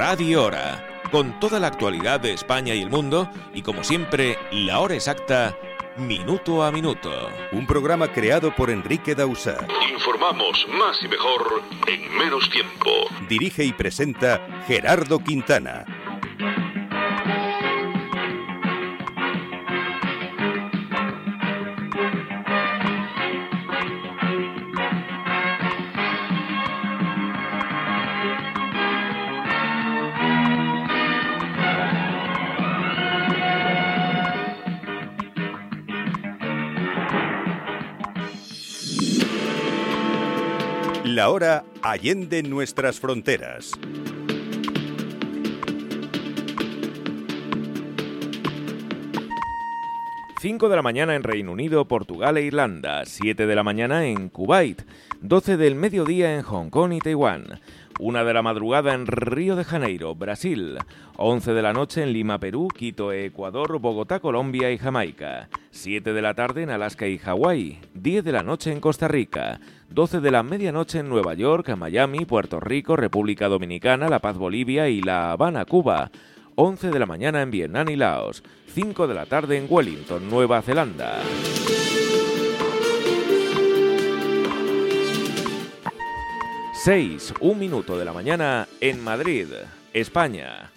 Radio Hora, con toda la actualidad de España y el mundo y como siempre, la hora exacta, minuto a minuto. Un programa creado por Enrique Dausa. Informamos más y mejor en menos tiempo. Dirige y presenta Gerardo Quintana. La hora allende nuestras fronteras. ...5 de la mañana en Reino Unido, Portugal e Irlanda, 7 de la mañana en Kuwait, 12 del mediodía en Hong Kong y Taiwán, 1 de la madrugada en Río de Janeiro, Brasil, 11 de la noche en Lima, Perú, Quito, Ecuador, Bogotá, Colombia y Jamaica, 7 de la tarde en Alaska y Hawái, 10 de la noche en Costa Rica, 12 de la medianoche en Nueva York, Miami, Puerto Rico, República Dominicana, La Paz, Bolivia y La Habana, Cuba, 11 de la mañana en Vietnam y Laos, 5 de la tarde en Wellington, Nueva Zelanda. 6, un minuto de la mañana en Madrid, España.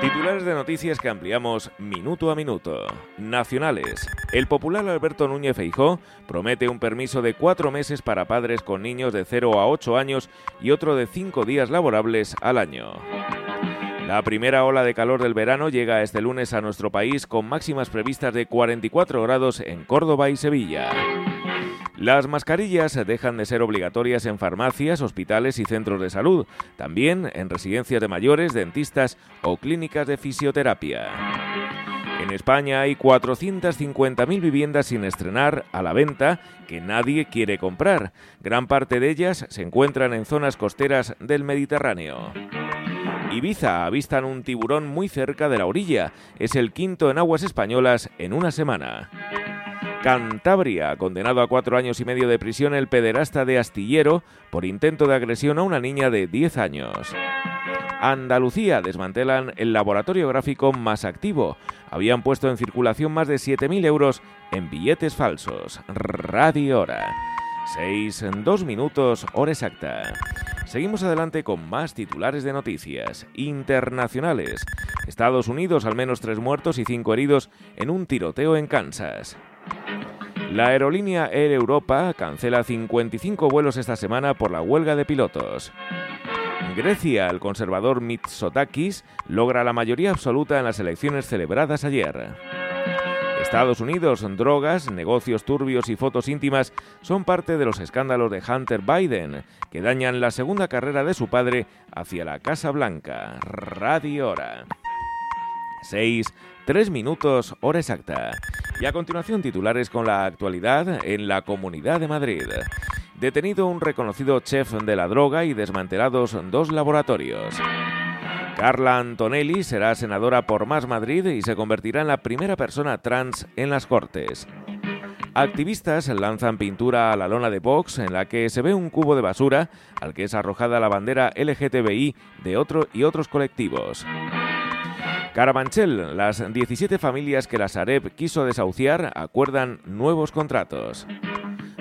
Titulares de noticias que ampliamos minuto a minuto. Nacionales. El popular Alberto Núñez Feijó promete un permiso de cuatro meses para padres con niños de 0 a 8 años y otro de cinco días laborables al año. La primera ola de calor del verano llega este lunes a nuestro país con máximas previstas de 44 grados en Córdoba y Sevilla. Las mascarillas dejan de ser obligatorias en farmacias, hospitales y centros de salud, también en residencias de mayores, dentistas o clínicas de fisioterapia. En España hay 450.000 viviendas sin estrenar a la venta que nadie quiere comprar. Gran parte de ellas se encuentran en zonas costeras del Mediterráneo. Ibiza avistan un tiburón muy cerca de la orilla. Es el quinto en aguas españolas en una semana. Cantabria, condenado a cuatro años y medio de prisión el pederasta de Astillero por intento de agresión a una niña de 10 años. Andalucía desmantelan el laboratorio gráfico más activo. Habían puesto en circulación más de 7.000 euros en billetes falsos. Radio Hora. 6 en 2 minutos, hora exacta. Seguimos adelante con más titulares de noticias internacionales. Estados Unidos, al menos tres muertos y cinco heridos en un tiroteo en Kansas. La aerolínea Air Europa cancela 55 vuelos esta semana por la huelga de pilotos. Grecia, el conservador Mitsotakis logra la mayoría absoluta en las elecciones celebradas ayer. Estados Unidos, drogas, negocios turbios y fotos íntimas son parte de los escándalos de Hunter Biden, que dañan la segunda carrera de su padre hacia la Casa Blanca. Radio Hora. 6, 3 minutos, hora exacta. Y a continuación titulares con la actualidad en la Comunidad de Madrid. Detenido un reconocido chef de la droga y desmantelados dos laboratorios. Carla Antonelli será senadora por Más Madrid y se convertirá en la primera persona trans en las Cortes. Activistas lanzan pintura a la lona de Vox en la que se ve un cubo de basura al que es arrojada la bandera LGTBI de otro y otros colectivos. Carabanchel, las 17 familias que la Sareb quiso desahuciar acuerdan nuevos contratos.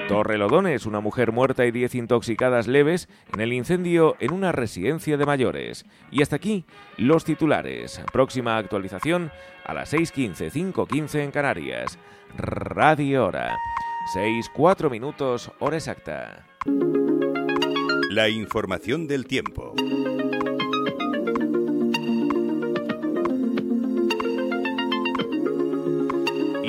Torrelodones, una mujer muerta y 10 intoxicadas leves en el incendio en una residencia de mayores. Y hasta aquí los titulares. Próxima actualización a las 6.15, 5.15 en Canarias. Radio Hora. 6, 4 minutos, hora exacta. La información del tiempo.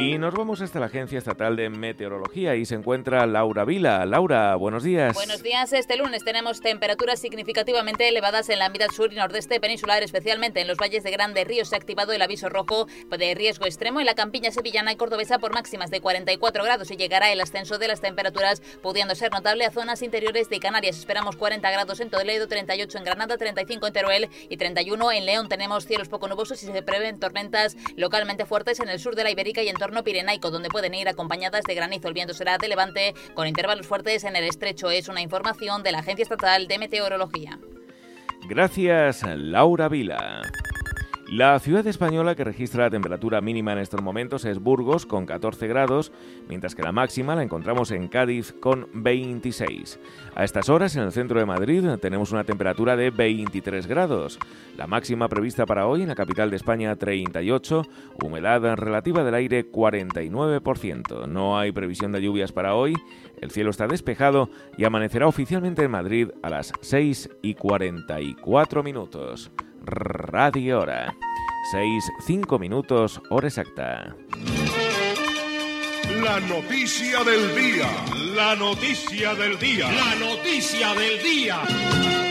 Y nos vamos hasta la Agencia Estatal de Meteorología y se encuentra Laura Vila. Laura, buenos días. Buenos días. Este lunes tenemos temperaturas significativamente elevadas en la mitad sur y nordeste peninsular, especialmente en los valles de Grande Río. Se ha activado el aviso rojo de riesgo extremo en la campiña sevillana y cordobesa por máximas de 44 grados y llegará el ascenso de las temperaturas, pudiendo ser notable a zonas interiores de Canarias. Esperamos 40 grados en Toledo, 38 en Granada, 35 en Teruel y 31 en León. Tenemos cielos poco nubosos y se prevén tormentas localmente fuertes en el sur de la Ibérica y en torno pirenaico, donde pueden ir acompañadas de granizo. El viento será de levante con intervalos fuertes en el estrecho. Es una información de la Agencia Estatal de Meteorología. Gracias, Laura Vila. La ciudad española que registra la temperatura mínima en estos momentos es Burgos con 14 grados, mientras que la máxima la encontramos en Cádiz con 26. A estas horas en el centro de Madrid tenemos una temperatura de 23 grados. La máxima prevista para hoy en la capital de España 38, humedad relativa del aire 49%. No hay previsión de lluvias para hoy, el cielo está despejado y amanecerá oficialmente en Madrid a las 6 y 44 minutos. Radio Hora. 6, 5 minutos, hora exacta. La noticia del día. La noticia del día. La noticia del día.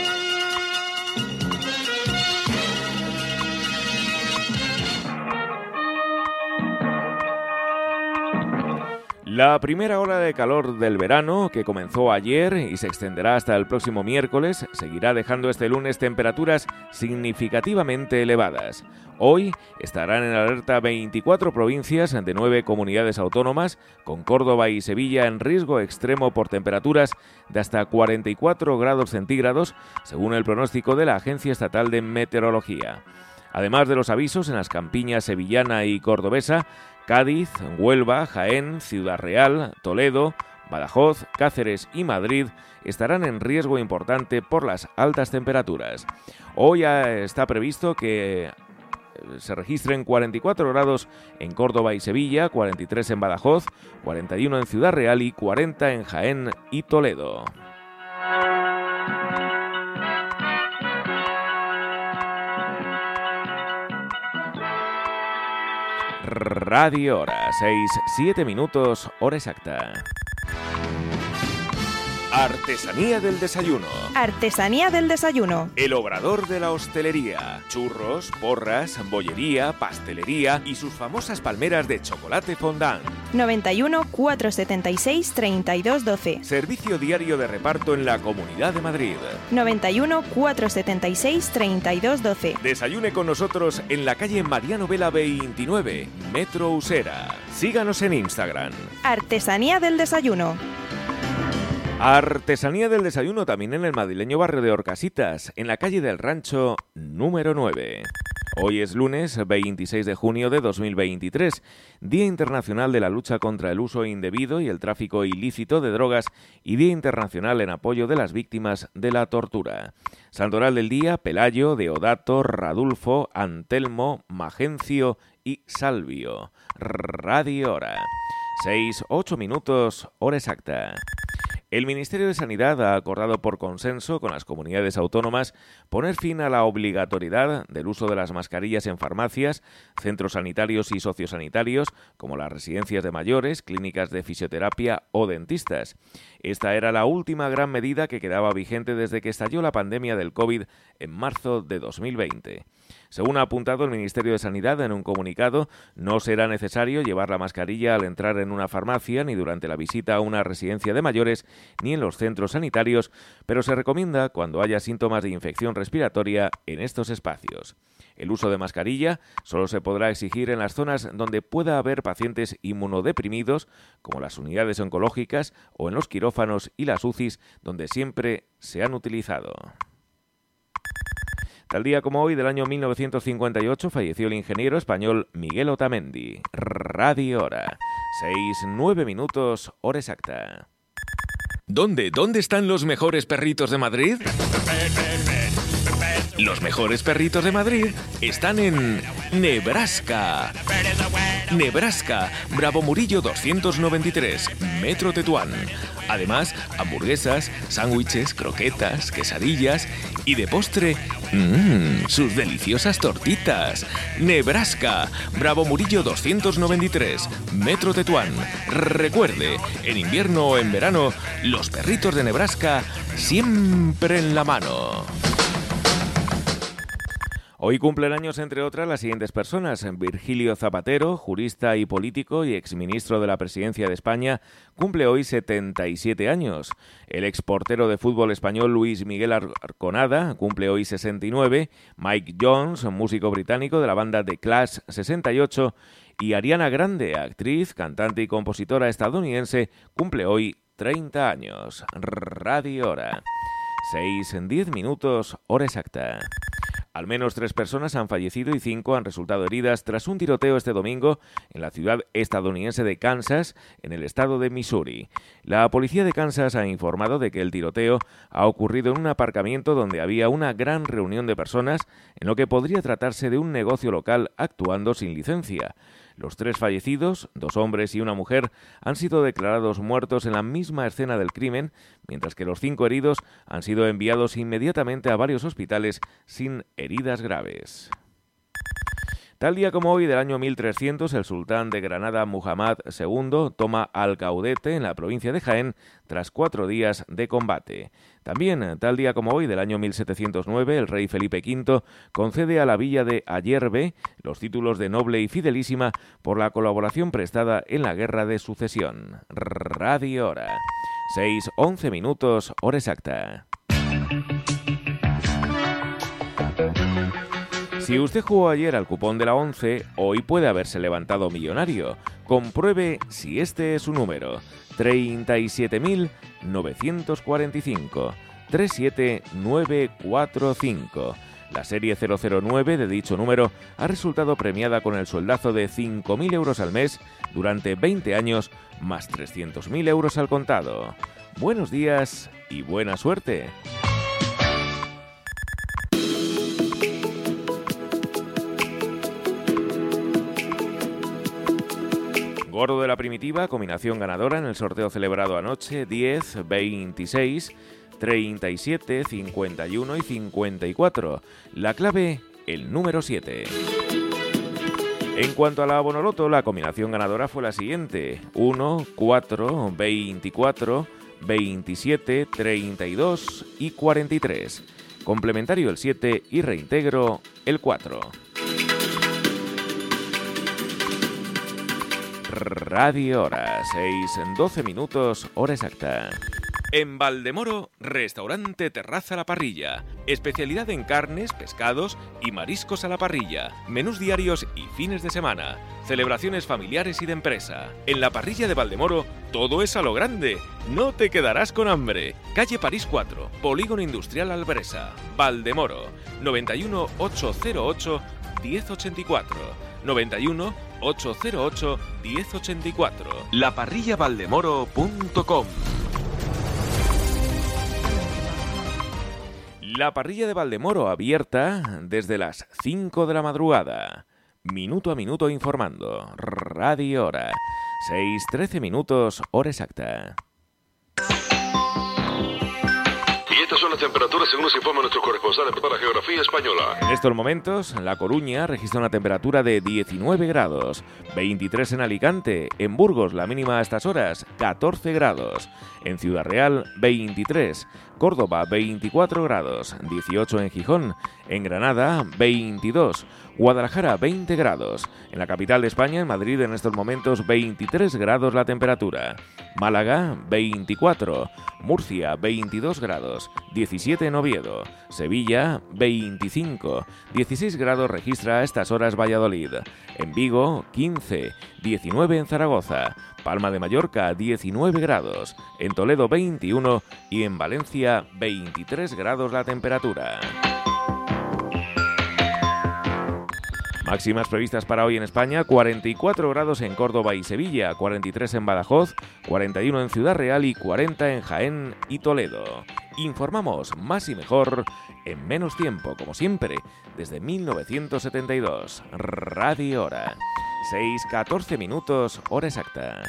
La primera ola de calor del verano, que comenzó ayer y se extenderá hasta el próximo miércoles, seguirá dejando este lunes temperaturas significativamente elevadas. Hoy estarán en alerta 24 provincias de 9 comunidades autónomas, con Córdoba y Sevilla en riesgo extremo por temperaturas de hasta 44 grados centígrados, según el pronóstico de la Agencia Estatal de Meteorología. Además de los avisos en las campiñas sevillana y cordobesa, Cádiz, Huelva, Jaén, Ciudad Real, Toledo, Badajoz, Cáceres y Madrid estarán en riesgo importante por las altas temperaturas. Hoy está previsto que eh, se registren 44 grados en Córdoba y Sevilla, 43 en Badajoz, 41 en Ciudad Real y 40 en Jaén y Toledo. Radio Hora, 6, 7 minutos, hora exacta. Artesanía del desayuno. Artesanía del desayuno. El obrador de la hostelería. Churros, porras, bollería, pastelería y sus famosas palmeras de chocolate fondant. 91 476 3212. Servicio diario de reparto en la Comunidad de Madrid. 91 476 3212. Desayune con nosotros en la calle Mariano Vela 29, Metro Usera. Síganos en Instagram. Artesanía del desayuno. Artesanía del desayuno también en el madrileño barrio de Orcasitas, en la calle del Rancho número 9. Hoy es lunes 26 de junio de 2023, Día Internacional de la Lucha contra el Uso Indebido y el Tráfico Ilícito de Drogas y Día Internacional en apoyo de las víctimas de la tortura. Santoral del Día, Pelayo, Deodato, Radulfo, Antelmo, Magencio y Salvio. Radio Hora. 6, 8 minutos, hora exacta. El Ministerio de Sanidad ha acordado por consenso con las comunidades autónomas poner fin a la obligatoriedad del uso de las mascarillas en farmacias, centros sanitarios y sociosanitarios, como las residencias de mayores, clínicas de fisioterapia o dentistas. Esta era la última gran medida que quedaba vigente desde que estalló la pandemia del COVID en marzo de 2020. Según ha apuntado el Ministerio de Sanidad en un comunicado, no será necesario llevar la mascarilla al entrar en una farmacia ni durante la visita a una residencia de mayores ni en los centros sanitarios, pero se recomienda cuando haya síntomas de infección respiratoria en estos espacios. El uso de mascarilla solo se podrá exigir en las zonas donde pueda haber pacientes inmunodeprimidos, como las unidades oncológicas o en los quirófanos y las UCIs, donde siempre se han utilizado. Tal día como hoy del año 1958 falleció el ingeniero español Miguel Otamendi. Radio Hora. 6, 9 minutos, hora exacta. ¿Dónde? ¿Dónde están los mejores perritos de Madrid? Los mejores perritos de Madrid están en Nebraska. Nebraska, Bravo Murillo 293, Metro Tetuán. Además, hamburguesas, sándwiches, croquetas, quesadillas y de postre, mmm, sus deliciosas tortitas. Nebraska, Bravo Murillo 293, Metro Tetuán. Recuerde, en invierno o en verano, los perritos de Nebraska siempre en la mano. Hoy cumplen años, entre otras, las siguientes personas. Virgilio Zapatero, jurista y político y exministro de la Presidencia de España, cumple hoy 77 años. El exportero de fútbol español Luis Miguel Arconada cumple hoy 69. Mike Jones, músico británico de la banda The Clash 68. Y Ariana Grande, actriz, cantante y compositora estadounidense, cumple hoy 30 años. Radio Hora. 6 en 10 minutos, hora exacta. Al menos tres personas han fallecido y cinco han resultado heridas tras un tiroteo este domingo en la ciudad estadounidense de Kansas, en el estado de Missouri. La policía de Kansas ha informado de que el tiroteo ha ocurrido en un aparcamiento donde había una gran reunión de personas, en lo que podría tratarse de un negocio local actuando sin licencia. Los tres fallecidos, dos hombres y una mujer, han sido declarados muertos en la misma escena del crimen, mientras que los cinco heridos han sido enviados inmediatamente a varios hospitales sin heridas graves. Tal día como hoy del año 1300, el sultán de Granada Muhammad II toma Alcaudete en la provincia de Jaén tras cuatro días de combate. También, tal día como hoy del año 1709, el rey Felipe V concede a la villa de Ayerbe los títulos de noble y fidelísima por la colaboración prestada en la guerra de sucesión. Radio Hora. 6, 11 minutos, hora exacta. Si usted jugó ayer al cupón de la 11, hoy puede haberse levantado millonario. Compruebe si este es su número. 37.945. 37945. La serie 009 de dicho número ha resultado premiada con el sueldazo de 5.000 euros al mes durante 20 años más 300.000 euros al contado. Buenos días y buena suerte. Gordo de la Primitiva, combinación ganadora en el sorteo celebrado anoche, 10, 26, 37, 51 y 54. La clave, el número 7. En cuanto a la Bonoloto, la combinación ganadora fue la siguiente: 1, 4, 24, 27, 32 y 43. Complementario el 7 y reintegro el 4. Radio Hora, 6 en 12 minutos, hora exacta. En Valdemoro, restaurante Terraza la Parrilla. Especialidad en carnes, pescados y mariscos a la parrilla. Menús diarios y fines de semana. Celebraciones familiares y de empresa. En la parrilla de Valdemoro, todo es a lo grande. No te quedarás con hambre. Calle París 4, Polígono Industrial Albresa. Valdemoro, 91 808 1084. 91 808 1084. Laparrillavaldemoro.com La parrilla de Valdemoro abierta desde las 5 de la madrugada. Minuto a minuto informando. Radio Hora. 6-13 minutos, hora exacta. Las temperaturas según nos informa nuestro corresponsal para Geografía Española. En estos momentos, La Coruña registra una temperatura de 19 grados, 23 en Alicante, en Burgos la mínima a estas horas 14 grados, en Ciudad Real 23, Córdoba 24 grados, 18 en Gijón, en Granada 22, Guadalajara 20 grados. En la capital de España, en Madrid, en estos momentos 23 grados la temperatura. Málaga 24. Murcia 22 grados. 17 en Oviedo. Sevilla 25. 16 grados registra a estas horas Valladolid. En Vigo 15. 19 en Zaragoza. Palma de Mallorca 19 grados, en Toledo 21 y en Valencia 23 grados la temperatura. Máximas previstas para hoy en España, 44 grados en Córdoba y Sevilla, 43 en Badajoz, 41 en Ciudad Real y 40 en Jaén y Toledo. Informamos más y mejor en menos tiempo, como siempre, desde 1972. Radio Hora. 6.14 minutos, hora exacta.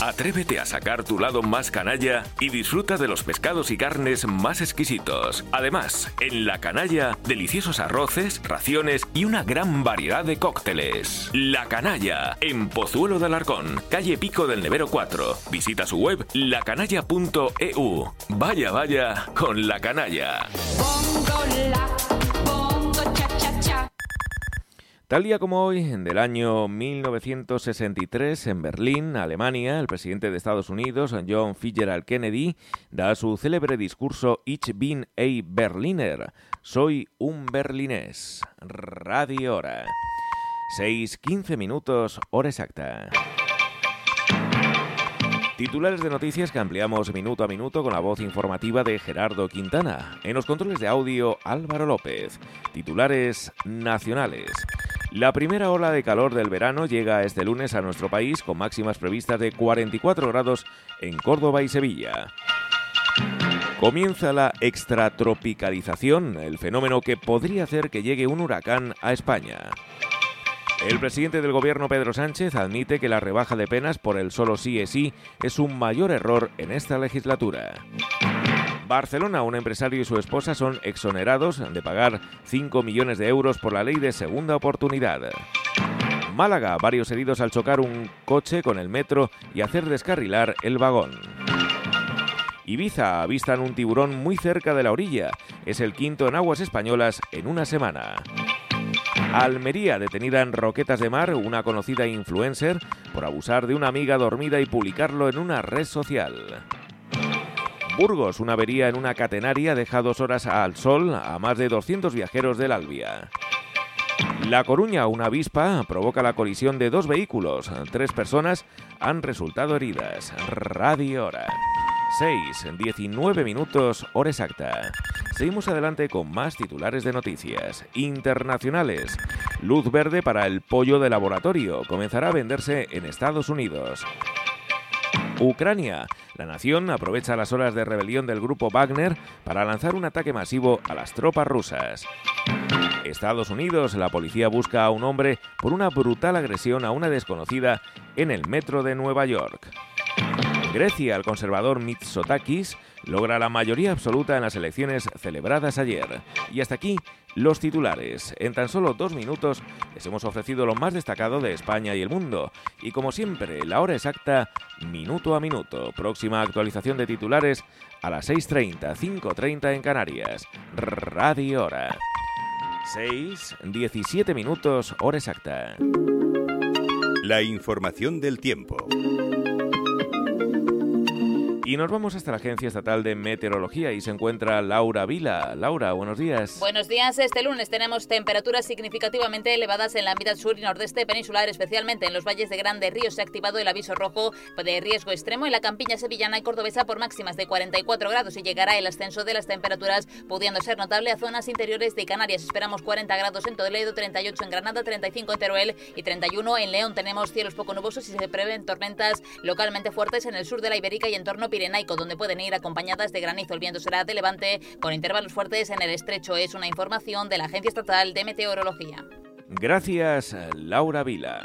Atrévete a sacar tu lado más canalla y disfruta de los pescados y carnes más exquisitos. Además, en La Canalla, deliciosos arroces, raciones y una gran variedad de cócteles. La Canalla, en Pozuelo de Alarcón, calle Pico del Nevero 4. Visita su web lacanalla.eu. Vaya, vaya con La Canalla. Tal día como hoy, del año 1963, en Berlín, Alemania, el presidente de Estados Unidos, John Fitzgerald Kennedy, da su célebre discurso Ich bin ein Berliner, soy un berlinés. Radio Hora. 6.15 minutos, hora exacta. Titulares de noticias que ampliamos minuto a minuto con la voz informativa de Gerardo Quintana. En los controles de audio, Álvaro López. Titulares nacionales. La primera ola de calor del verano llega este lunes a nuestro país con máximas previstas de 44 grados en Córdoba y Sevilla. Comienza la extratropicalización, el fenómeno que podría hacer que llegue un huracán a España. El presidente del gobierno Pedro Sánchez admite que la rebaja de penas por el solo sí es sí es un mayor error en esta legislatura. Barcelona, un empresario y su esposa son exonerados de pagar 5 millones de euros por la ley de segunda oportunidad. Málaga, varios heridos al chocar un coche con el metro y hacer descarrilar el vagón. Ibiza, avistan un tiburón muy cerca de la orilla. Es el quinto en aguas españolas en una semana. Almería, detenida en Roquetas de Mar, una conocida influencer por abusar de una amiga dormida y publicarlo en una red social. Burgos, una avería en una catenaria deja dos horas al sol a más de 200 viajeros del Albia. La Coruña, una avispa, provoca la colisión de dos vehículos. Tres personas han resultado heridas. Radio Hora. 6, 19 minutos, hora exacta. Seguimos adelante con más titulares de noticias. Internacionales. Luz verde para el pollo de laboratorio. Comenzará a venderse en Estados Unidos. Ucrania. La nación aprovecha las horas de rebelión del grupo Wagner para lanzar un ataque masivo a las tropas rusas. Estados Unidos, la policía busca a un hombre por una brutal agresión a una desconocida en el metro de Nueva York. Grecia, el conservador Mitsotakis logra la mayoría absoluta en las elecciones celebradas ayer. Y hasta aquí los titulares. En tan solo dos minutos les hemos ofrecido lo más destacado de España y el mundo. Y como siempre, la hora exacta, minuto a minuto. Próxima actualización de titulares a las 6.30, 5.30 en Canarias. Radio Hora. 6, 17 minutos, hora exacta. La información del tiempo. Y nos vamos hasta la Agencia Estatal de Meteorología y se encuentra Laura Vila. Laura, buenos días. Buenos días. Este lunes tenemos temperaturas significativamente elevadas en la mitad sur y nordeste peninsular, especialmente en los valles de Grande Río. Se ha activado el aviso rojo de riesgo extremo en la campiña sevillana y cordobesa por máximas de 44 grados y llegará el ascenso de las temperaturas, pudiendo ser notable a zonas interiores de Canarias. Esperamos 40 grados en Toledo, 38 en Granada, 35 en Teruel y 31 en León. Tenemos cielos poco nubosos y se prevén tormentas localmente fuertes en el sur de la Ibérica y en torno Pirenaico, donde pueden ir acompañadas de granizo. El viento será de levante con intervalos fuertes en el estrecho. Es una información de la Agencia Estatal de Meteorología. Gracias, Laura Vila.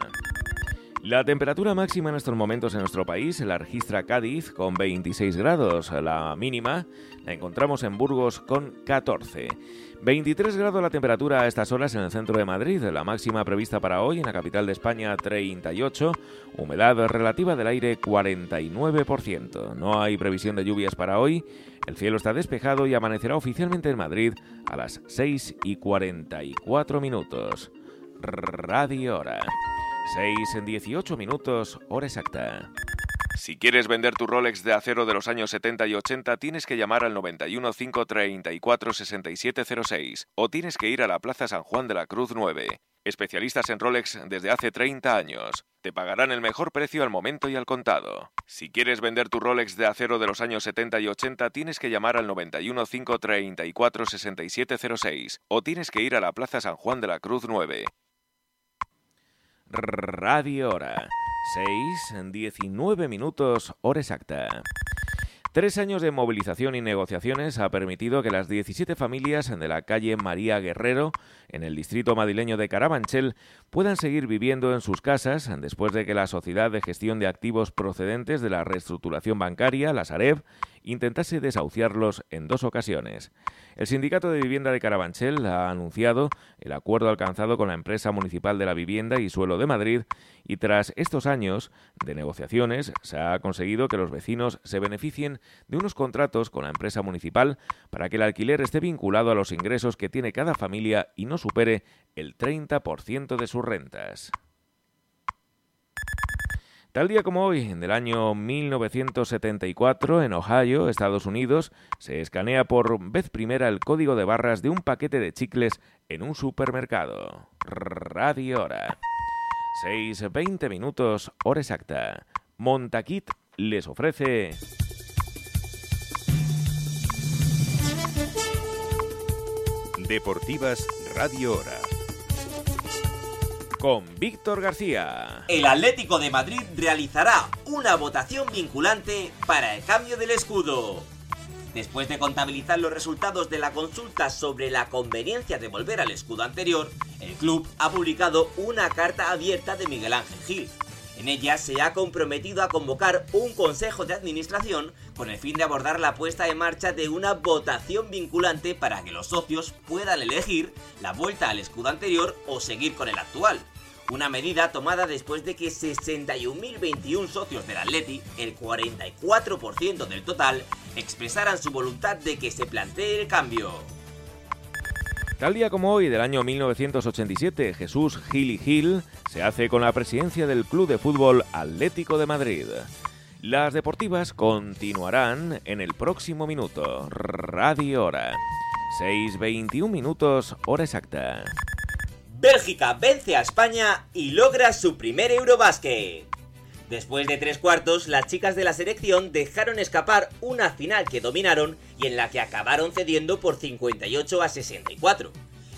La temperatura máxima en estos momentos en nuestro país la registra Cádiz con 26 grados. La mínima la encontramos en Burgos con 14. 23 grados la temperatura a estas horas en el centro de Madrid. La máxima prevista para hoy en la capital de España 38. Humedad relativa del aire 49%. No hay previsión de lluvias para hoy. El cielo está despejado y amanecerá oficialmente en Madrid a las 6 y 44 minutos. Radio Hora. 6 en 18 minutos, hora exacta. Si quieres vender tu Rolex de acero de los años 70 y 80, tienes que llamar al 91 534 6706 o tienes que ir a la Plaza San Juan de la Cruz 9. Especialistas en Rolex desde hace 30 años. Te pagarán el mejor precio al momento y al contado. Si quieres vender tu Rolex de acero de los años 70 y 80, tienes que llamar al 91 534 6706 o tienes que ir a la Plaza San Juan de la Cruz 9. Radio Hora. 6, 19 minutos, hora exacta. Tres años de movilización y negociaciones ha permitido que las 17 familias de la calle María Guerrero, en el distrito madrileño de Carabanchel, puedan seguir viviendo en sus casas después de que la Sociedad de Gestión de Activos procedentes de la reestructuración bancaria, la Sareb, intentase desahuciarlos en dos ocasiones. El Sindicato de Vivienda de Carabanchel ha anunciado el acuerdo alcanzado con la empresa municipal de la vivienda y suelo de Madrid y tras estos años de negociaciones se ha conseguido que los vecinos se beneficien de unos contratos con la empresa municipal para que el alquiler esté vinculado a los ingresos que tiene cada familia y no supere el 30% de sus rentas. Tal día como hoy, en el año 1974, en Ohio, Estados Unidos, se escanea por vez primera el código de barras de un paquete de chicles en un supermercado. Radio Hora. 6.20 minutos, hora exacta. Montaquit les ofrece... Deportivas Radio Hora con Víctor García. El Atlético de Madrid realizará una votación vinculante para el cambio del escudo. Después de contabilizar los resultados de la consulta sobre la conveniencia de volver al escudo anterior, el club ha publicado una carta abierta de Miguel Ángel Gil. En ella se ha comprometido a convocar un consejo de administración con el fin de abordar la puesta en marcha de una votación vinculante para que los socios puedan elegir la vuelta al escudo anterior o seguir con el actual. Una medida tomada después de que 61.021 socios del Atleti, el 44% del total, expresaran su voluntad de que se plantee el cambio. Tal día como hoy del año 1987, Jesús Gil y Gil se hace con la presidencia del Club de Fútbol Atlético de Madrid. Las deportivas continuarán en el próximo minuto. Radio Hora. 6.21 minutos, hora exacta. Bélgica vence a España y logra su primer Eurobásquet. Después de tres cuartos, las chicas de la selección dejaron escapar una final que dominaron y en la que acabaron cediendo por 58 a 64.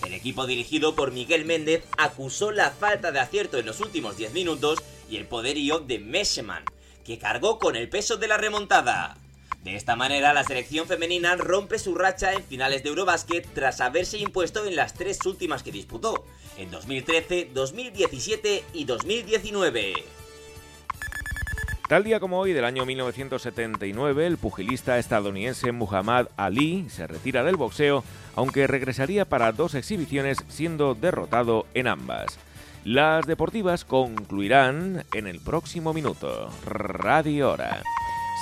El equipo dirigido por Miguel Méndez acusó la falta de acierto en los últimos 10 minutos y el poderío de Mescheman, que cargó con el peso de la remontada. De esta manera, la selección femenina rompe su racha en finales de Eurobásquet tras haberse impuesto en las tres últimas que disputó, en 2013, 2017 y 2019. Tal día como hoy del año 1979, el pugilista estadounidense Muhammad Ali se retira del boxeo, aunque regresaría para dos exhibiciones siendo derrotado en ambas. Las deportivas concluirán en el próximo minuto. Radio Hora.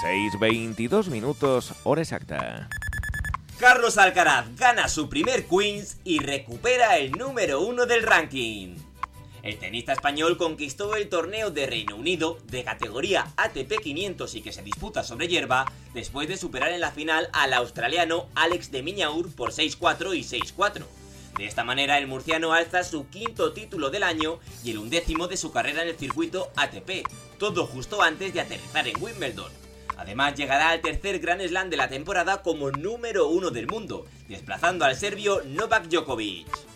6.22 minutos, hora exacta. Carlos Alcaraz gana su primer Queens y recupera el número uno del ranking. El tenista español conquistó el torneo de Reino Unido de categoría ATP 500 y que se disputa sobre hierba después de superar en la final al australiano Alex de Miñaur por 6-4 y 6-4. De esta manera, el murciano alza su quinto título del año y el undécimo de su carrera en el circuito ATP, todo justo antes de aterrizar en Wimbledon. Además, llegará al tercer Grand Slam de la temporada como número uno del mundo, desplazando al serbio Novak Djokovic.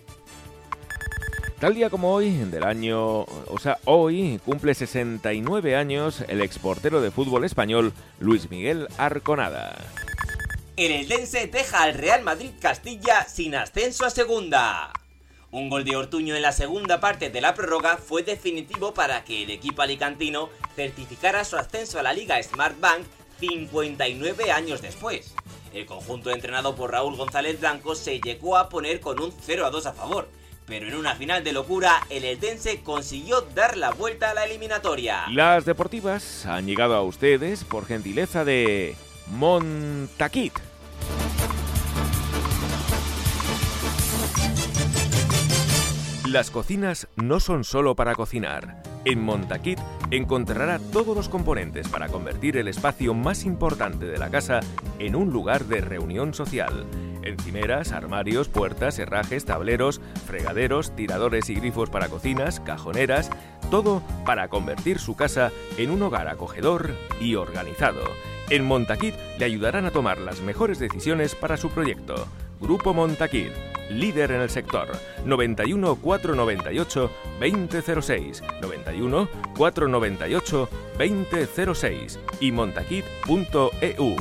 Tal día como hoy, del año, o sea, hoy cumple 69 años el exportero de fútbol español Luis Miguel Arconada. El Eldense deja al Real Madrid Castilla sin ascenso a segunda. Un gol de Ortuño en la segunda parte de la prórroga fue definitivo para que el equipo alicantino certificara su ascenso a la Liga Smart Bank 59 años después. El conjunto entrenado por Raúl González Blanco se llegó a poner con un 0 a 2 a favor, pero en una final de locura el Eldense consiguió dar la vuelta a la eliminatoria. Las deportivas han llegado a ustedes por gentileza de Montaquit. Las cocinas no son solo para cocinar. En Montaquit encontrará todos los componentes para convertir el espacio más importante de la casa en un lugar de reunión social. Encimeras, armarios, puertas, herrajes, tableros, fregaderos, tiradores y grifos para cocinas, cajoneras, todo para convertir su casa en un hogar acogedor y organizado. En Montaquit le ayudarán a tomar las mejores decisiones para su proyecto. Grupo Montaquit líder en el sector. 91 498 2006, 91 498 2006 y montaquit.eu.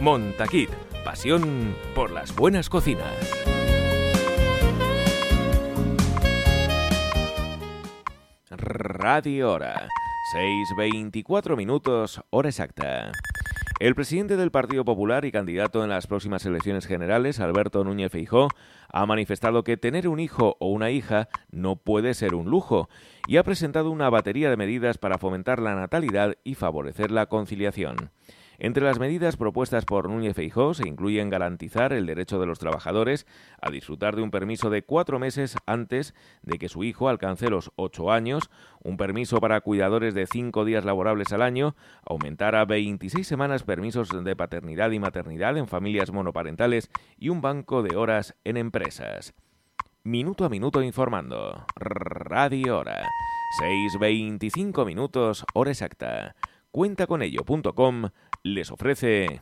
Montaquit, pasión por las buenas cocinas. Radio Hora, 6.24 minutos, hora exacta. El presidente del Partido Popular y candidato en las próximas elecciones generales, Alberto Núñez Feijó, ha manifestado que tener un hijo o una hija no puede ser un lujo y ha presentado una batería de medidas para fomentar la natalidad y favorecer la conciliación. Entre las medidas propuestas por Núñez Feijó se incluyen garantizar el derecho de los trabajadores a disfrutar de un permiso de cuatro meses antes de que su hijo alcance los ocho años, un permiso para cuidadores de cinco días laborables al año, aumentar a 26 semanas permisos de paternidad y maternidad en familias monoparentales y un banco de horas en empresas. Minuto a minuto informando. Radio Hora. 6.25 minutos, hora exacta. Cuentaconello.com les ofrece...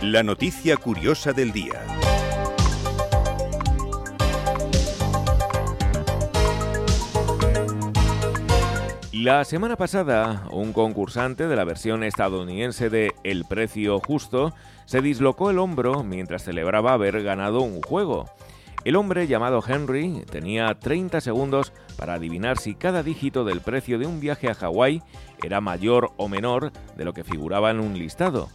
La noticia curiosa del día. La semana pasada, un concursante de la versión estadounidense de El Precio Justo se dislocó el hombro mientras celebraba haber ganado un juego. El hombre llamado Henry tenía 30 segundos para adivinar si cada dígito del precio de un viaje a Hawái era mayor o menor de lo que figuraba en un listado.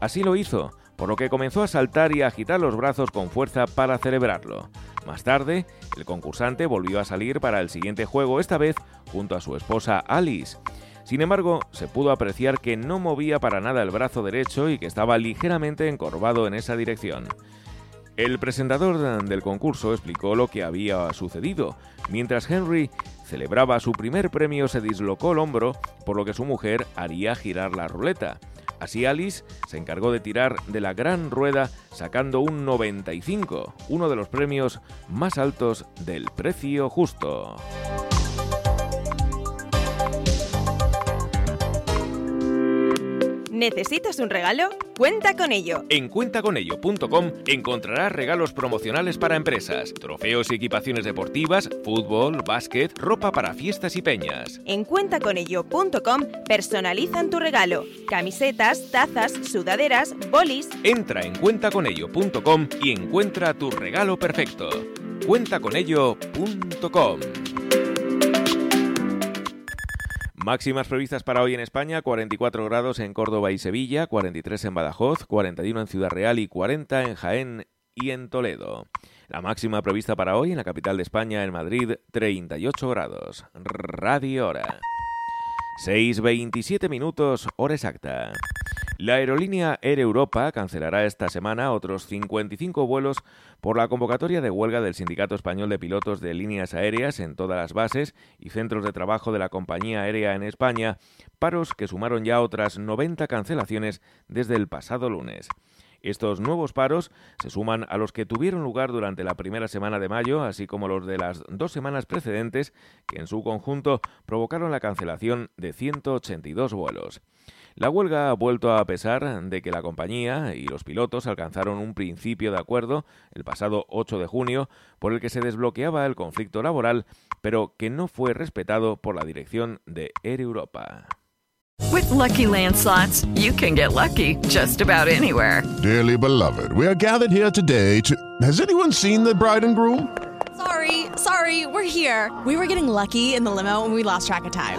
Así lo hizo, por lo que comenzó a saltar y a agitar los brazos con fuerza para celebrarlo. Más tarde, el concursante volvió a salir para el siguiente juego, esta vez junto a su esposa Alice. Sin embargo, se pudo apreciar que no movía para nada el brazo derecho y que estaba ligeramente encorvado en esa dirección. El presentador del concurso explicó lo que había sucedido. Mientras Henry celebraba su primer premio se dislocó el hombro, por lo que su mujer haría girar la ruleta. Así Alice se encargó de tirar de la gran rueda sacando un 95, uno de los premios más altos del precio justo. ¿Necesitas un regalo? Cuenta con ello. En cuentaconello.com encontrarás regalos promocionales para empresas, trofeos y equipaciones deportivas, fútbol, básquet, ropa para fiestas y peñas. En cuentaconello.com personalizan tu regalo. Camisetas, tazas, sudaderas, bolis. Entra en cuentaconello.com y encuentra tu regalo perfecto. Cuentaconello.com Máximas previstas para hoy en España, 44 grados en Córdoba y Sevilla, 43 en Badajoz, 41 en Ciudad Real y 40 en Jaén y en Toledo. La máxima prevista para hoy en la capital de España, en Madrid, 38 grados. Radio Hora. 6.27 minutos, hora exacta. La aerolínea Air Europa cancelará esta semana otros 55 vuelos por la convocatoria de huelga del Sindicato Español de Pilotos de Líneas Aéreas en todas las bases y centros de trabajo de la compañía aérea en España, paros que sumaron ya otras 90 cancelaciones desde el pasado lunes. Estos nuevos paros se suman a los que tuvieron lugar durante la primera semana de mayo, así como los de las dos semanas precedentes, que en su conjunto provocaron la cancelación de 182 vuelos. La huelga ha vuelto a pesar de que la compañía y los pilotos alcanzaron un principio de acuerdo el pasado 8 de junio por el que se desbloqueaba el conflicto laboral, pero que no fue respetado por la dirección de Air Europa. With lucky landslots, you can get lucky just about anywhere. Dearly beloved, we are gathered here today to. Has anyone seen the bride and groom? Sorry, sorry, we're here. We were getting lucky in the limo and we lost track of time.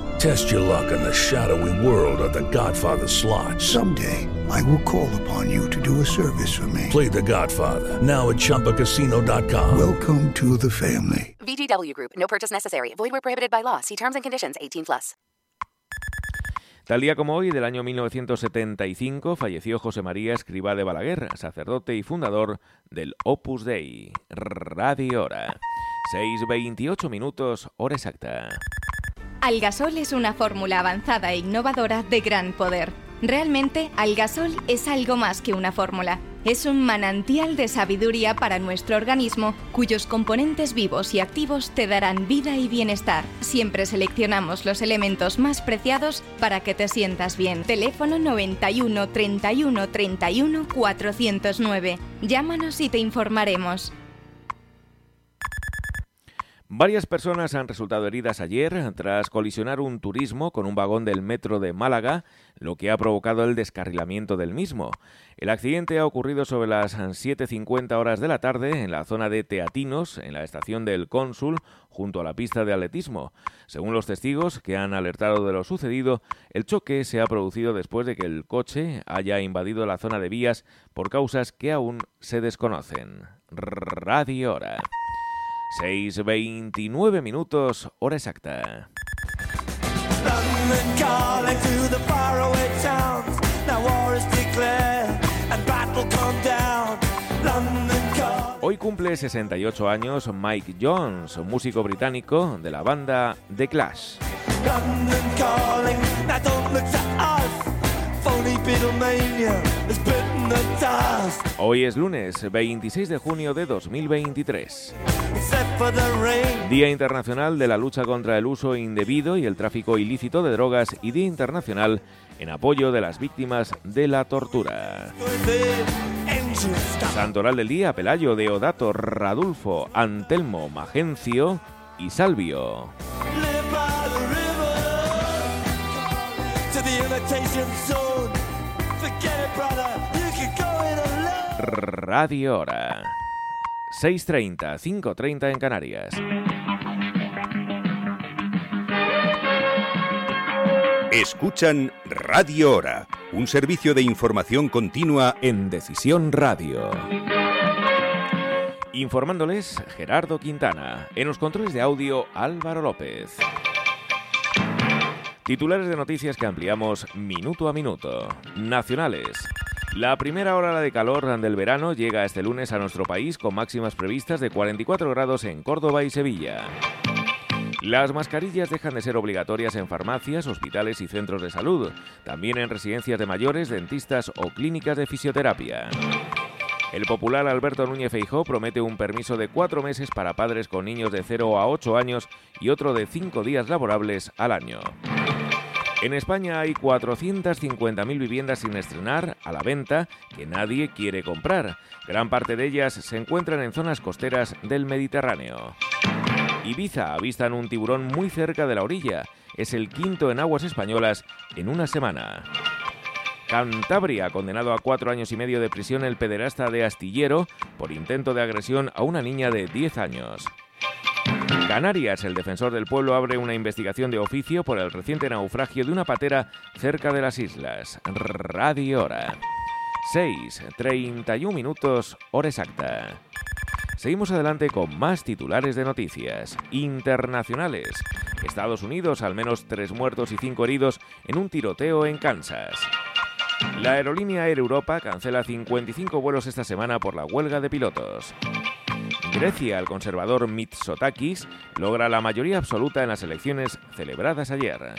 Test your luck in the shadowy world of The Godfather slot. Someday, I will call upon you to do a service for me. Play The Godfather now at ChumbaCasino.com. Welcome to the family. VGW Group. No purchase necessary. Void where prohibited by law. See terms and conditions. 18 plus. Tal día como hoy, del año 1975, falleció José María Escribá de Balaguer, sacerdote y fundador del Opus Dei. Radio Hora. 6.28 minutos, hora exacta. Algasol es una fórmula avanzada e innovadora de gran poder. Realmente, Algasol es algo más que una fórmula. Es un manantial de sabiduría para nuestro organismo cuyos componentes vivos y activos te darán vida y bienestar. Siempre seleccionamos los elementos más preciados para que te sientas bien. Teléfono 91 31 31 409. Llámanos y te informaremos. Varias personas han resultado heridas ayer tras colisionar un turismo con un vagón del metro de Málaga, lo que ha provocado el descarrilamiento del mismo. El accidente ha ocurrido sobre las 7.50 horas de la tarde en la zona de Teatinos, en la estación del Cónsul, junto a la pista de atletismo. Según los testigos que han alertado de lo sucedido, el choque se ha producido después de que el coche haya invadido la zona de vías por causas que aún se desconocen. Radio Hora. 6.29 minutos, hora exacta. Hoy cumple 68 años Mike Jones, músico británico de la banda The Clash. Hoy es lunes 26 de junio de 2023. Día Internacional de la lucha contra el uso indebido y el tráfico ilícito de drogas y Día Internacional en apoyo de las víctimas de la tortura. Santoral del Día, Pelayo, Deodato, Radulfo, Antelmo, Magencio y Salvio. Radio Hora. 6.30, 5.30 en Canarias. Escuchan Radio Hora, un servicio de información continua en Decisión Radio. Informándoles Gerardo Quintana. En los controles de audio Álvaro López. Titulares de noticias que ampliamos minuto a minuto. Nacionales. La primera hora de calor del verano llega este lunes a nuestro país con máximas previstas de 44 grados en Córdoba y Sevilla. Las mascarillas dejan de ser obligatorias en farmacias, hospitales y centros de salud, también en residencias de mayores, dentistas o clínicas de fisioterapia. El popular Alberto Núñez Feijó promete un permiso de cuatro meses para padres con niños de 0 a 8 años y otro de cinco días laborables al año. En España hay 450.000 viviendas sin estrenar, a la venta, que nadie quiere comprar. Gran parte de ellas se encuentran en zonas costeras del Mediterráneo. Ibiza avistan un tiburón muy cerca de la orilla. Es el quinto en aguas españolas en una semana. Cantabria, condenado a cuatro años y medio de prisión el pederasta de Astillero por intento de agresión a una niña de 10 años. Canarias, el defensor del pueblo abre una investigación de oficio por el reciente naufragio de una patera cerca de las islas. Radio Hora. 6, 31 minutos, hora exacta. Seguimos adelante con más titulares de noticias internacionales. Estados Unidos, al menos tres muertos y cinco heridos en un tiroteo en Kansas. La aerolínea Air Europa cancela 55 vuelos esta semana por la huelga de pilotos. Grecia, el conservador Mitsotakis logra la mayoría absoluta en las elecciones celebradas ayer.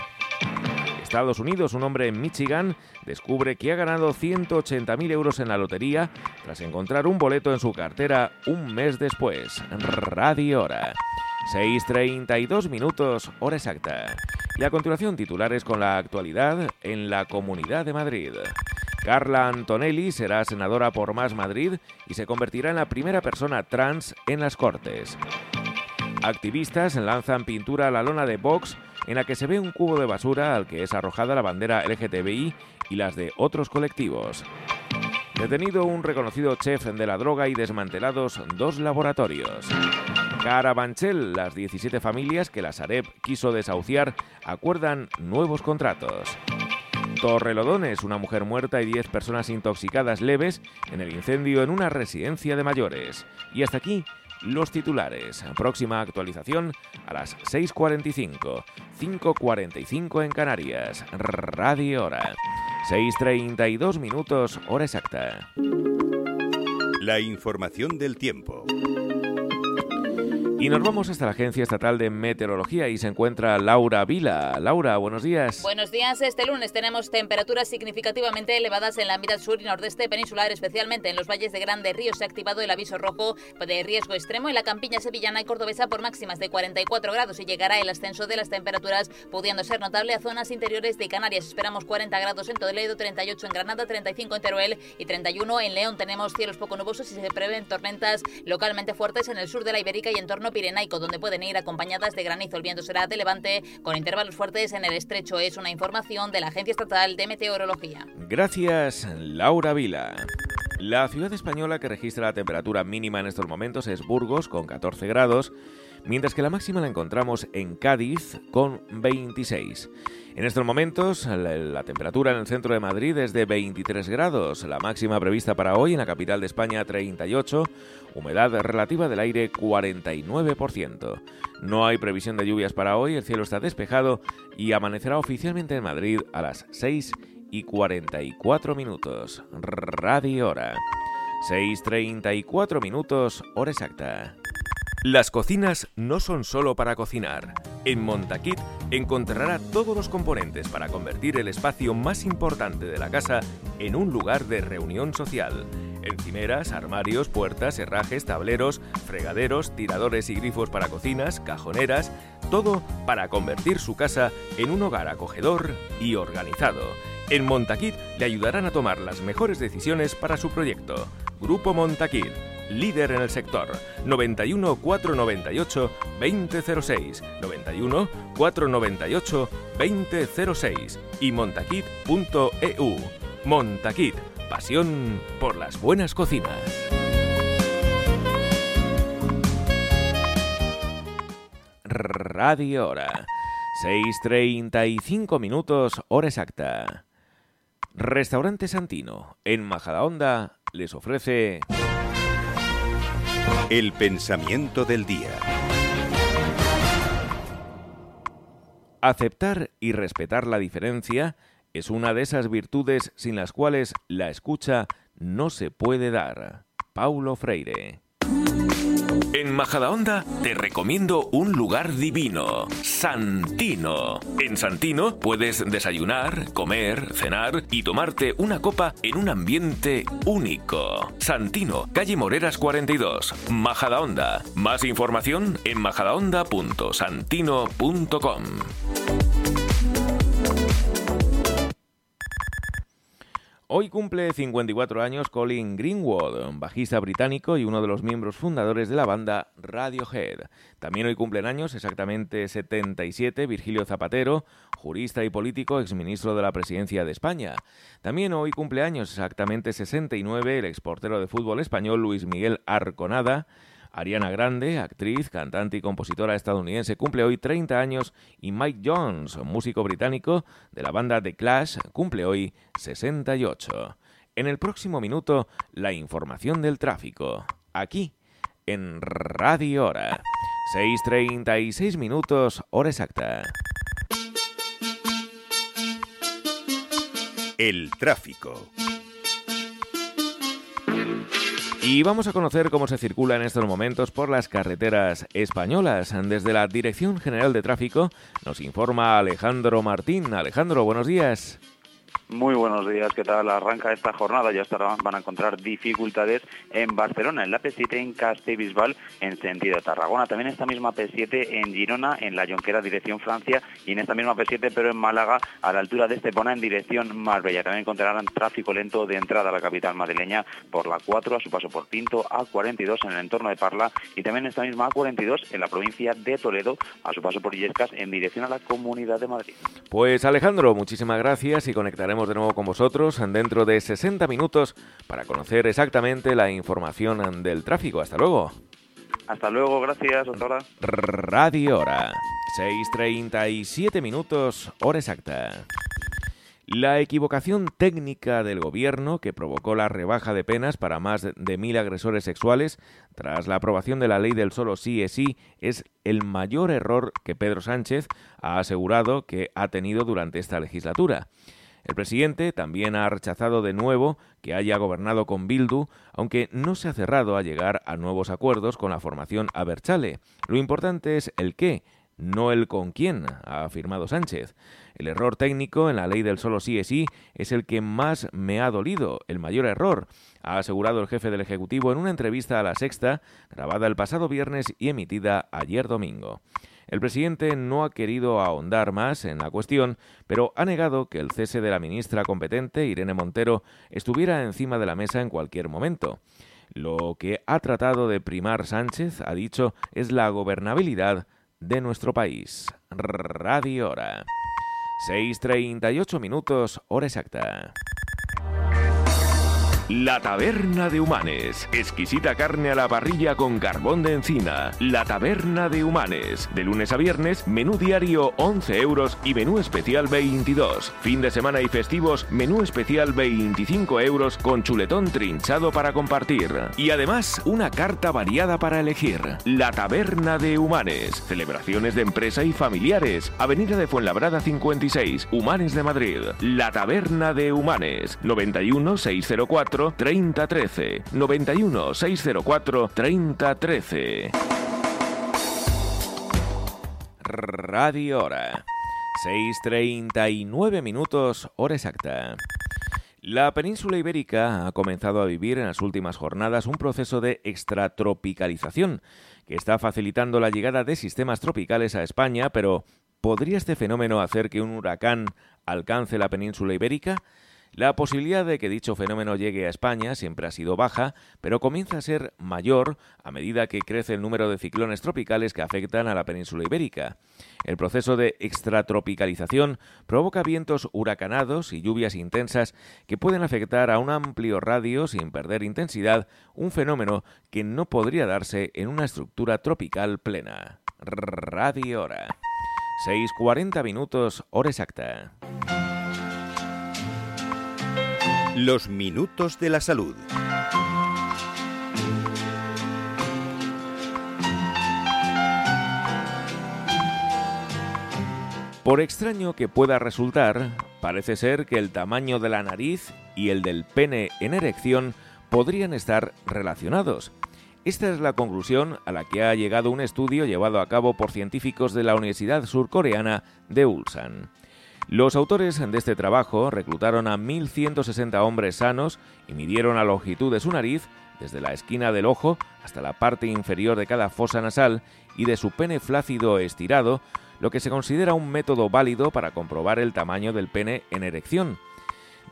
Estados Unidos, un hombre en Michigan descubre que ha ganado 180.000 euros en la lotería tras encontrar un boleto en su cartera un mes después. Radio Hora. 6.32 minutos, hora exacta. Y a continuación titulares con la actualidad en la Comunidad de Madrid. Carla Antonelli será senadora por Más Madrid y se convertirá en la primera persona trans en las Cortes. Activistas lanzan pintura a la lona de Vox en la que se ve un cubo de basura al que es arrojada la bandera LGTBI y las de otros colectivos. Detenido un reconocido chef de la droga y desmantelados dos laboratorios. Carabanchel, las 17 familias que la Sareb quiso desahuciar, acuerdan nuevos contratos. Torrelodones, una mujer muerta y 10 personas intoxicadas leves en el incendio en una residencia de mayores. Y hasta aquí los titulares. Próxima actualización a las 6.45, 5.45 en Canarias. Radio Hora. 6.32 minutos, hora exacta. La información del tiempo. Y nos vamos hasta la Agencia Estatal de Meteorología y se encuentra Laura Vila. Laura, buenos días. Buenos días. Este lunes tenemos temperaturas significativamente elevadas en la mitad sur y nordeste peninsular, especialmente en los valles de Grande Río. Se ha activado el aviso rojo de riesgo extremo en la campiña sevillana y cordobesa por máximas de 44 grados y llegará el ascenso de las temperaturas, pudiendo ser notable a zonas interiores de Canarias. Esperamos 40 grados en Toledo, 38 en Granada, 35 en Teruel y 31 en León. Tenemos cielos poco nubosos y se prevén tormentas localmente fuertes en el sur de la Ibérica y en torno Pirenaico, donde pueden ir acompañadas de granizo. El viento será de levante con intervalos fuertes en el estrecho. Es una información de la Agencia Estatal de Meteorología. Gracias, Laura Vila. La ciudad española que registra la temperatura mínima en estos momentos es Burgos, con 14 grados, mientras que la máxima la encontramos en Cádiz, con 26. En estos momentos, la, la, temperatura en el centro de Madrid es de 23 grados, la máxima prevista para hoy en la capital de España 38, humedad relativa del aire 49%. No hay previsión de lluvias para hoy, el cielo está despejado y amanecerá oficialmente en Madrid a las 6 y 44 minutos. Radio Hora. 6.34 minutos, hora exacta. Las cocinas no son solo para cocinar. En Montaquit encontrará todos los componentes para convertir el espacio más importante de la casa en un lugar de reunión social. Encimeras, armarios, puertas, herrajes, tableros, fregaderos, tiradores y grifos para cocinas, cajoneras, todo para convertir su casa en un hogar acogedor y organizado. En Montaquit le ayudarán a tomar las mejores decisiones para su proyecto. Grupo Montaquit líder en el sector. 91 498 2006, 91 498 2006 y montaquit.eu. Montaquit, pasión por las buenas cocinas. Radio Hora. 6.35 minutos, hora exacta. Restaurante Santino, en Majadahonda, les ofrece... El pensamiento del día. Aceptar y respetar la diferencia es una de esas virtudes sin las cuales la escucha no se puede dar. Paulo Freire. En Majadahonda te recomiendo un lugar divino, Santino. En Santino puedes desayunar, comer, cenar y tomarte una copa en un ambiente único. Santino, calle Moreras 42, Majadahonda. Más información en majadahonda.santino.com. Hoy cumple 54 años Colin Greenwood, bajista británico y uno de los miembros fundadores de la banda Radiohead. También hoy cumplen años, exactamente 77, Virgilio Zapatero, jurista y político, exministro de la presidencia de España. También hoy cumple años, exactamente 69, el exportero de fútbol español Luis Miguel Arconada. Ariana Grande, actriz, cantante y compositora estadounidense, cumple hoy 30 años y Mike Jones, músico británico de la banda The Clash, cumple hoy 68. En el próximo minuto, la información del tráfico. Aquí, en Radio Hora. 6.36 minutos, hora exacta. El tráfico. Y vamos a conocer cómo se circula en estos momentos por las carreteras españolas. Desde la Dirección General de Tráfico nos informa Alejandro Martín. Alejandro, buenos días. Muy buenos días, ¿qué tal? Arranca esta jornada, ya estarán, van a encontrar dificultades en Barcelona, en la P7 en Castellbisbal, en sentido Tarragona. También esta misma P7 en Girona, en la Jonquera, dirección Francia, y en esta misma P7, pero en Málaga, a la altura de Estepona, en dirección Marbella. También encontrarán tráfico lento de entrada a la capital madrileña por la 4, a su paso por Pinto, A42 en el entorno de Parla, y también esta misma A42 en la provincia de Toledo, a su paso por Illescas, en dirección a la Comunidad de Madrid. Pues Alejandro, muchísimas gracias y conectaremos de nuevo con vosotros dentro de 60 minutos para conocer exactamente la información del tráfico. Hasta luego. Hasta luego, gracias. Hasta ahora. Radio Hora. 6.37 minutos, hora exacta. La equivocación técnica del gobierno que provocó la rebaja de penas para más de mil agresores sexuales tras la aprobación de la ley del solo sí es sí es el mayor error que Pedro Sánchez ha asegurado que ha tenido durante esta legislatura. El presidente también ha rechazado de nuevo que haya gobernado con Bildu, aunque no se ha cerrado a llegar a nuevos acuerdos con la formación Aberchale. Lo importante es el qué, no el con quién, ha afirmado Sánchez. El error técnico en la ley del solo sí es sí es el que más me ha dolido, el mayor error, ha asegurado el jefe del Ejecutivo en una entrevista a la Sexta, grabada el pasado viernes y emitida ayer domingo. El presidente no ha querido ahondar más en la cuestión, pero ha negado que el cese de la ministra competente, Irene Montero, estuviera encima de la mesa en cualquier momento. Lo que ha tratado de primar Sánchez, ha dicho, es la gobernabilidad de nuestro país. Radio Hora. 6.38 minutos, hora exacta. La Taberna de Humanes. Exquisita carne a la parrilla con carbón de encina. La Taberna de Humanes. De lunes a viernes, menú diario 11 euros y menú especial 22. Fin de semana y festivos, menú especial 25 euros con chuletón trinchado para compartir. Y además, una carta variada para elegir. La Taberna de Humanes. Celebraciones de empresa y familiares. Avenida de Fuenlabrada 56, Humanes de Madrid. La Taberna de Humanes. 91 604 3013 91 604 3013 Radio Hora 6.39 minutos, hora exacta. La península ibérica ha comenzado a vivir en las últimas jornadas un proceso de extratropicalización que está facilitando la llegada de sistemas tropicales a España, pero ¿podría este fenómeno hacer que un huracán alcance la península ibérica? La posibilidad de que dicho fenómeno llegue a España siempre ha sido baja, pero comienza a ser mayor a medida que crece el número de ciclones tropicales que afectan a la península ibérica. El proceso de extratropicalización provoca vientos huracanados y lluvias intensas que pueden afectar a un amplio radio sin perder intensidad, un fenómeno que no podría darse en una estructura tropical plena. Radio Hora. 6.40 minutos, hora exacta. Los minutos de la salud. Por extraño que pueda resultar, parece ser que el tamaño de la nariz y el del pene en erección podrían estar relacionados. Esta es la conclusión a la que ha llegado un estudio llevado a cabo por científicos de la Universidad Surcoreana de Ulsan. Los autores de este trabajo reclutaron a 1.160 hombres sanos y midieron la longitud de su nariz desde la esquina del ojo hasta la parte inferior de cada fosa nasal y de su pene flácido estirado, lo que se considera un método válido para comprobar el tamaño del pene en erección.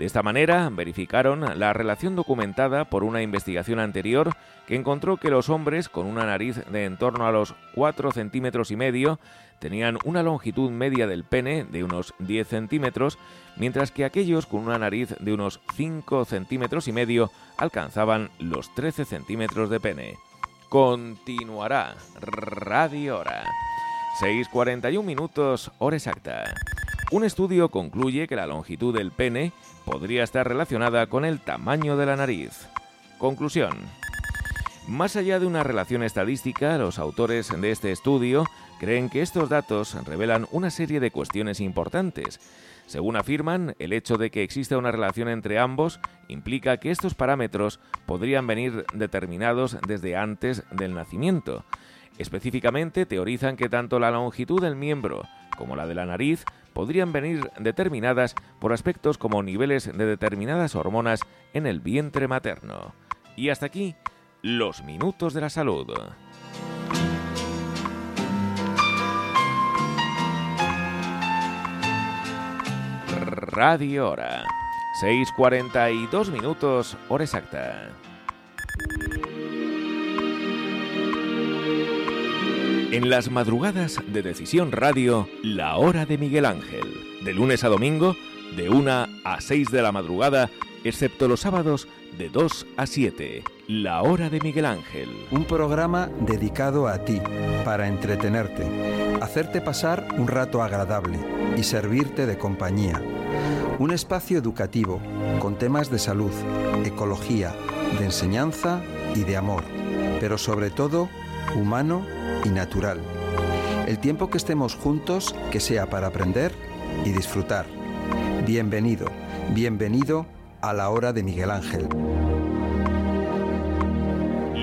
De esta manera, verificaron la relación documentada por una investigación anterior que encontró que los hombres con una nariz de en torno a los 4 centímetros y medio tenían una longitud media del pene de unos 10 centímetros, mientras que aquellos con una nariz de unos 5 centímetros y medio alcanzaban los 13 centímetros de pene. Continuará Radio Hora. 6.41 minutos, hora exacta. Un estudio concluye que la longitud del pene podría estar relacionada con el tamaño de la nariz. Conclusión. Más allá de una relación estadística, los autores de este estudio creen que estos datos revelan una serie de cuestiones importantes. Según afirman, el hecho de que exista una relación entre ambos implica que estos parámetros podrían venir determinados desde antes del nacimiento. Específicamente, teorizan que tanto la longitud del miembro como la de la nariz podrían venir determinadas por aspectos como niveles de determinadas hormonas en el vientre materno. Y hasta aquí, los minutos de la salud. Radio Hora. 6.42 minutos, hora exacta. En las madrugadas de Decisión Radio, la hora de Miguel Ángel. De lunes a domingo, de 1 a 6 de la madrugada, excepto los sábados, de 2 a 7. La hora de Miguel Ángel. Un programa dedicado a ti, para entretenerte, hacerte pasar un rato agradable y servirte de compañía. Un espacio educativo, con temas de salud, ecología, de enseñanza y de amor, pero sobre todo humano y natural. El tiempo que estemos juntos, que sea para aprender y disfrutar. Bienvenido, bienvenido a la hora de Miguel Ángel.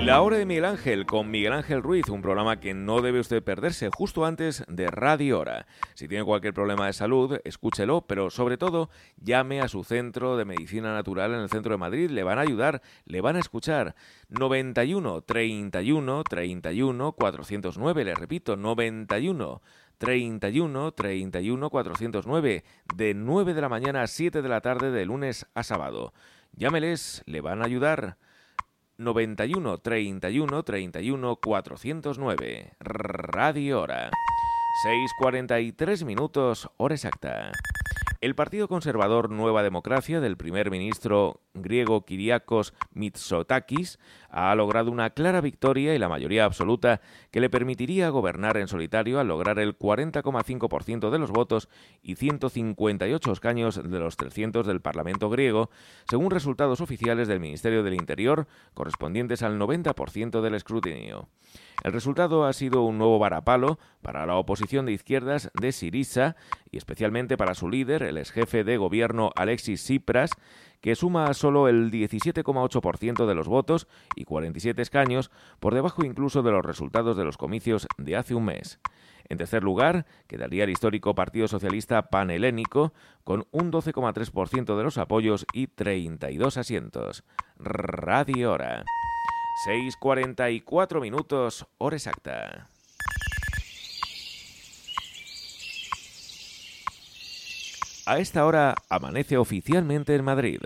La hora de Miguel Ángel con Miguel Ángel Ruiz, un programa que no debe usted perderse justo antes de Radio Hora. Si tiene cualquier problema de salud, escúchelo, pero sobre todo llame a su centro de medicina natural en el centro de Madrid, le van a ayudar, le van a escuchar. 91 31 31 409, le repito, 91 31 31 409, de 9 de la mañana a 7 de la tarde de lunes a sábado. Llámeles, le van a ayudar. 91 31 31 409. Radio Hora. 6.43 minutos, hora exacta. El Partido Conservador Nueva Democracia del primer ministro griego Kyriakos Mitsotakis ha logrado una clara victoria y la mayoría absoluta que le permitiría gobernar en solitario al lograr el 40,5% de los votos y 158 escaños de los 300 del Parlamento griego, según resultados oficiales del Ministerio del Interior correspondientes al 90% del escrutinio. El resultado ha sido un nuevo varapalo para la oposición de izquierdas de Sirisa y especialmente para su líder, el ex jefe de gobierno Alexis Tsipras, que suma solo el 17,8% de los votos y 47 escaños, por debajo incluso de los resultados de los comicios de hace un mes. En tercer lugar, quedaría el histórico Partido Socialista Panhelénico, con un 12,3% de los apoyos y 32 asientos. Radio Hora. 6.44 minutos, hora exacta. A esta hora amanece oficialmente en Madrid.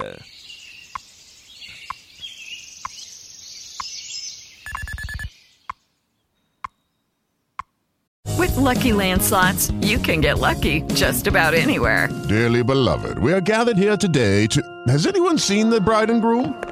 With Lucky Land slots, you can get lucky just about anywhere. Dearly beloved, we are gathered here today to. Has anyone seen the bride and groom?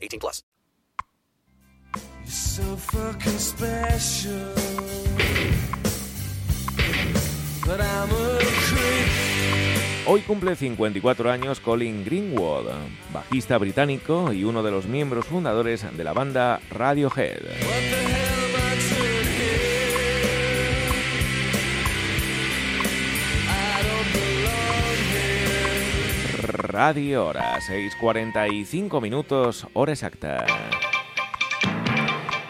18 plus. You're so fucking special. But I'm a creep. Hoy cumple 54 años Colin Greenwood, bajista británico y uno de los miembros fundadores de la banda Radiohead. Radio Hora, 6.45 minutos, hora exacta.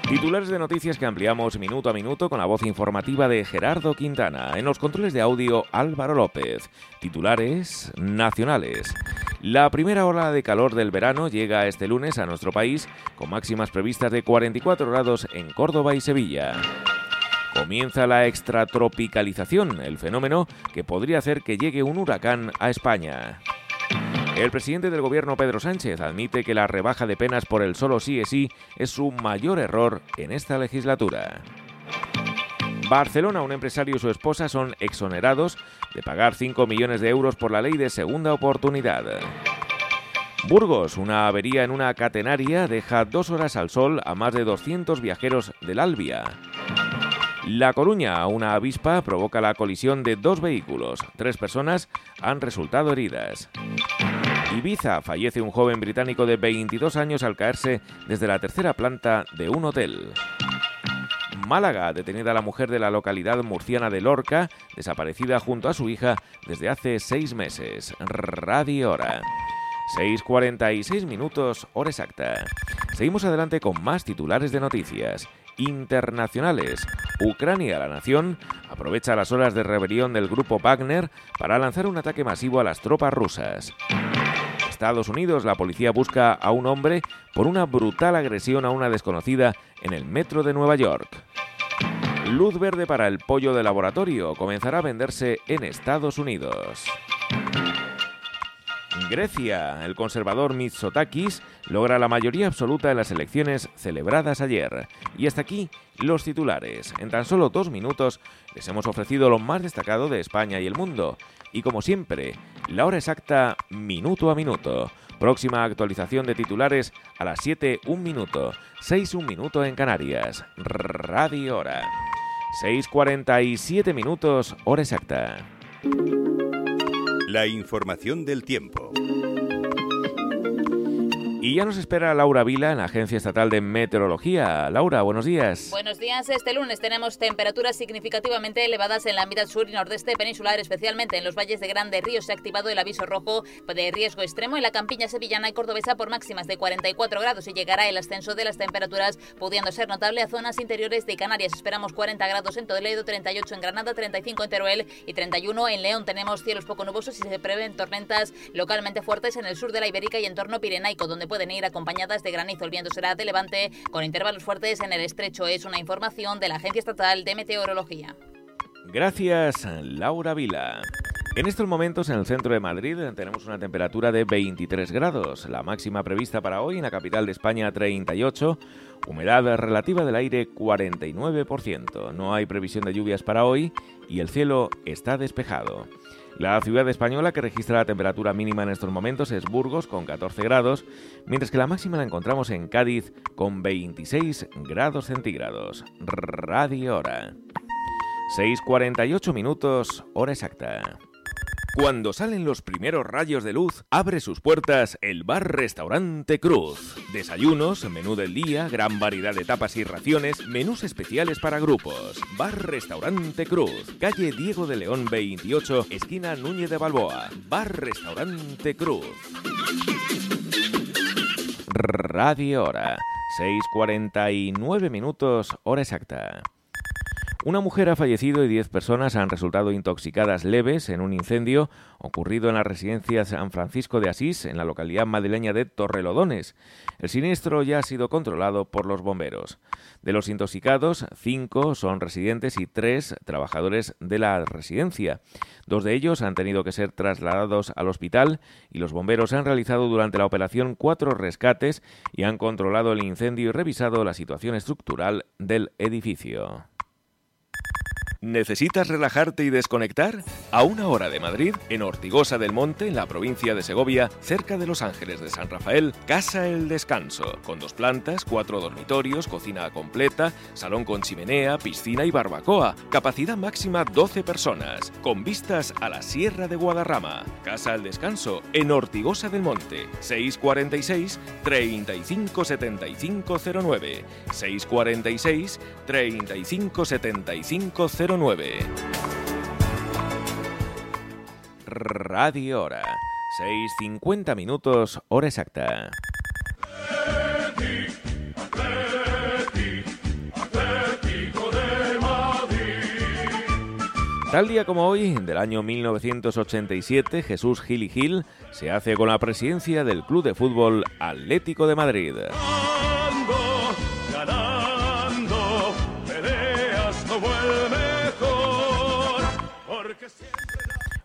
Titulares de noticias que ampliamos minuto a minuto con la voz informativa de Gerardo Quintana. En los controles de audio, Álvaro López. Titulares nacionales. La primera ola de calor del verano llega este lunes a nuestro país con máximas previstas de 44 grados en Córdoba y Sevilla. Comienza la extratropicalización, el fenómeno que podría hacer que llegue un huracán a España. El presidente del gobierno Pedro Sánchez admite que la rebaja de penas por el solo sí es sí es su mayor error en esta legislatura. Barcelona, un empresario y su esposa son exonerados de pagar 5 millones de euros por la ley de segunda oportunidad. Burgos, una avería en una catenaria deja dos horas al sol a más de 200 viajeros del Albia. La Coruña, una avispa provoca la colisión de dos vehículos. Tres personas han resultado heridas. Ibiza, fallece un joven británico de 22 años al caerse desde la tercera planta de un hotel. Málaga, detenida la mujer de la localidad murciana de Lorca, desaparecida junto a su hija desde hace seis meses. Radio Hora. 6.46 minutos, hora exacta. Seguimos adelante con más titulares de noticias internacionales. Ucrania, la nación, aprovecha las horas de rebelión del grupo Wagner para lanzar un ataque masivo a las tropas rusas. Estados Unidos, la policía busca a un hombre por una brutal agresión a una desconocida en el metro de Nueva York. Luz verde para el pollo de laboratorio comenzará a venderse en Estados Unidos. Grecia, el conservador Mitsotakis logra la mayoría absoluta en las elecciones celebradas ayer. Y hasta aquí los titulares. En tan solo dos minutos les hemos ofrecido lo más destacado de España y el mundo. Y como siempre, la hora exacta minuto a minuto. Próxima actualización de titulares a las 7, un minuto. 6, un minuto en Canarias. Radio Hora. 6.47 minutos, hora exacta. La información del tiempo. Y ya nos espera Laura Vila en la Agencia Estatal de Meteorología. Laura, buenos días. Buenos días. Este lunes tenemos temperaturas significativamente elevadas en la mitad sur y nordeste peninsular, especialmente en los valles de Grande Río. Se ha activado el aviso rojo de riesgo extremo en la campiña sevillana y cordobesa por máximas de 44 grados y llegará el ascenso de las temperaturas, pudiendo ser notable a zonas interiores de Canarias. Esperamos 40 grados en Toledo, 38 en Granada, 35 en Teruel y 31 en León. Tenemos cielos poco nubosos y se prevén tormentas localmente fuertes en el sur de la Ibérica y entorno pirenaico, donde pueden ir acompañadas de granizo. El viento será de levante con intervalos fuertes en el estrecho. Es una información de la Agencia Estatal de Meteorología. Gracias, Laura Vila. En estos momentos en el centro de Madrid tenemos una temperatura de 23 grados, la máxima prevista para hoy en la capital de España 38, humedad relativa del aire 49%, no hay previsión de lluvias para hoy y el cielo está despejado. La ciudad española que registra la temperatura mínima en estos momentos es Burgos con 14 grados, mientras que la máxima la encontramos en Cádiz con 26 grados centígrados. Radio Hora. 6.48 minutos, hora exacta. Cuando salen los primeros rayos de luz, abre sus puertas el bar-restaurante Cruz. Desayunos, menú del día, gran variedad de tapas y raciones, menús especiales para grupos. Bar-restaurante Cruz, calle Diego de León 28, esquina Núñez de Balboa. Bar-restaurante Cruz. Radio Hora, 6.49 minutos, hora exacta. Una mujer ha fallecido y 10 personas han resultado intoxicadas leves en un incendio ocurrido en la residencia San Francisco de Asís, en la localidad madrileña de Torrelodones. El siniestro ya ha sido controlado por los bomberos. De los intoxicados, cinco son residentes y tres trabajadores de la residencia. Dos de ellos han tenido que ser trasladados al hospital y los bomberos han realizado durante la operación cuatro rescates y han controlado el incendio y revisado la situación estructural del edificio. ¿Necesitas relajarte y desconectar? A una hora de Madrid, en Ortigosa del Monte, en la provincia de Segovia, cerca de Los Ángeles de San Rafael, Casa El Descanso, con dos plantas, cuatro dormitorios, cocina completa, salón con chimenea, piscina y barbacoa. Capacidad máxima 12 personas, con vistas a la Sierra de Guadarrama. Casa El Descanso, en Ortigosa del Monte, 646 35 7509 646 35 7509 Radio Hora. 6.50 minutos, hora exacta. Tal día como hoy, del año 1987, Jesús Gil y Gil se hace con la presidencia del Club de Fútbol Atlético de Madrid.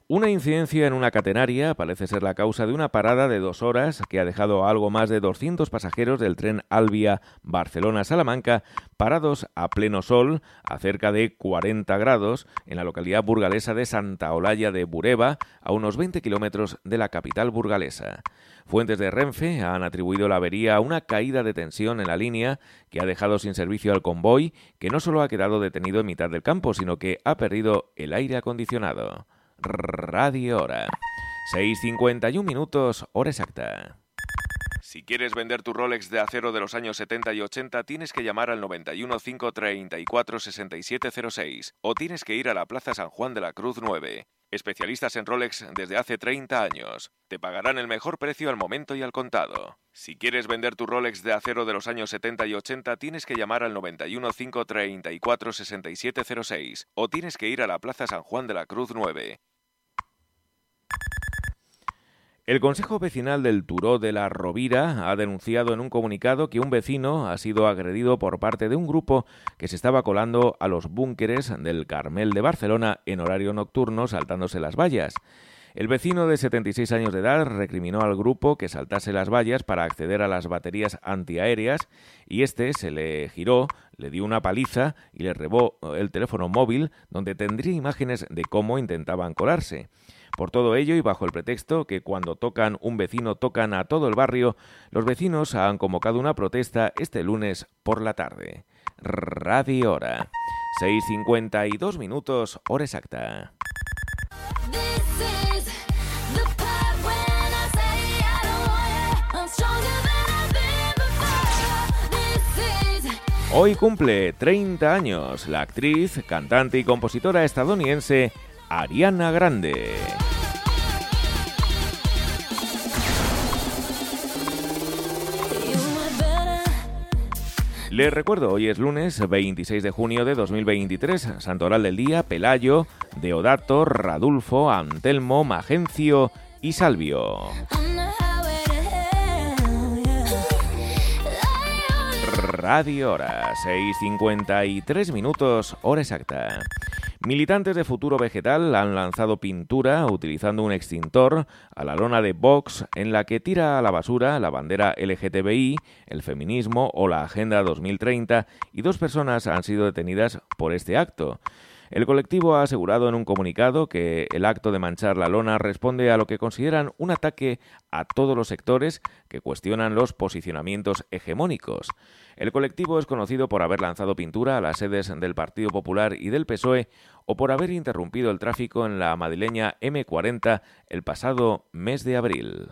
Una incidencia en una catenaria parece ser la causa de una parada de dos horas que ha dejado a algo más de 200 pasajeros del tren Albia Barcelona-Salamanca parados a pleno sol a cerca de 40 grados en la localidad burgalesa de Santa Olalla de Bureba, a unos 20 kilómetros de la capital burgalesa. Fuentes de Renfe han atribuido la avería a una caída de tensión en la línea que ha dejado sin servicio al convoy, que no solo ha quedado detenido en mitad del campo, sino que ha perdido el aire acondicionado. Radio Hora. 6.51 minutos, hora exacta. Si quieres vender tu Rolex de acero de los años 70 y 80, tienes que llamar al 91 534 6706 o tienes que ir a la Plaza San Juan de la Cruz 9. Especialistas en Rolex desde hace 30 años. Te pagarán el mejor precio al momento y al contado. Si quieres vender tu Rolex de acero de los años 70 y 80, tienes que llamar al 91 534 6706 o tienes que ir a la Plaza San Juan de la Cruz 9. El Consejo Vecinal del Turó de la Rovira ha denunciado en un comunicado que un vecino ha sido agredido por parte de un grupo que se estaba colando a los búnkeres del Carmel de Barcelona en horario nocturno saltándose las vallas. El vecino de 76 años de edad recriminó al grupo que saltase las vallas para acceder a las baterías antiaéreas y este se le giró, le dio una paliza y le robó el teléfono móvil donde tendría imágenes de cómo intentaban colarse. Por todo ello y bajo el pretexto que cuando tocan un vecino tocan a todo el barrio, los vecinos han convocado una protesta este lunes por la tarde. Radio Hora. 6.52 minutos, hora exacta. Hoy cumple 30 años la actriz, cantante y compositora estadounidense Ariana Grande. Les recuerdo, hoy es lunes 26 de junio de 2023, Santoral del Día, Pelayo, Deodato, Radulfo, Antelmo, Magencio y Salvio. Radio Hora, 6.53 minutos, hora exacta. Militantes de Futuro Vegetal han lanzado pintura utilizando un extintor a la lona de Vox en la que tira a la basura la bandera LGTBI, el feminismo o la Agenda 2030 y dos personas han sido detenidas por este acto. El colectivo ha asegurado en un comunicado que el acto de manchar la lona responde a lo que consideran un ataque a todos los sectores que cuestionan los posicionamientos hegemónicos. El colectivo es conocido por haber lanzado pintura a las sedes del Partido Popular y del PSOE o por haber interrumpido el tráfico en la madrileña M40 el pasado mes de abril.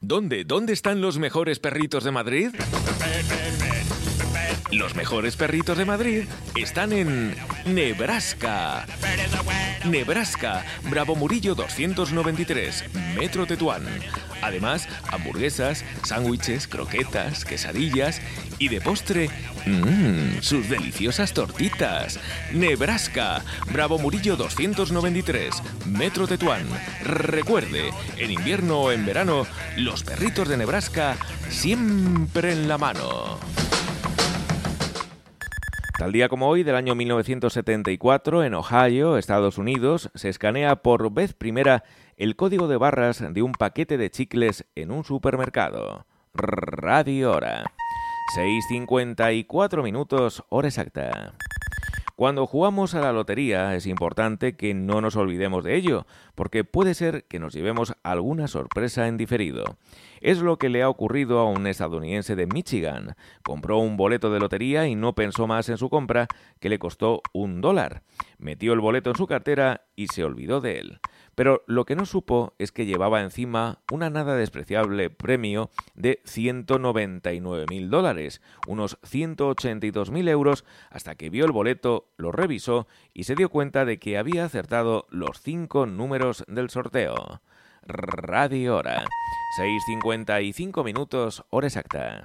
¿Dónde? ¿Dónde están los mejores perritos de Madrid? Los mejores perritos de Madrid están en Nebraska. Nebraska, Bravo Murillo 293, Metro Tetuán. Además, hamburguesas, sándwiches, croquetas, quesadillas y de postre, mmm, sus deliciosas tortitas. Nebraska, Bravo Murillo 293, Metro Tetuán. Recuerde, en invierno o en verano, los perritos de Nebraska siempre en la mano. Tal día como hoy, del año 1974, en Ohio, Estados Unidos, se escanea por vez primera el código de barras de un paquete de chicles en un supermercado. Radio Hora. 6.54 minutos, hora exacta. Cuando jugamos a la lotería es importante que no nos olvidemos de ello, porque puede ser que nos llevemos alguna sorpresa en diferido. Es lo que le ha ocurrido a un estadounidense de Michigan. Compró un boleto de lotería y no pensó más en su compra, que le costó un dólar. Metió el boleto en su cartera y se olvidó de él. Pero lo que no supo es que llevaba encima una nada despreciable premio de 199 mil dólares, unos 182 mil euros, hasta que vio el boleto, lo revisó y se dio cuenta de que había acertado los cinco números del sorteo. Radio Hora. 6.55 minutos, hora exacta.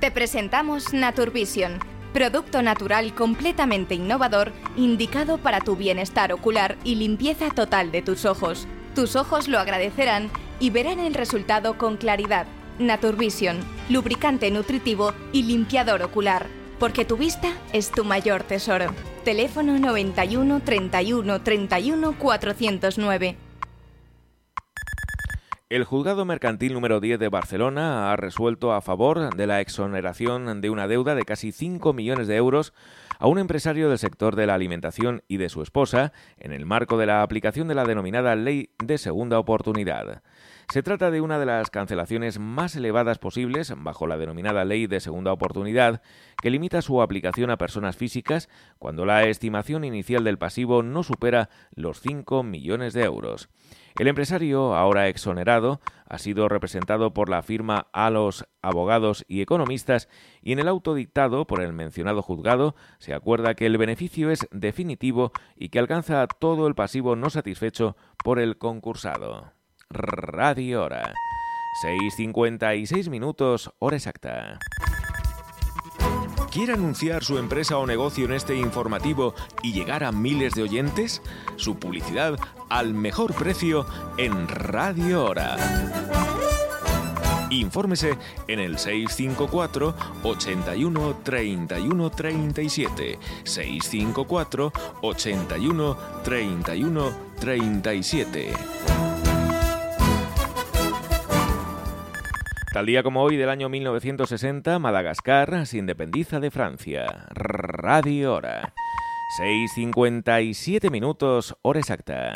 Te presentamos Naturvision. Producto natural completamente innovador, indicado para tu bienestar ocular y limpieza total de tus ojos. Tus ojos lo agradecerán y verán el resultado con claridad. Naturvision, lubricante nutritivo y limpiador ocular. Porque tu vista es tu mayor tesoro. Teléfono 91 31 31 409. El juzgado mercantil número 10 de Barcelona ha resuelto a favor de la exoneración de una deuda de casi 5 millones de euros a un empresario del sector de la alimentación y de su esposa en el marco de la aplicación de la denominada Ley de Segunda Oportunidad. Se trata de una de las cancelaciones más elevadas posibles bajo la denominada Ley de Segunda Oportunidad, que limita su aplicación a personas físicas cuando la estimación inicial del pasivo no supera los 5 millones de euros. El empresario, ahora exonerado, ha sido representado por la firma Alos Abogados y Economistas y en el auto dictado por el mencionado juzgado se acuerda que el beneficio es definitivo y que alcanza todo el pasivo no satisfecho por el concursado. Radio Hora. 6.56 minutos, hora exacta. ¿Quiere anunciar su empresa o negocio en este informativo y llegar a miles de oyentes? Su publicidad al mejor precio en Radio Hora. Infórmese en el 654 81 31 37. 654 81 31 37. Tal día como hoy del año 1960, Madagascar se independiza de Francia. Radio Hora. 6.57 minutos, hora exacta.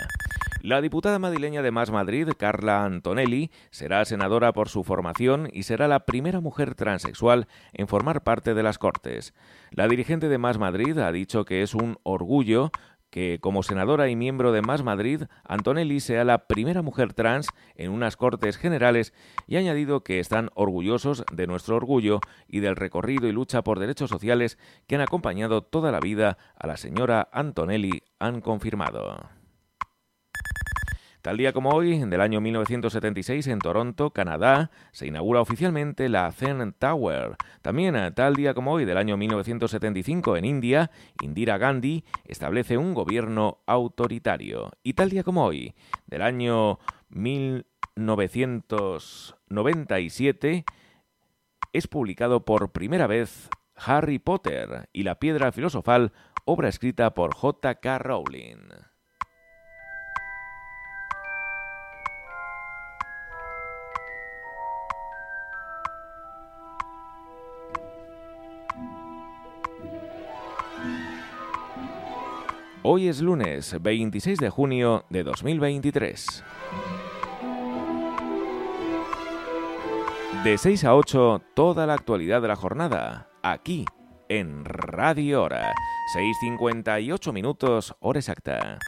La diputada madrileña de Más Madrid, Carla Antonelli, será senadora por su formación y será la primera mujer transexual en formar parte de las Cortes. La dirigente de Más Madrid ha dicho que es un orgullo que como senadora y miembro de Más Madrid, Antonelli sea la primera mujer trans en unas Cortes Generales y ha añadido que están orgullosos de nuestro orgullo y del recorrido y lucha por derechos sociales que han acompañado toda la vida a la señora Antonelli, han confirmado. Tal día como hoy, del año 1976, en Toronto, Canadá, se inaugura oficialmente la Zen Tower. También, tal día como hoy, del año 1975, en India, Indira Gandhi establece un gobierno autoritario. Y tal día como hoy, del año 1997, es publicado por primera vez Harry Potter y la piedra filosofal, obra escrita por J.K. Rowling. Hoy es lunes 26 de junio de 2023. De 6 a 8, toda la actualidad de la jornada, aquí, en Radio Hora. 6.58 minutos, hora exacta.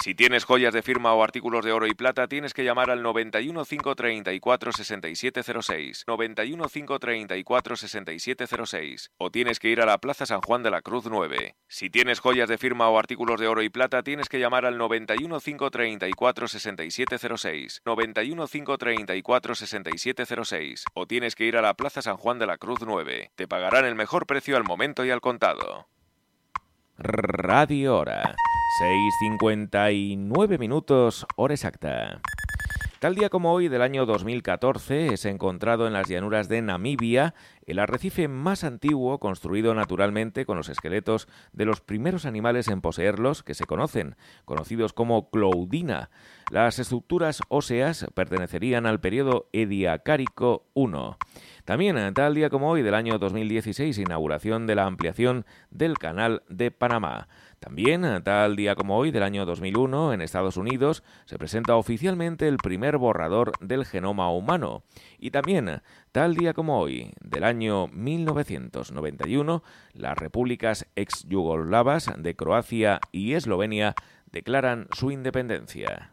Si tienes joyas de firma o artículos de oro y plata, tienes que llamar al 91 534 6706. 91 534 6706. O tienes que ir a la Plaza San Juan de la Cruz 9. Si tienes joyas de firma o artículos de oro y plata, tienes que llamar al 91 534 6706. 91 534 6706. O tienes que ir a la Plaza San Juan de la Cruz 9. Te pagarán el mejor precio al momento y al contado. Radio Hora. 6.59 minutos, hora exacta. Tal día como hoy del año 2014 es encontrado en las llanuras de Namibia el arrecife más antiguo construido naturalmente con los esqueletos de los primeros animales en poseerlos que se conocen, conocidos como Cloudina. Las estructuras óseas pertenecerían al periodo Ediacárico I. También, tal día como hoy del año 2016, inauguración de la ampliación del Canal de Panamá. También, tal día como hoy del año 2001, en Estados Unidos, se presenta oficialmente el primer borrador del genoma humano. Y también, tal día como hoy del año 1991, las repúblicas ex-yugoslavas de Croacia y Eslovenia declaran su independencia.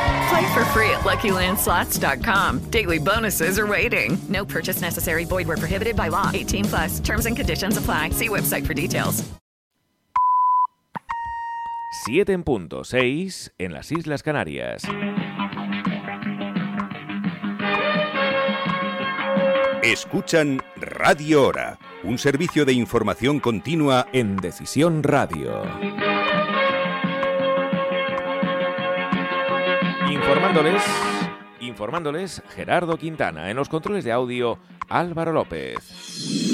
Play for free at LuckyLandSlots.com. Daily bonuses are waiting. No purchase necessary. Void where prohibited by law. 18 plus. Terms and conditions apply. See website for details. 7 en punto, 6 en las Islas Canarias. Escuchan Radio Hora, un servicio de información continua en Decisión Radio. Informándoles, informándoles Gerardo Quintana, en los controles de audio Álvaro López.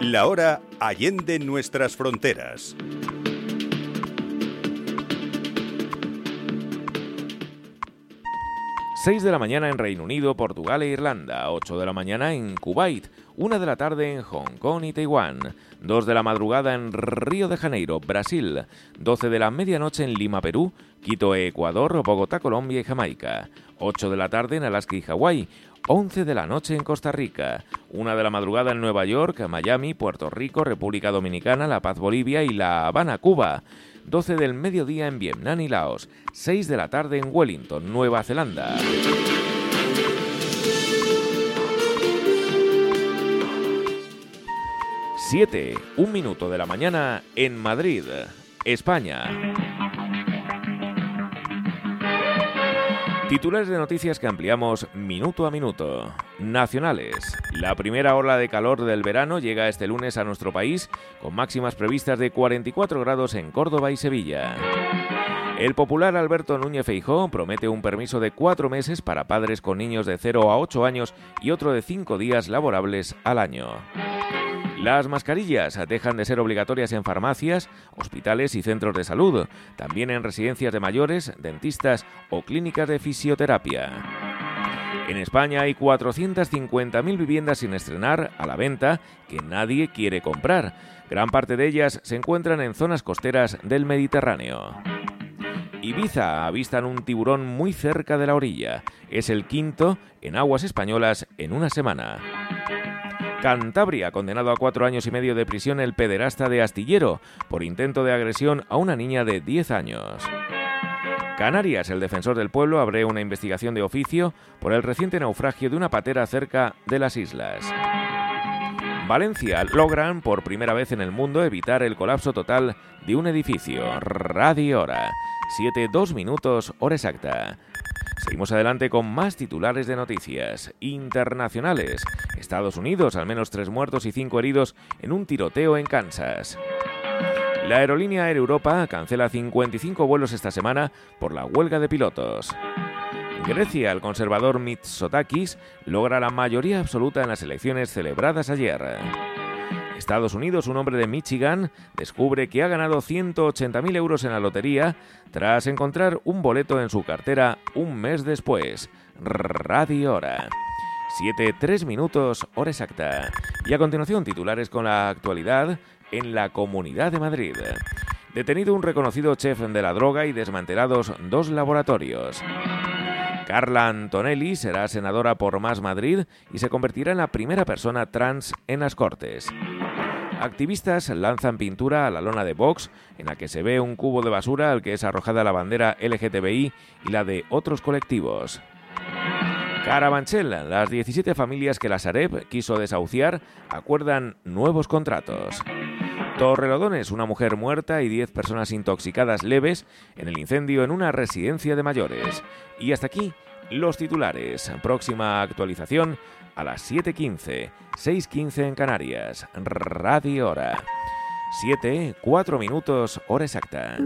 La hora allende nuestras fronteras. Seis de la mañana en Reino Unido, Portugal e Irlanda, 8 de la mañana en Kuwait, 1 de la tarde en Hong Kong y Taiwán, 2 de la madrugada en Río de Janeiro, Brasil, 12 de la medianoche en Lima, Perú, Quito, Ecuador, Bogotá, Colombia y Jamaica, 8 de la tarde en Alaska y Hawái, 11 de la noche en Costa Rica, 1 de la madrugada en Nueva York, Miami, Puerto Rico, República Dominicana, La Paz, Bolivia y La Habana, Cuba. 12 del mediodía en Vietnam y Laos, 6 de la tarde en Wellington, Nueva Zelanda. Siete, un minuto de la mañana en Madrid, España. Titulares de noticias que ampliamos minuto a minuto. Nacionales. La primera ola de calor del verano llega este lunes a nuestro país, con máximas previstas de 44 grados en Córdoba y Sevilla. El popular Alberto Núñez Feijó promete un permiso de cuatro meses para padres con niños de 0 a 8 años y otro de cinco días laborables al año. Las mascarillas dejan de ser obligatorias en farmacias, hospitales y centros de salud, también en residencias de mayores, dentistas o clínicas de fisioterapia. En España hay 450.000 viviendas sin estrenar a la venta que nadie quiere comprar. Gran parte de ellas se encuentran en zonas costeras del Mediterráneo. Ibiza avistan un tiburón muy cerca de la orilla. Es el quinto en aguas españolas en una semana. Cantabria, condenado a cuatro años y medio de prisión el pederasta de Astillero por intento de agresión a una niña de 10 años. Canarias, el defensor del pueblo, abre una investigación de oficio por el reciente naufragio de una patera cerca de las islas. Valencia logran por primera vez en el mundo evitar el colapso total de un edificio. Radio Hora. 7, 2 minutos, hora exacta. Seguimos adelante con más titulares de noticias internacionales. Estados Unidos, al menos tres muertos y cinco heridos en un tiroteo en Kansas. La aerolínea Air Europa cancela 55 vuelos esta semana por la huelga de pilotos. Grecia, el conservador Mitsotakis, logra la mayoría absoluta en las elecciones celebradas ayer. Estados Unidos, un hombre de Michigan descubre que ha ganado 180.000 euros en la lotería tras encontrar un boleto en su cartera un mes después. Radio Hora. 7, 3 minutos, hora exacta. Y a continuación, titulares con la actualidad en la Comunidad de Madrid. Detenido un reconocido chef de la droga y desmantelados dos laboratorios. Carla Antonelli será senadora por Más Madrid y se convertirá en la primera persona trans en las Cortes. Activistas lanzan pintura a la lona de Vox, en la que se ve un cubo de basura al que es arrojada la bandera LGTBI y la de otros colectivos. Carabanchel, las 17 familias que la Sareb quiso desahuciar, acuerdan nuevos contratos. Torrelodones, una mujer muerta y 10 personas intoxicadas leves en el incendio en una residencia de mayores. Y hasta aquí los titulares. Próxima actualización a las 7.15, 6.15 en Canarias. Radio Hora. 7, 4 minutos, hora exacta.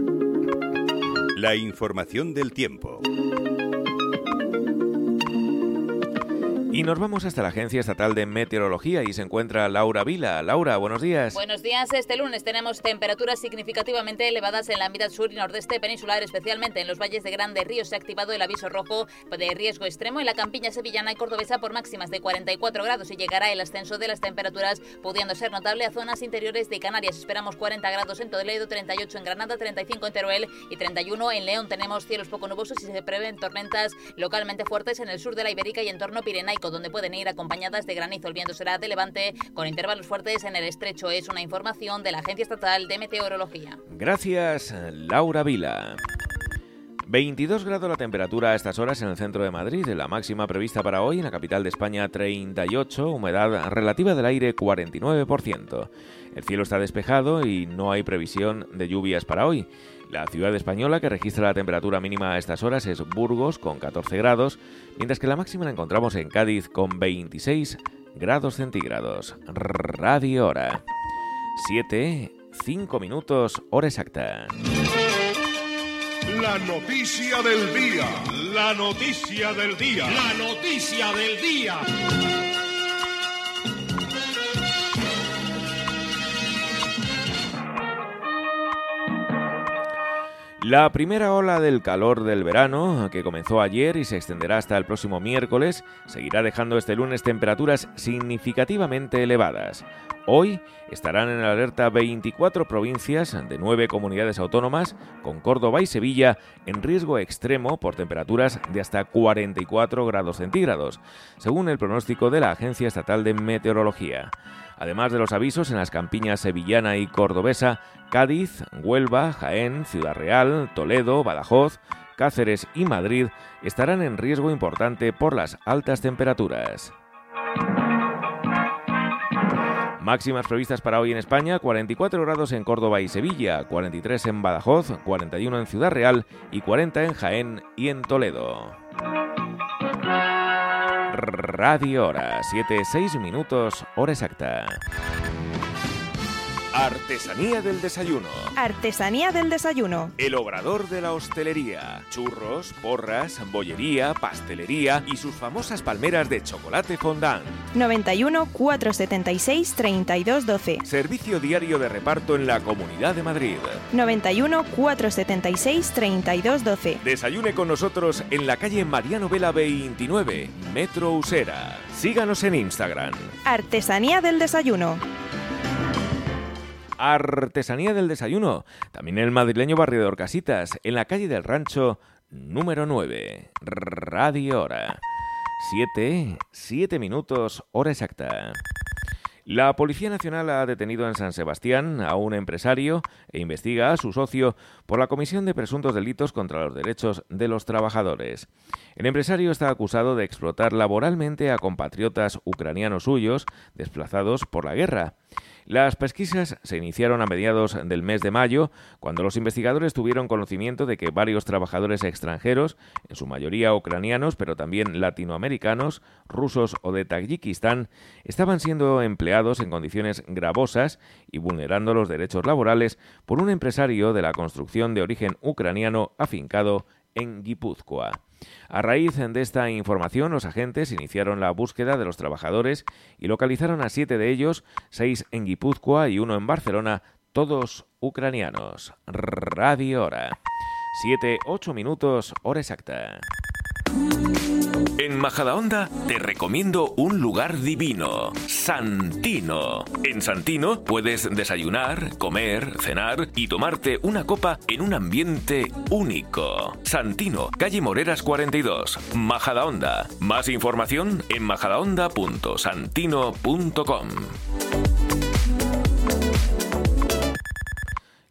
La información del tiempo. Y nos vamos hasta la Agencia Estatal de Meteorología y se encuentra Laura Vila. Laura, buenos días. Buenos días. Este lunes tenemos temperaturas significativamente elevadas en la mitad sur y nordeste peninsular, especialmente en los valles de Grande Río. Se ha activado el aviso rojo de riesgo extremo en la campiña sevillana y cordobesa por máximas de 44 grados y llegará el ascenso de las temperaturas, pudiendo ser notable a zonas interiores de Canarias. Esperamos 40 grados en Toledo, 38 en Granada, 35 en Teruel y 31 en León. Tenemos cielos poco nubosos y se prevén tormentas localmente fuertes en el sur de la Ibérica y entorno pirenaico donde pueden ir acompañadas de granizo. El viento será de levante con intervalos fuertes en el estrecho. Es una información de la Agencia Estatal de Meteorología. Gracias, Laura Vila. 22 grados la temperatura a estas horas en el centro de Madrid, la máxima prevista para hoy en la capital de España 38, humedad relativa del aire 49%. El cielo está despejado y no hay previsión de lluvias para hoy. La ciudad española que registra la temperatura mínima a estas horas es Burgos con 14 grados, mientras que la máxima la encontramos en Cádiz con 26 grados centígrados. Radio Hora. 7, 5 minutos, hora exacta. La noticia del día. La noticia del día. La noticia del día. La primera ola del calor del verano, que comenzó ayer y se extenderá hasta el próximo miércoles, seguirá dejando este lunes temperaturas significativamente elevadas. Hoy estarán en alerta 24 provincias de 9 comunidades autónomas, con Córdoba y Sevilla en riesgo extremo por temperaturas de hasta 44 grados centígrados, según el pronóstico de la Agencia Estatal de Meteorología. Además de los avisos en las campiñas sevillana y cordobesa, Cádiz, Huelva, Jaén, Ciudad Real, Toledo, Badajoz, Cáceres y Madrid estarán en riesgo importante por las altas temperaturas. Máximas previstas para hoy en España, 44 grados en Córdoba y Sevilla, 43 en Badajoz, 41 en Ciudad Real y 40 en Jaén y en Toledo. Radio Hora, 7-6 minutos, hora exacta. Artesanía del desayuno. Artesanía del desayuno. El obrador de la hostelería. Churros, porras, bollería, pastelería y sus famosas palmeras de chocolate fondant. 91 476 3212. Servicio diario de reparto en la Comunidad de Madrid. 91 476 3212. Desayune con nosotros en la calle Mariano Vela 29, Metro Usera. Síganos en Instagram. Artesanía del desayuno. Artesanía del Desayuno, también el madrileño barrio de Orcasitas, en la calle del Rancho número 9. Radio Hora. 7, 7 minutos, hora exacta. La Policía Nacional ha detenido en San Sebastián a un empresario e investiga a su socio por la comisión de presuntos delitos contra los derechos de los trabajadores. El empresario está acusado de explotar laboralmente a compatriotas ucranianos suyos desplazados por la guerra. Las pesquisas se iniciaron a mediados del mes de mayo, cuando los investigadores tuvieron conocimiento de que varios trabajadores extranjeros, en su mayoría ucranianos, pero también latinoamericanos, rusos o de Tayikistán, estaban siendo empleados en condiciones gravosas y vulnerando los derechos laborales por un empresario de la construcción de origen ucraniano afincado en Guipúzcoa. A raíz de esta información, los agentes iniciaron la búsqueda de los trabajadores y localizaron a siete de ellos, seis en Guipúzcoa y uno en Barcelona, todos ucranianos. Radio Hora. Siete, ocho minutos, hora exacta. En Majadahonda te recomiendo un lugar divino, Santino. En Santino puedes desayunar, comer, cenar y tomarte una copa en un ambiente único. Santino, calle Moreras 42, Majadahonda. Más información en majadahonda.santino.com.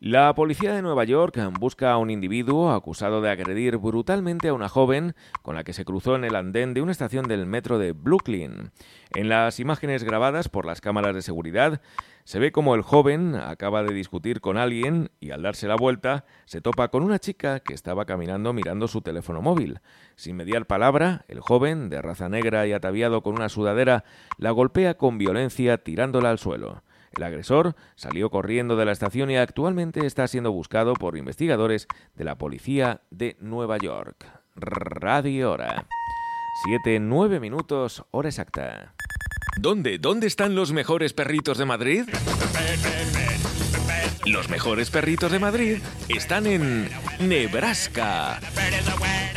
La policía de Nueva York busca a un individuo acusado de agredir brutalmente a una joven con la que se cruzó en el andén de una estación del metro de Brooklyn. En las imágenes grabadas por las cámaras de seguridad se ve como el joven acaba de discutir con alguien y al darse la vuelta se topa con una chica que estaba caminando mirando su teléfono móvil. Sin mediar palabra, el joven, de raza negra y ataviado con una sudadera, la golpea con violencia tirándola al suelo. El agresor salió corriendo de la estación y actualmente está siendo buscado por investigadores de la policía de Nueva York. Radio Hora. 7, 9 minutos, hora exacta. ¿Dónde? ¿Dónde están los mejores perritos de Madrid? Los mejores perritos de Madrid están en Nebraska.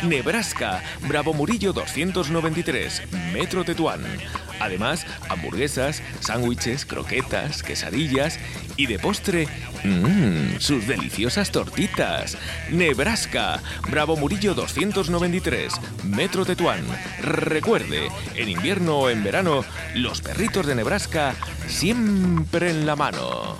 Nebraska, Bravo Murillo 293, Metro Tetuán. Además, hamburguesas, sándwiches, croquetas, quesadillas y de postre, mmm, sus deliciosas tortitas. Nebraska, Bravo Murillo 293, Metro Tetuán. Recuerde, en invierno o en verano, los perritos de Nebraska siempre en la mano.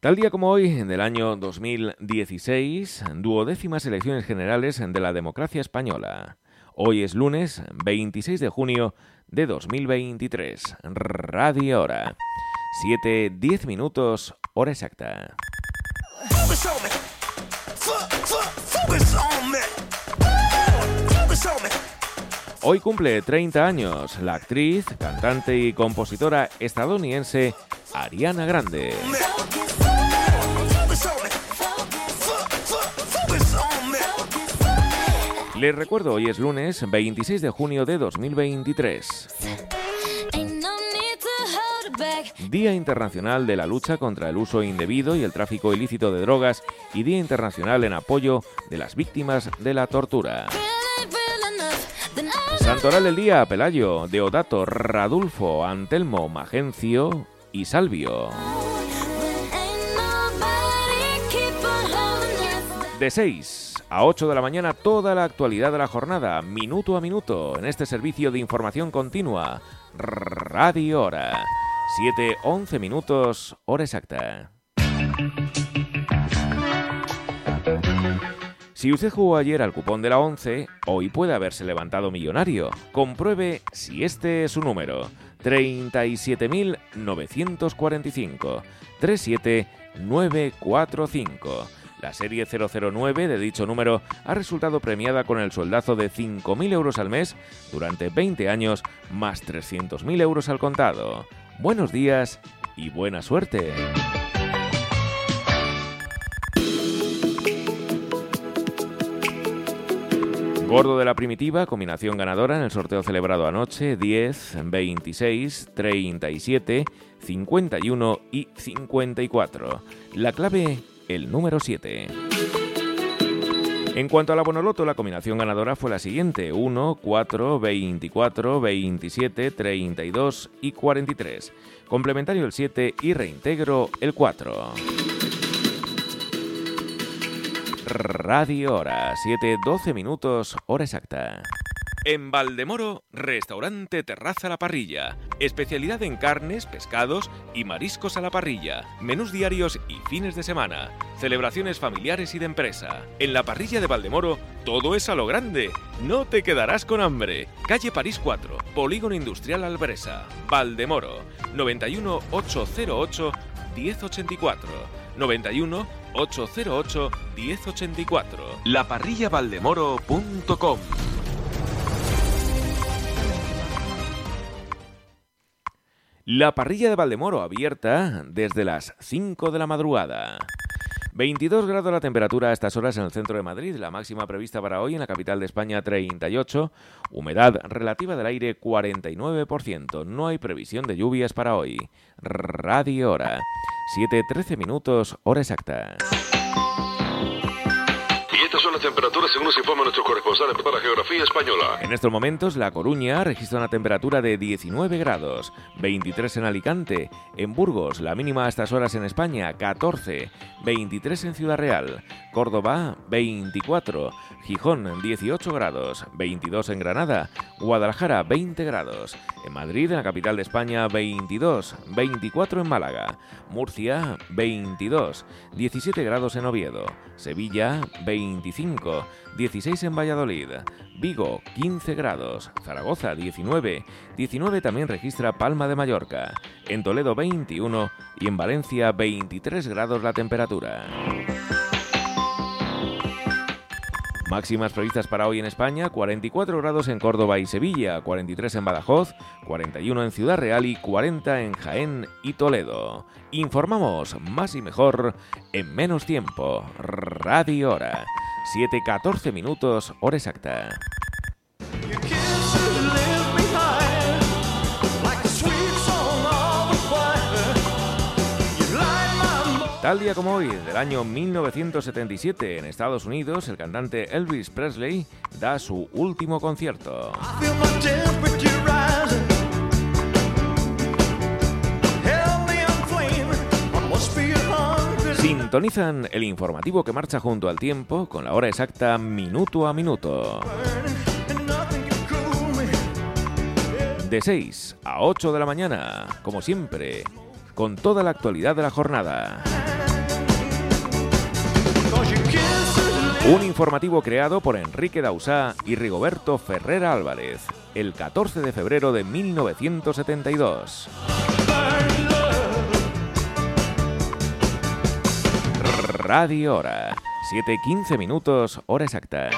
Tal día como hoy, en el año 2016, duodécimas elecciones generales de la democracia española. Hoy es lunes 26 de junio de 2023. Radio Hora. 7, 10 minutos, hora exacta. Hoy cumple 30 años la actriz, cantante y compositora estadounidense Ariana Grande. Les recuerdo, hoy es lunes 26 de junio de 2023. Día Internacional de la Lucha contra el Uso Indebido y el Tráfico Ilícito de Drogas y Día Internacional en apoyo de las víctimas de la tortura. Santoral del Día, Pelayo, Deodato, Radulfo, Antelmo, Magencio y Salvio. De 6 a 8 de la mañana toda la actualidad de la jornada, minuto a minuto, en este servicio de información continua, Radio Hora. 7, 11 minutos, hora exacta. Si usted jugó ayer al cupón de la 11, hoy puede haberse levantado millonario. Compruebe si este es su número. 37.945. 37945. La serie 009 de dicho número ha resultado premiada con el soldazo de 5.000 euros al mes durante 20 años más 300.000 euros al contado. Buenos días y buena suerte. Gordo de la primitiva, combinación ganadora en el sorteo celebrado anoche, 10, 26, 37, 51 y 54. La clave el número 7. En cuanto a la Bonoloto, la combinación ganadora fue la siguiente: 1, 4, 24, 27, 32 y 43. Complementario el 7 y reintegro el 4. Radio Hora, 7, 12 minutos, hora exacta. En Valdemoro, restaurante Terraza La Parrilla. Especialidad en carnes, pescados y mariscos a la parrilla. Menús diarios y fines de semana. Celebraciones familiares y de empresa. En la parrilla de Valdemoro, todo es a lo grande. No te quedarás con hambre. Calle París 4, Polígono Industrial Albresa. Valdemoro, 91 808 1084. 91 808 1084. Laparrillavaldemoro.com La parrilla de Valdemoro abierta desde las 5 de la madrugada. 22 grados la temperatura a estas horas en el centro de Madrid, la máxima prevista para hoy en la capital de España 38, humedad relativa del aire 49%, no hay previsión de lluvias para hoy. Radio Hora, 7.13 minutos, hora exacta. Las temperaturas según nos informa nuestro corresponsal para geografía española. En estos momentos, La Coruña registra una temperatura de 19 grados, 23 en Alicante, en Burgos, la mínima a estas horas en España, 14, 23 en Ciudad Real, Córdoba, 24, Gijón, 18 grados, 22 en Granada, Guadalajara, 20 grados, en Madrid, la capital de España, 22, 24 en Málaga, Murcia, 22, 17 grados en Oviedo, Sevilla, 25, 16 en Valladolid, Vigo 15 grados, Zaragoza 19, 19 también registra Palma de Mallorca, en Toledo 21 y en Valencia 23 grados la temperatura. Máximas previstas para hoy en España, 44 grados en Córdoba y Sevilla, 43 en Badajoz, 41 en Ciudad Real y 40 en Jaén y Toledo. Informamos más y mejor en menos tiempo. Radio Hora. 7.14 minutos, hora exacta. Tal día como hoy, del año 1977, en Estados Unidos, el cantante Elvis Presley da su último concierto. Sintonizan el informativo que marcha junto al tiempo con la hora exacta minuto a minuto. De 6 a 8 de la mañana, como siempre, con toda la actualidad de la jornada. Un informativo creado por Enrique Dausá y Rigoberto Ferrera Álvarez, el 14 de febrero de 1972. Radio Hora, 7.15 minutos, hora exacta.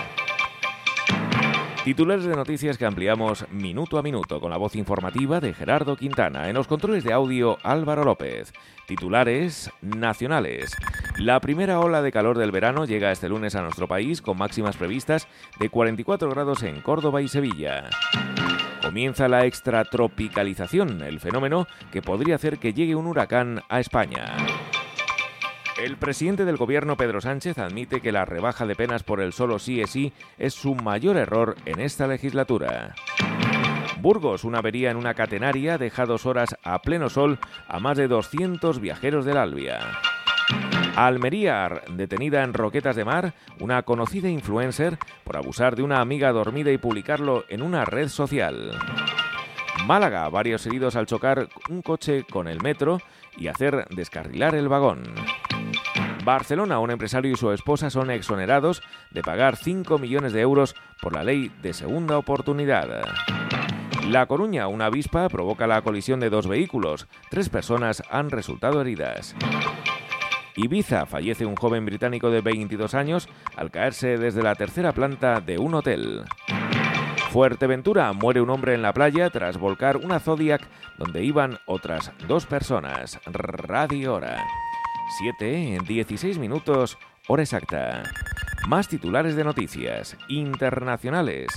Titulares de noticias que ampliamos minuto a minuto con la voz informativa de Gerardo Quintana. En los controles de audio Álvaro López. Titulares nacionales. La primera ola de calor del verano llega este lunes a nuestro país con máximas previstas de 44 grados en Córdoba y Sevilla. Comienza la extratropicalización, el fenómeno que podría hacer que llegue un huracán a España. El presidente del gobierno Pedro Sánchez admite que la rebaja de penas por el solo sí es sí es su mayor error en esta legislatura. Burgos, una avería en una catenaria deja dos horas a pleno sol a más de 200 viajeros del Albia. Almería, detenida en Roquetas de Mar, una conocida influencer por abusar de una amiga dormida y publicarlo en una red social. Málaga, varios heridos al chocar un coche con el metro y hacer descarrilar el vagón. Barcelona, un empresario y su esposa son exonerados de pagar 5 millones de euros por la ley de segunda oportunidad. La Coruña, una avispa, provoca la colisión de dos vehículos. Tres personas han resultado heridas. Ibiza, fallece un joven británico de 22 años al caerse desde la tercera planta de un hotel. Fuerteventura, muere un hombre en la playa tras volcar una Zodiac donde iban otras dos personas. Radio Hora. 7 en 16 minutos, hora exacta. Más titulares de noticias internacionales.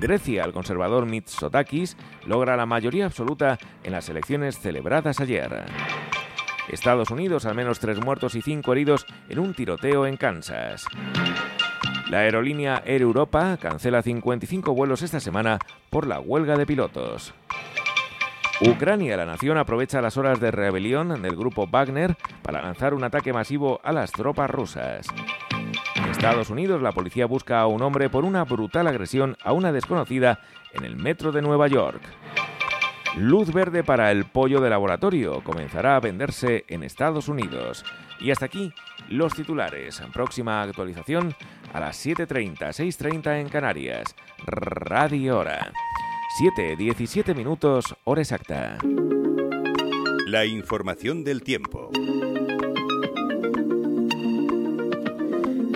Grecia, el conservador Mitsotakis, logra la mayoría absoluta en las elecciones celebradas ayer. Estados Unidos, al menos tres muertos y cinco heridos en un tiroteo en Kansas. La aerolínea Air Europa cancela 55 vuelos esta semana por la huelga de pilotos. Ucrania, la nación, aprovecha las horas de rebelión del grupo Wagner para lanzar un ataque masivo a las tropas rusas. En Estados Unidos, la policía busca a un hombre por una brutal agresión a una desconocida en el metro de Nueva York. Luz verde para el pollo de laboratorio comenzará a venderse en Estados Unidos. Y hasta aquí los titulares. Próxima actualización a las 7.30, 6.30 en Canarias. Radio Hora. 7, 17 minutos, hora exacta. La información del tiempo.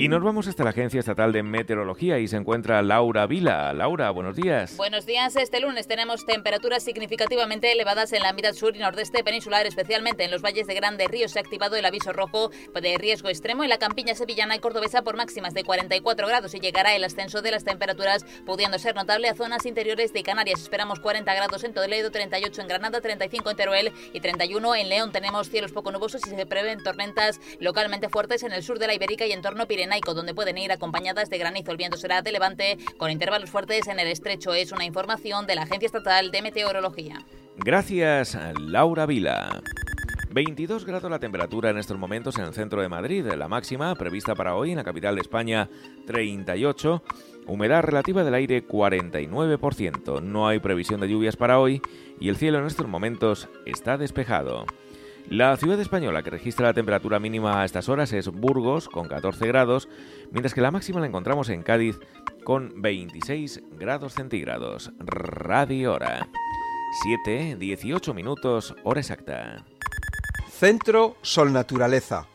Y nos vamos hasta la Agencia Estatal de Meteorología y se encuentra Laura Vila. Laura, buenos días. Buenos días. Este lunes tenemos temperaturas significativamente elevadas en la mitad sur y nordeste peninsular, especialmente en los valles de Grande Río. Se ha activado el aviso rojo de riesgo extremo en la campiña sevillana y cordobesa por máximas de 44 grados y llegará el ascenso de las temperaturas, pudiendo ser notable a zonas interiores de Canarias. Esperamos 40 grados en Toledo, 38 en Granada, 35 en Teruel y 31 en León. Tenemos cielos poco nubosos y se prevén tormentas localmente fuertes en el sur de la Ibérica y en torno Pireneo Pirenaico, donde pueden ir acompañadas de granizo. El viento será de levante con intervalos fuertes en el estrecho. Es una información de la Agencia Estatal de Meteorología. Gracias, Laura Vila. 22 grados la temperatura en estos momentos en el centro de Madrid. La máxima prevista para hoy en la capital de España 38. Humedad relativa del aire 49%. No hay previsión de lluvias para hoy y el cielo en estos momentos está despejado. La ciudad española que registra la temperatura mínima a estas horas es Burgos con 14 grados, mientras que la máxima la encontramos en Cádiz con 26 grados centígrados. Radio Hora. 7, 18 minutos, hora exacta. Centro Sol Naturaleza,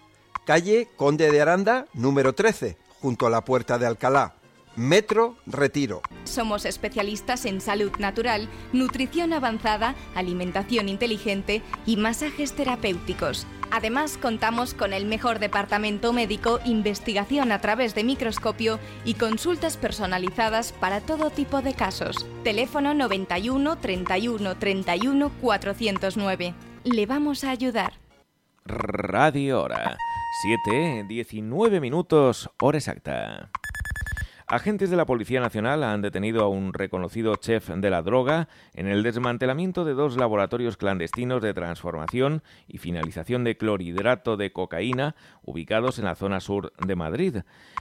calle Conde de Aranda, número 13, junto a la Puerta de Alcalá. Metro Retiro. Somos especialistas en salud natural, nutrición avanzada, alimentación inteligente y masajes terapéuticos. Además, contamos con el mejor departamento médico, investigación a través de microscopio y consultas personalizadas para todo tipo de casos. Teléfono 91 31 31 409. Le vamos a ayudar. Radio Hora. 7, 19 minutos, hora exacta. Agentes de la Policía Nacional han detenido a un reconocido chef de la droga en el desmantelamiento de dos laboratorios clandestinos de transformación y finalización de clorhidrato de cocaína ubicados en la zona sur de Madrid.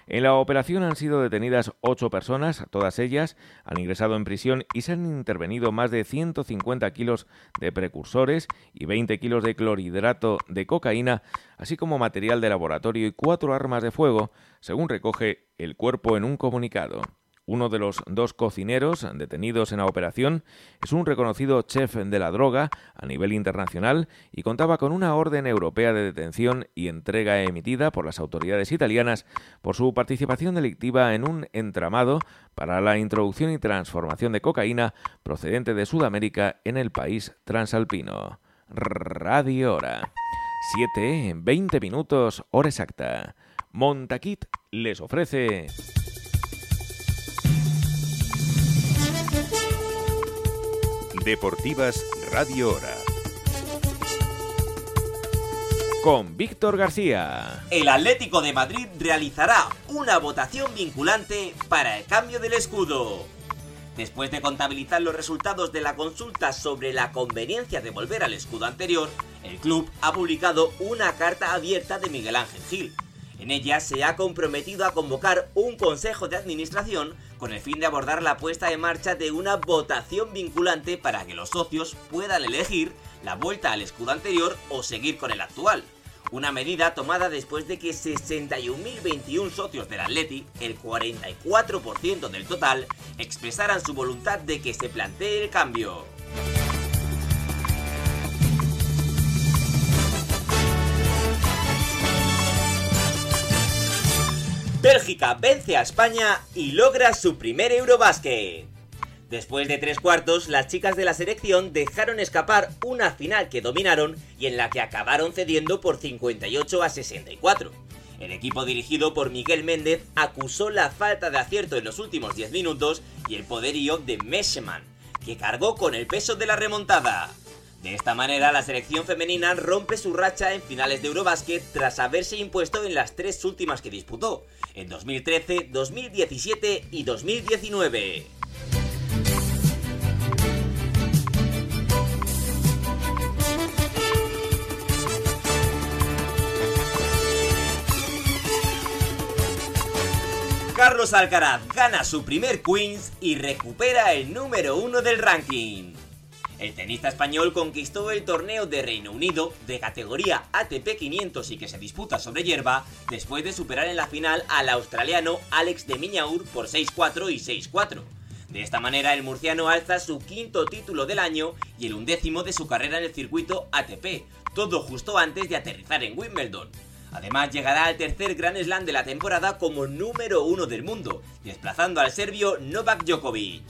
En la operación han sido detenidas ocho personas, todas ellas han ingresado en prisión y se han intervenido más de 150 kilos de precursores y 20 kilos de clorhidrato de cocaína, así como material de laboratorio y cuatro armas de fuego, según recoge el cuerpo en un comunicado. Uno de los dos cocineros detenidos en la operación es un reconocido chef de la droga a nivel internacional y contaba con una orden europea de detención y entrega emitida por las autoridades italianas por su participación delictiva en un entramado para la introducción y transformación de cocaína procedente de Sudamérica en el país transalpino. Radio Hora. 7, 20 minutos, hora exacta. Montaquit les ofrece... Deportivas Radio Hora. Con Víctor García. El Atlético de Madrid realizará una votación vinculante para el cambio del escudo. Después de contabilizar los resultados de la consulta sobre la conveniencia de volver al escudo anterior, el club ha publicado una carta abierta de Miguel Ángel Gil. En ella se ha comprometido a convocar un consejo de administración con el fin de abordar la puesta en marcha de una votación vinculante para que los socios puedan elegir la vuelta al escudo anterior o seguir con el actual. Una medida tomada después de que 61.021 socios del Atleti, el 44% del total, expresaran su voluntad de que se plantee el cambio. Bélgica vence a España y logra su primer Eurobásquet. Después de tres cuartos, las chicas de la selección dejaron escapar una final que dominaron y en la que acabaron cediendo por 58 a 64. El equipo dirigido por Miguel Méndez acusó la falta de acierto en los últimos 10 minutos y el poderío de Mescheman, que cargó con el peso de la remontada. De esta manera, la selección femenina rompe su racha en finales de Eurobásquet tras haberse impuesto en las tres últimas que disputó, en 2013, 2017 y 2019. Carlos Alcaraz gana su primer Queens y recupera el número uno del ranking. El tenista español conquistó el torneo de Reino Unido de categoría ATP 500 y que se disputa sobre hierba después de superar en la final al australiano Alex de Miñaur por 6-4 y 6-4. De esta manera el murciano alza su quinto título del año y el undécimo de su carrera en el circuito ATP, todo justo antes de aterrizar en Wimbledon. Además llegará al tercer Grand Slam de la temporada como número uno del mundo, desplazando al serbio Novak Djokovic.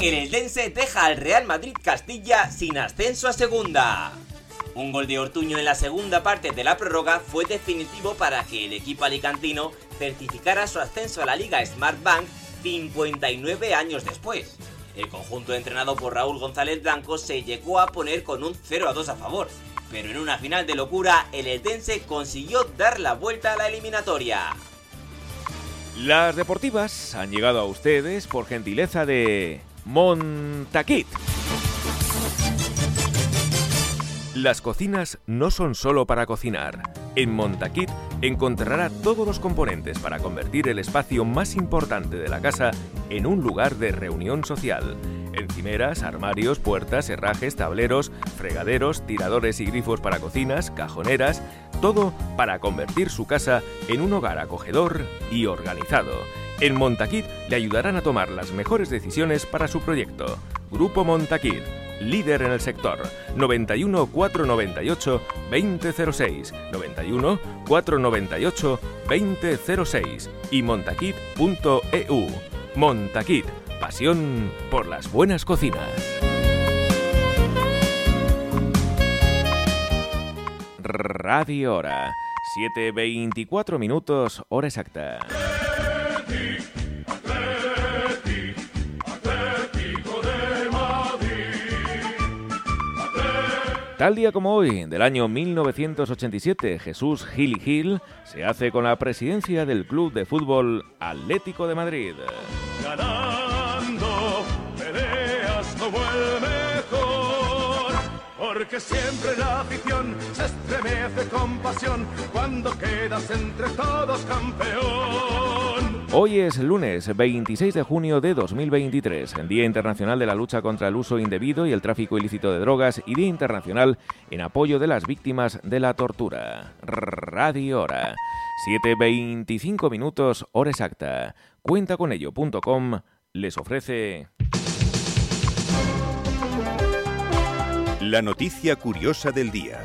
El Eldense deja al Real Madrid Castilla sin ascenso a segunda. Un gol de Ortuño en la segunda parte de la prórroga fue definitivo para que el equipo alicantino certificara su ascenso a la Liga Smart Bank 59 años después. El conjunto entrenado por Raúl González Blanco se llegó a poner con un 0 a 2 a favor, pero en una final de locura el Eltense consiguió dar la vuelta a la eliminatoria. Las deportivas han llegado a ustedes por gentileza de Montaquit. Las cocinas no son solo para cocinar. En Montaquit encontrará todos los componentes para convertir el espacio más importante de la casa en un lugar de reunión social. Encimeras, armarios, puertas, herrajes, tableros, fregaderos, tiradores y grifos para cocinas, cajoneras, todo para convertir su casa en un hogar acogedor y organizado. En Montaquit le ayudarán a tomar las mejores decisiones para su proyecto. Grupo Montaquit, líder en el sector. 91 498 2006, 91 498 2006 y montaquit.eu. Montaquit, pasión por las buenas cocinas. Radio Hora, 7.24 minutos, hora exacta. Tal día como hoy, del año 1987, Jesús Gil y Gil se hace con la presidencia del Club de Fútbol Atlético de Madrid. Ganando peleas como el mejor, porque siempre la afición se estremece con pasión cuando quedas entre todos campeón. Hoy es lunes 26 de junio de 2023, Día Internacional de la Lucha contra el Uso Indebido y el Tráfico Ilícito de Drogas y Día Internacional en apoyo de las víctimas de la tortura. Radio Hora. 7.25 minutos, hora exacta. Cuentaconello.com les ofrece... La noticia curiosa del día.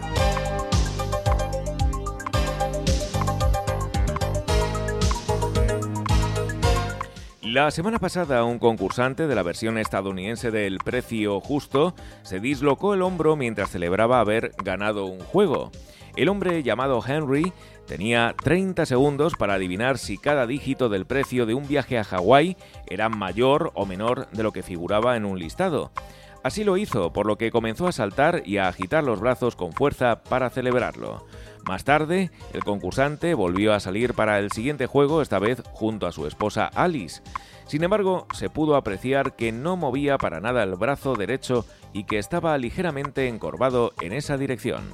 La semana pasada, un concursante de la versión estadounidense del Precio Justo se dislocó el hombro mientras celebraba haber ganado un juego. El hombre llamado Henry tenía 30 segundos para adivinar si cada dígito del precio de un viaje a Hawái era mayor o menor de lo que figuraba en un listado. Así lo hizo, por lo que comenzó a saltar y a agitar los brazos con fuerza para celebrarlo. Más tarde, el concursante volvió a salir para el siguiente juego, esta vez junto a su esposa Alice. Sin embargo, se pudo apreciar que no movía para nada el brazo derecho y que estaba ligeramente encorvado en esa dirección.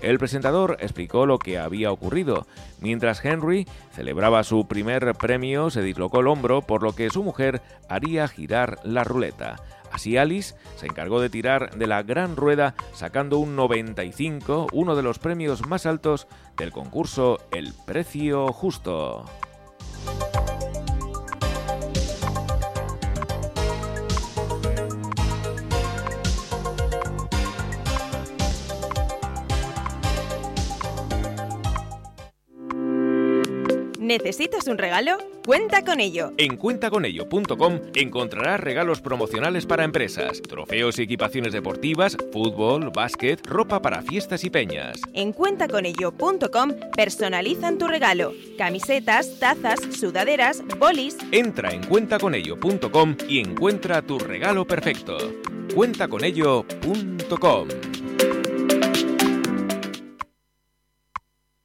El presentador explicó lo que había ocurrido. Mientras Henry celebraba su primer premio, se dislocó el hombro, por lo que su mujer haría girar la ruleta. Así Alice se encargó de tirar de la gran rueda sacando un 95, uno de los premios más altos del concurso El Precio Justo. ¿Necesitas un regalo? Cuenta con ello. En cuentaconello.com encontrarás regalos promocionales para empresas, trofeos y equipaciones deportivas, fútbol, básquet, ropa para fiestas y peñas. En cuentaconello.com personalizan tu regalo. Camisetas, tazas, sudaderas, bolis. Entra en cuentaconello.com y encuentra tu regalo perfecto. Cuentaconello.com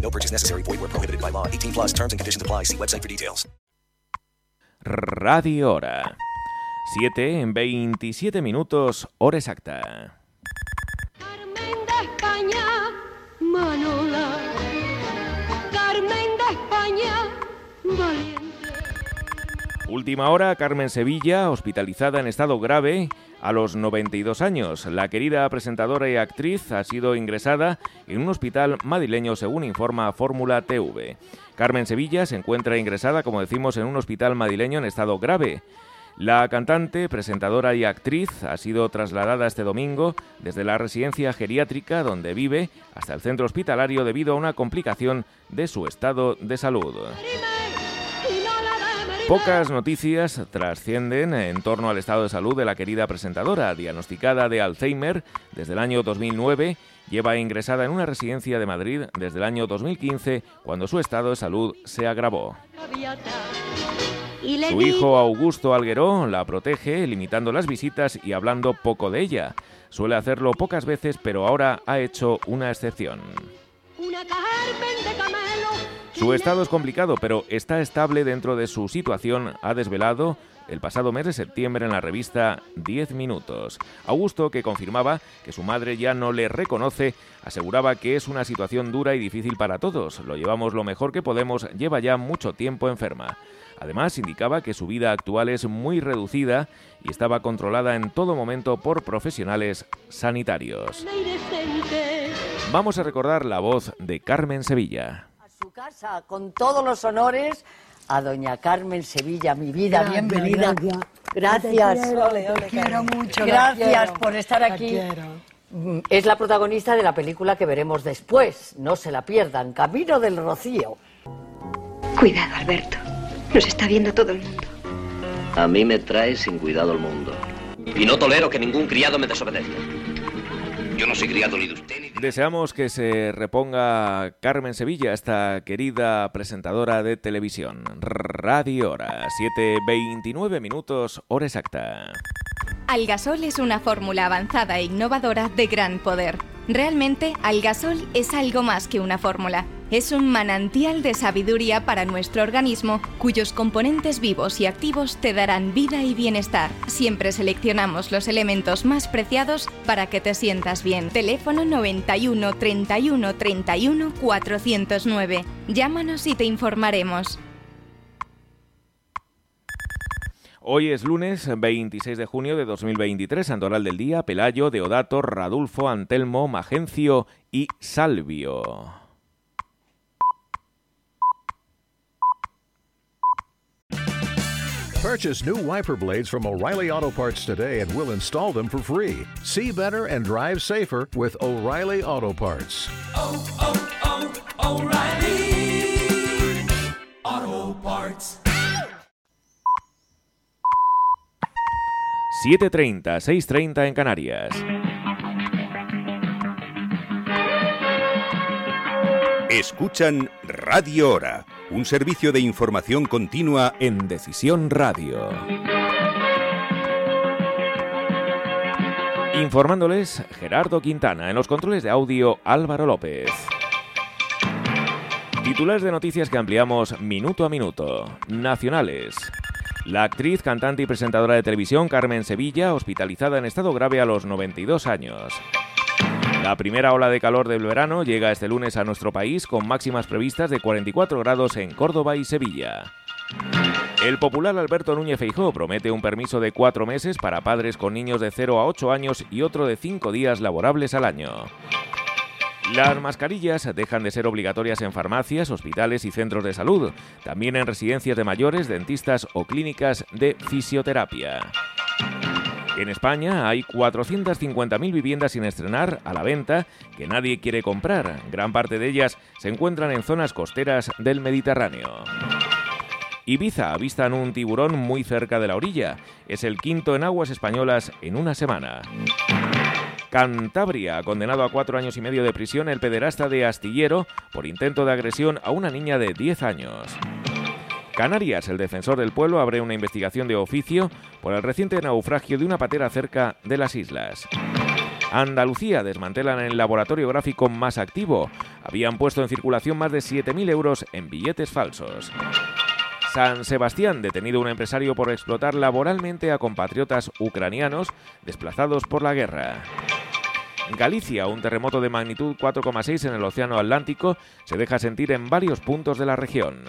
No purchase necessary. Void where prohibited by law. 18 plus terms and conditions apply. See website for details. Radio Hora. 7 en 27 minutos, hora exacta. Carmen de España, Manola. Carmen de España, valiente. Última hora, Carmen Sevilla, hospitalizada en estado grave a los 92 años. La querida presentadora y actriz ha sido ingresada en un hospital madrileño según informa Fórmula TV. Carmen Sevilla se encuentra ingresada, como decimos, en un hospital madrileño en estado grave. La cantante, presentadora y actriz ha sido trasladada este domingo desde la residencia geriátrica donde vive hasta el centro hospitalario debido a una complicación de su estado de salud. Pocas noticias trascienden en torno al estado de salud de la querida presentadora, diagnosticada de Alzheimer desde el año 2009, lleva ingresada en una residencia de Madrid desde el año 2015, cuando su estado de salud se agravó. Su hijo Augusto Algueró la protege, limitando las visitas y hablando poco de ella. Suele hacerlo pocas veces, pero ahora ha hecho una excepción. Su estado es complicado, pero está estable dentro de su situación, ha desvelado el pasado mes de septiembre en la revista 10 Minutos. Augusto, que confirmaba que su madre ya no le reconoce, aseguraba que es una situación dura y difícil para todos. Lo llevamos lo mejor que podemos, lleva ya mucho tiempo enferma. Además, indicaba que su vida actual es muy reducida y estaba controlada en todo momento por profesionales sanitarios. Vamos a recordar la voz de Carmen Sevilla. Su casa, con todos los honores, a doña Carmen Sevilla, mi vida, Gracias, bienvenida. gracias. Gracias. Te quiero, Ole, ole, te quiero mucho, Gracias quiero, por estar aquí. quiero. Mm, Es la protagonista de la película que veremos después. No se la pierdan. Camino del Rocío. Cuidado, Alberto. Nos está viendo todo el mundo. A mí me trae sin cuidado el mundo. Y no tolero que ningún criado me desobedezca. Yo no soy criado ni de usted ni Deseamos que se reponga Carmen Sevilla, esta querida presentadora de televisión. Radio Hora, 7.29 minutos, hora exacta. Algasol es una fórmula avanzada e innovadora de gran poder. Realmente, Algasol es algo más que una fórmula. Es un manantial de sabiduría para nuestro organismo, cuyos componentes vivos y activos te darán vida y bienestar. Siempre seleccionamos los elementos más preciados para que te sientas bien. Teléfono 91 31 31 409. Llámanos y te informaremos. Hoy es lunes 26 de junio de 2023, Santoral del Día, Pelayo, Deodato, Radulfo, Antelmo, Magencio y Salvio. Purchase new wiper blades from O'Reilly Auto Parts today and we'll install them for free. See better and drive safer with O'Reilly Auto Parts. Oh, oh, oh, O'Reilly. Auto Parts. 7.30, 6.30 en Canarias. Escuchan Radio Hora, un servicio de información continua en Decisión Radio. Informándoles Gerardo Quintana, en los controles de audio Álvaro López. Titulares de noticias que ampliamos minuto a minuto. Nacionales. La actriz, cantante y presentadora de televisión Carmen Sevilla, hospitalizada en estado grave a los 92 años. La primera ola de calor del verano llega este lunes a nuestro país con máximas previstas de 44 grados en Córdoba y Sevilla. El popular Alberto Núñez Feijóo promete un permiso de cuatro meses para padres con niños de 0 a 8 años y otro de 5 días laborables al año. Las mascarillas dejan de ser obligatorias en farmacias, hospitales y centros de salud, también en residencias de mayores, dentistas o clínicas de fisioterapia. En España hay 450.000 viviendas sin estrenar a la venta que nadie quiere comprar. Gran parte de ellas se encuentran en zonas costeras del Mediterráneo. Ibiza avistan un tiburón muy cerca de la orilla. Es el quinto en aguas españolas en una semana. Cantabria condenado a cuatro años y medio de prisión el pederasta de Astillero por intento de agresión a una niña de 10 años. Canarias, el defensor del pueblo, abre una investigación de oficio por el reciente naufragio de una patera cerca de las islas. Andalucía desmantelan el laboratorio gráfico más activo. Habían puesto en circulación más de 7.000 euros en billetes falsos. San Sebastián, detenido un empresario por explotar laboralmente a compatriotas ucranianos desplazados por la guerra. Galicia, un terremoto de magnitud 4,6 en el Océano Atlántico, se deja sentir en varios puntos de la región.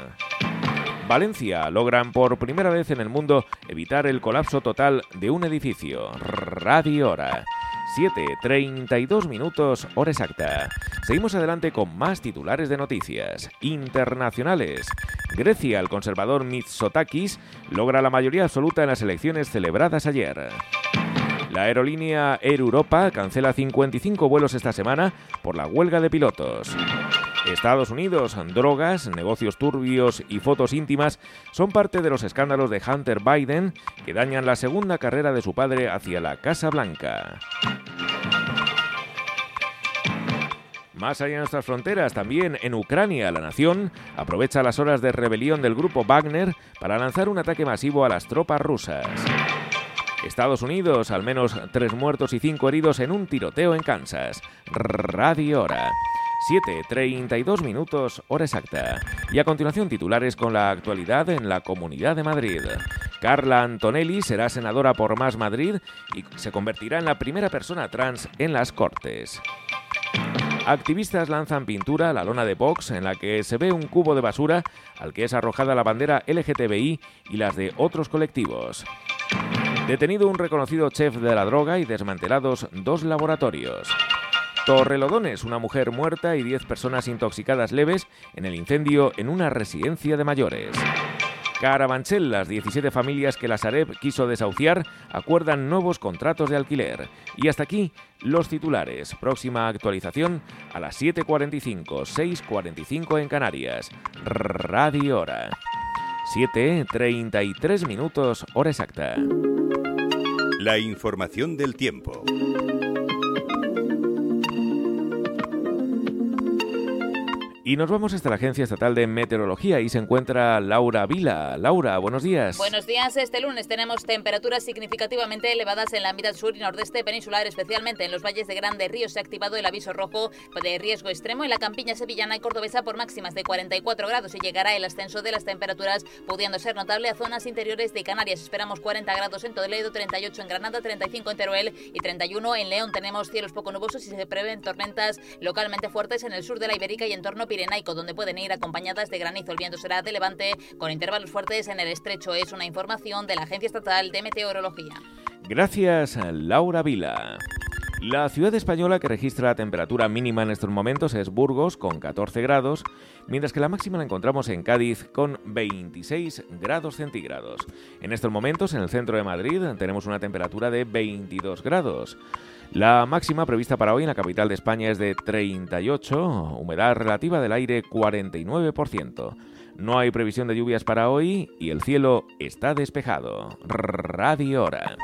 Valencia logran por primera vez en el mundo evitar el colapso total de un edificio. Radio Hora. 7.32 minutos, hora exacta. Seguimos adelante con más titulares de noticias internacionales. Grecia, el conservador Mitsotakis, logra la mayoría absoluta en las elecciones celebradas ayer. La aerolínea Air Europa cancela 55 vuelos esta semana por la huelga de pilotos. Estados Unidos, drogas, negocios turbios y fotos íntimas son parte de los escándalos de Hunter Biden que dañan la segunda carrera de su padre hacia la Casa Blanca. Más allá de nuestras fronteras, también en Ucrania, la nación aprovecha las horas de rebelión del grupo Wagner para lanzar un ataque masivo a las tropas rusas. Estados Unidos, al menos tres muertos y cinco heridos en un tiroteo en Kansas. Radio Hora. 7.32 minutos, hora exacta. Y a continuación titulares con la actualidad en la Comunidad de Madrid. Carla Antonelli será senadora por Más Madrid y se convertirá en la primera persona trans en las Cortes. Activistas lanzan pintura a la lona de Vox en la que se ve un cubo de basura al que es arrojada la bandera LGTBI y las de otros colectivos. Detenido un reconocido chef de la droga y desmantelados dos laboratorios. Torrelodones, una mujer muerta y 10 personas intoxicadas leves en el incendio en una residencia de mayores. Carabanchel, las 17 familias que la Sareb quiso desahuciar acuerdan nuevos contratos de alquiler. Y hasta aquí los titulares. Próxima actualización a las 7.45, 6.45 en Canarias. Radio Hora. 7.33 minutos, hora exacta. La información del tiempo. Y nos vamos hasta la Agencia Estatal de Meteorología y se encuentra Laura Vila. Laura, buenos días. Buenos días. Este lunes tenemos temperaturas significativamente elevadas en la mitad sur y nordeste peninsular, especialmente en los valles de Grande Río. Se ha activado el aviso rojo de riesgo extremo en la campiña sevillana y cordobesa por máximas de 44 grados y llegará el ascenso de las temperaturas, pudiendo ser notable a zonas interiores de Canarias. Esperamos 40 grados en Toledo, 38 en Granada, 35 en Teruel y 31 en León. Tenemos cielos poco nubosos y se prevén tormentas localmente fuertes en el sur de la Ibérica y en torno a Pirenaico, donde pueden ir acompañadas de granizo. El viento será de levante con intervalos fuertes en el estrecho. Es una información de la Agencia Estatal de Meteorología. Gracias, Laura Vila. La ciudad española que registra la temperatura mínima en estos momentos es Burgos con 14 grados, mientras que la máxima la encontramos en Cádiz con 26 grados centígrados. En estos momentos en el centro de Madrid tenemos una temperatura de 22 grados. La máxima prevista para hoy en la capital de España es de 38, humedad relativa del aire 49%. No hay previsión de lluvias para hoy y el cielo está despejado. Radio Hora.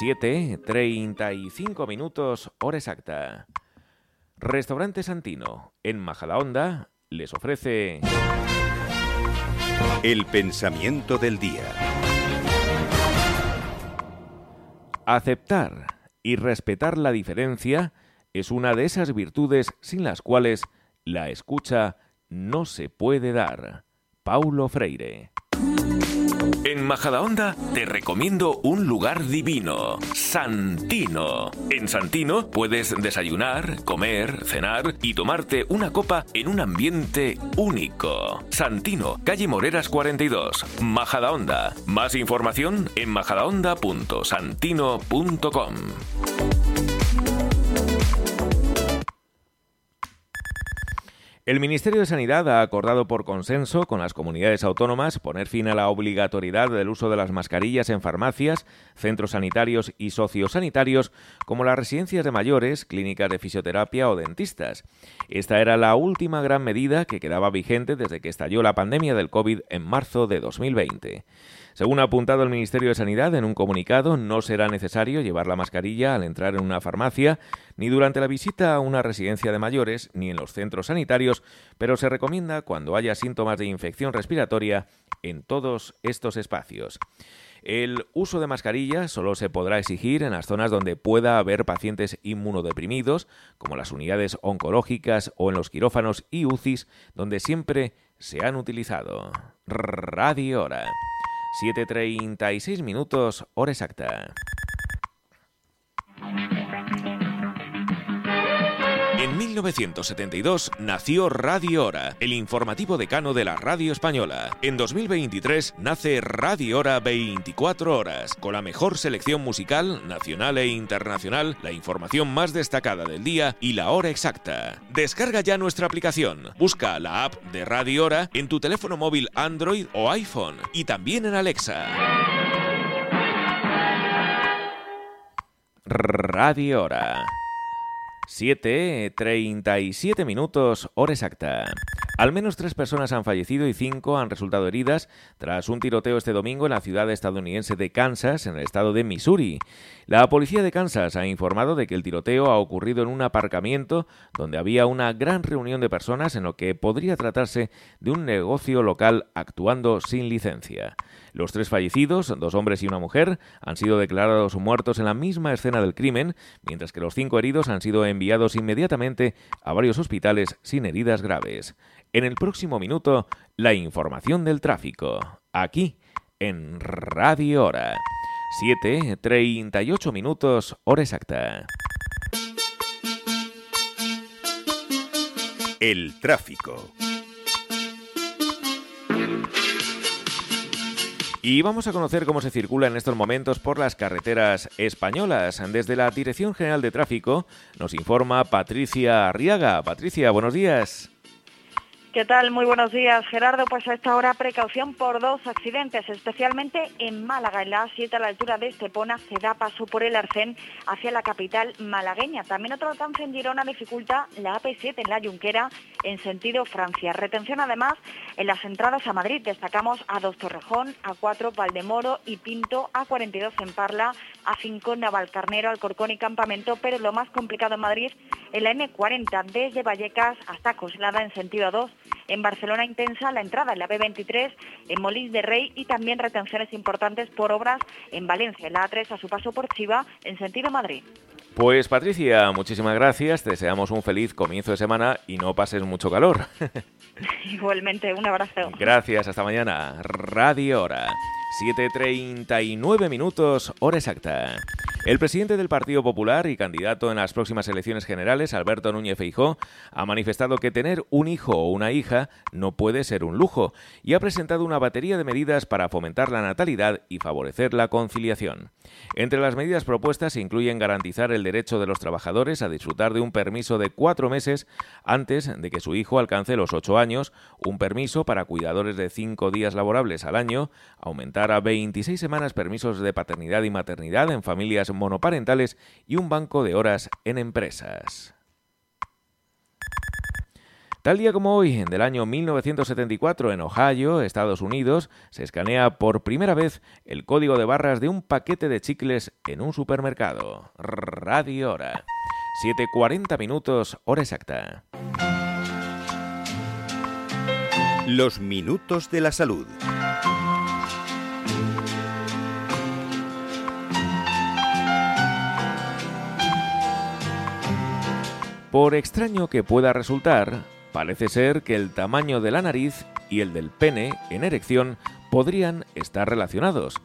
7.35 minutos, hora exacta. Restaurante Santino, en Majadahonda, les ofrece... El pensamiento del día. Aceptar y respetar la diferencia es una de esas virtudes sin las cuales la escucha no se puede dar. Paulo Freire. En Majadahonda te recomiendo un lugar divino, Santino. En Santino puedes desayunar, comer, cenar y tomarte una copa en un ambiente único. Santino, calle Moreras 42, Majadahonda. Más información en majadahonda.santino.com. El Ministerio de Sanidad ha acordado por consenso con las comunidades autónomas poner fin a la obligatoriedad del uso de las mascarillas en farmacias, centros sanitarios y sociosanitarios, como las residencias de mayores, clínicas de fisioterapia o dentistas. Esta era la última gran medida que quedaba vigente desde que estalló la pandemia del COVID en marzo de 2020. Según ha apuntado el Ministerio de Sanidad en un comunicado, no será necesario llevar la mascarilla al entrar en una farmacia, ni durante la visita a una residencia de mayores, ni en los centros sanitarios, pero se recomienda cuando haya síntomas de infección respiratoria en todos estos espacios. El uso de mascarilla solo se podrá exigir en las zonas donde pueda haber pacientes inmunodeprimidos, como las unidades oncológicas o en los quirófanos y UCIs, donde siempre se han utilizado. Radio Hora. 7.36 minutos, hora exacta. En 1972 nació Radio Hora, el informativo decano de la radio española. En 2023 nace Radio Hora 24 horas, con la mejor selección musical, nacional e internacional, la información más destacada del día y la hora exacta. Descarga ya nuestra aplicación. Busca la app de Radio Hora en tu teléfono móvil Android o iPhone y también en Alexa. Radio Hora. 7.37 minutos, hora exacta. Al menos tres personas han fallecido y cinco han resultado heridas tras un tiroteo este domingo en la ciudad estadounidense de Kansas, en el estado de Missouri. La policía de Kansas ha informado de que el tiroteo ha ocurrido en un aparcamiento donde había una gran reunión de personas en lo que podría tratarse de un negocio local actuando sin licencia. Los tres fallecidos, dos hombres y una mujer, han sido declarados muertos en la misma escena del crimen, mientras que los cinco heridos han sido enviados inmediatamente a varios hospitales sin heridas graves. En el próximo minuto, la información del tráfico, aquí en Radio Hora. 7.38 minutos, hora exacta. El tráfico. Y vamos a conocer cómo se circula en estos momentos por las carreteras españolas. Desde la Dirección General de Tráfico nos informa Patricia Arriaga. Patricia, buenos días. ¿Qué tal? Muy buenos días, Gerardo. Pues a esta hora precaución por dos accidentes, especialmente en Málaga, en la A7 a la altura de Estepona, se da paso por el Arcén hacia la capital malagueña. También otro alcance en Girona dificulta la AP7 en la Junquera en sentido Francia. Retención además en las entradas a Madrid. Destacamos a Dos Torrejón, A4 Valdemoro y Pinto, A42 en Parla, A5 Navalcarnero, Alcorcón y Campamento, pero lo más complicado en Madrid en la M40 desde Vallecas hasta Coslada en sentido 2 en Barcelona intensa la entrada en la B23, en Molins de Rey y también retenciones importantes por obras en Valencia, en la A3 a su paso por Chiva en sentido Madrid. Pues Patricia, muchísimas gracias, te deseamos un feliz comienzo de semana y no pases mucho calor. Igualmente, un abrazo. Gracias, hasta mañana. Radio Hora. 7.39 minutos, hora exacta. El presidente del Partido Popular y candidato en las próximas elecciones generales, Alberto Núñez Feijó, ha manifestado que tener un hijo o una hija no puede ser un lujo y ha presentado una batería de medidas para fomentar la natalidad y favorecer la conciliación. Entre las medidas propuestas se incluyen garantizar el derecho de los trabajadores a disfrutar de un permiso de cuatro meses antes de que su hijo alcance los ocho años, un permiso para cuidadores de cinco días laborables al año, aumentar a 26 semanas permisos de paternidad y maternidad en familias monoparentales y un banco de horas en empresas. Tal día como hoy, del año 1974, en Ohio, Estados Unidos, se escanea por primera vez el código de barras de un paquete de chicles en un supermercado. Radio Hora. 7.40 minutos, hora exacta. Los minutos de la salud. Por extraño que pueda resultar, parece ser que el tamaño de la nariz y el del pene en erección podrían estar relacionados.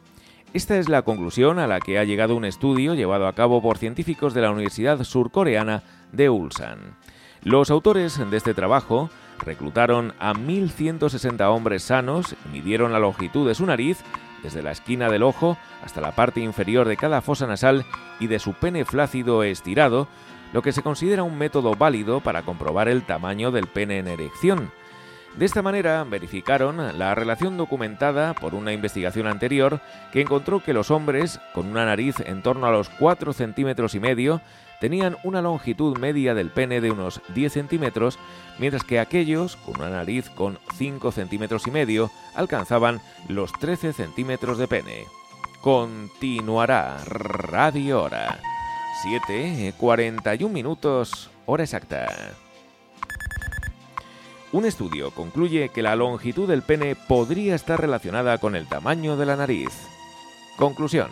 Esta es la conclusión a la que ha llegado un estudio llevado a cabo por científicos de la Universidad Surcoreana de Ulsan. Los autores de este trabajo reclutaron a 1.160 hombres sanos midieron la longitud de su nariz desde la esquina del ojo hasta la parte inferior de cada fosa nasal y de su pene flácido estirado lo que se considera un método válido para comprobar el tamaño del pene en erección. De esta manera verificaron la relación documentada por una investigación anterior que encontró que los hombres con una nariz en torno a los 4 centímetros y medio tenían una longitud media del pene de unos 10 centímetros, mientras que aquellos con una nariz con 5 centímetros y medio alcanzaban los 13 centímetros de pene. Continuará Radio Hora. 7, 41 minutos, hora exacta. Un estudio concluye que la longitud del pene podría estar relacionada con el tamaño de la nariz. Conclusión.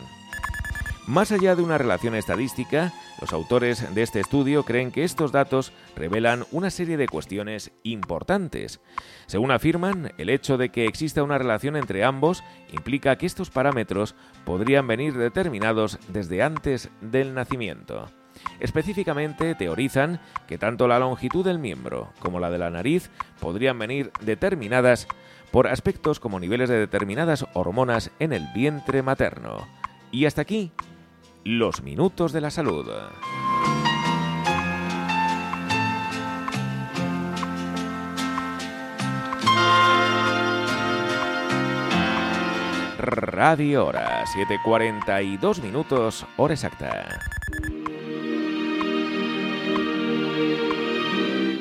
Más allá de una relación estadística, los autores de este estudio creen que estos datos revelan una serie de cuestiones importantes. Según afirman, el hecho de que exista una relación entre ambos implica que estos parámetros podrían venir determinados desde antes del nacimiento. Específicamente teorizan que tanto la longitud del miembro como la de la nariz podrían venir determinadas por aspectos como niveles de determinadas hormonas en el vientre materno. Y hasta aquí, los minutos de la salud. Radio Hora, 7.42 minutos, hora exacta.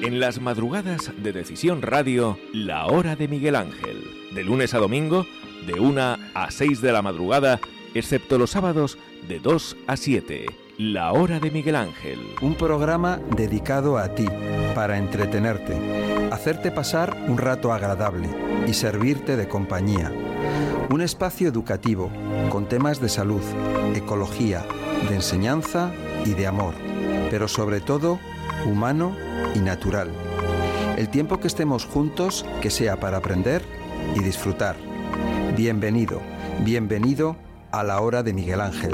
En las madrugadas de Decisión Radio, la hora de Miguel Ángel. De lunes a domingo, de 1 a 6 de la madrugada, excepto los sábados, de 2 a 7. La hora de Miguel Ángel. Un programa dedicado a ti, para entretenerte, hacerte pasar un rato agradable y servirte de compañía. Un espacio educativo con temas de salud, ecología, de enseñanza y de amor, pero sobre todo humano y natural. El tiempo que estemos juntos, que sea para aprender y disfrutar. Bienvenido, bienvenido a la hora de Miguel Ángel.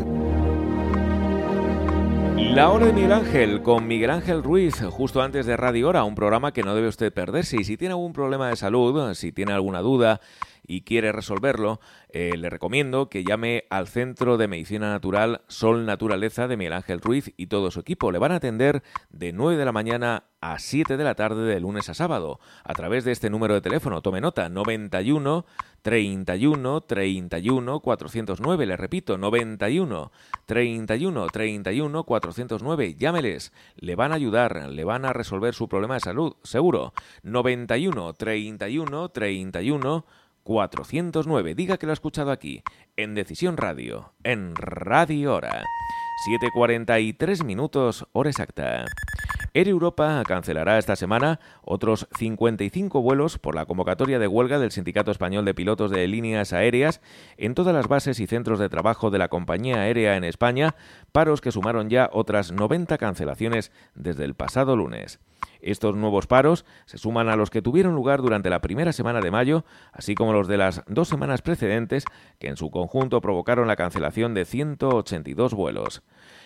La hora de Miguel Ángel con Miguel Ángel Ruiz, justo antes de Radio Hora, un programa que no debe usted perderse. Y si tiene algún problema de salud, si tiene alguna duda y quiere resolverlo, eh, le recomiendo que llame al Centro de Medicina Natural Sol Naturaleza de Miguel Ángel Ruiz y todo su equipo. Le van a atender de 9 de la mañana a 7 de la tarde de lunes a sábado a través de este número de teléfono. Tome nota, 91 31 31 409. Le repito, 91 31 31 409. Llámeles, le van a ayudar, le van a resolver su problema de salud, seguro. 91 31 31 409. Diga que lo ha escuchado aquí, en Decisión Radio, en Radio Hora. 7.43 minutos, hora exacta. Air Europa cancelará esta semana otros 55 vuelos por la convocatoria de huelga del Sindicato Español de Pilotos de Líneas Aéreas en todas las bases y centros de trabajo de la compañía aérea en España, paros que sumaron ya otras 90 cancelaciones desde el pasado lunes. Estos nuevos paros se suman a los que tuvieron lugar durante la primera semana de mayo, así como los de las dos semanas precedentes, que en su conjunto provocaron la cancelación de 182 vuelos.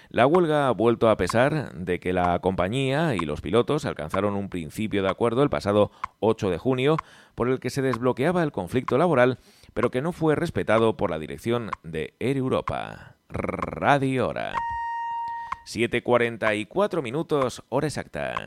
La huelga ha vuelto a pesar de que la compañía y los pilotos alcanzaron un principio de acuerdo el pasado 8 de junio por el que se desbloqueaba el conflicto laboral, pero que no fue respetado por la dirección de Air Europa. Radio Hora. 7.44 minutos, hora exacta.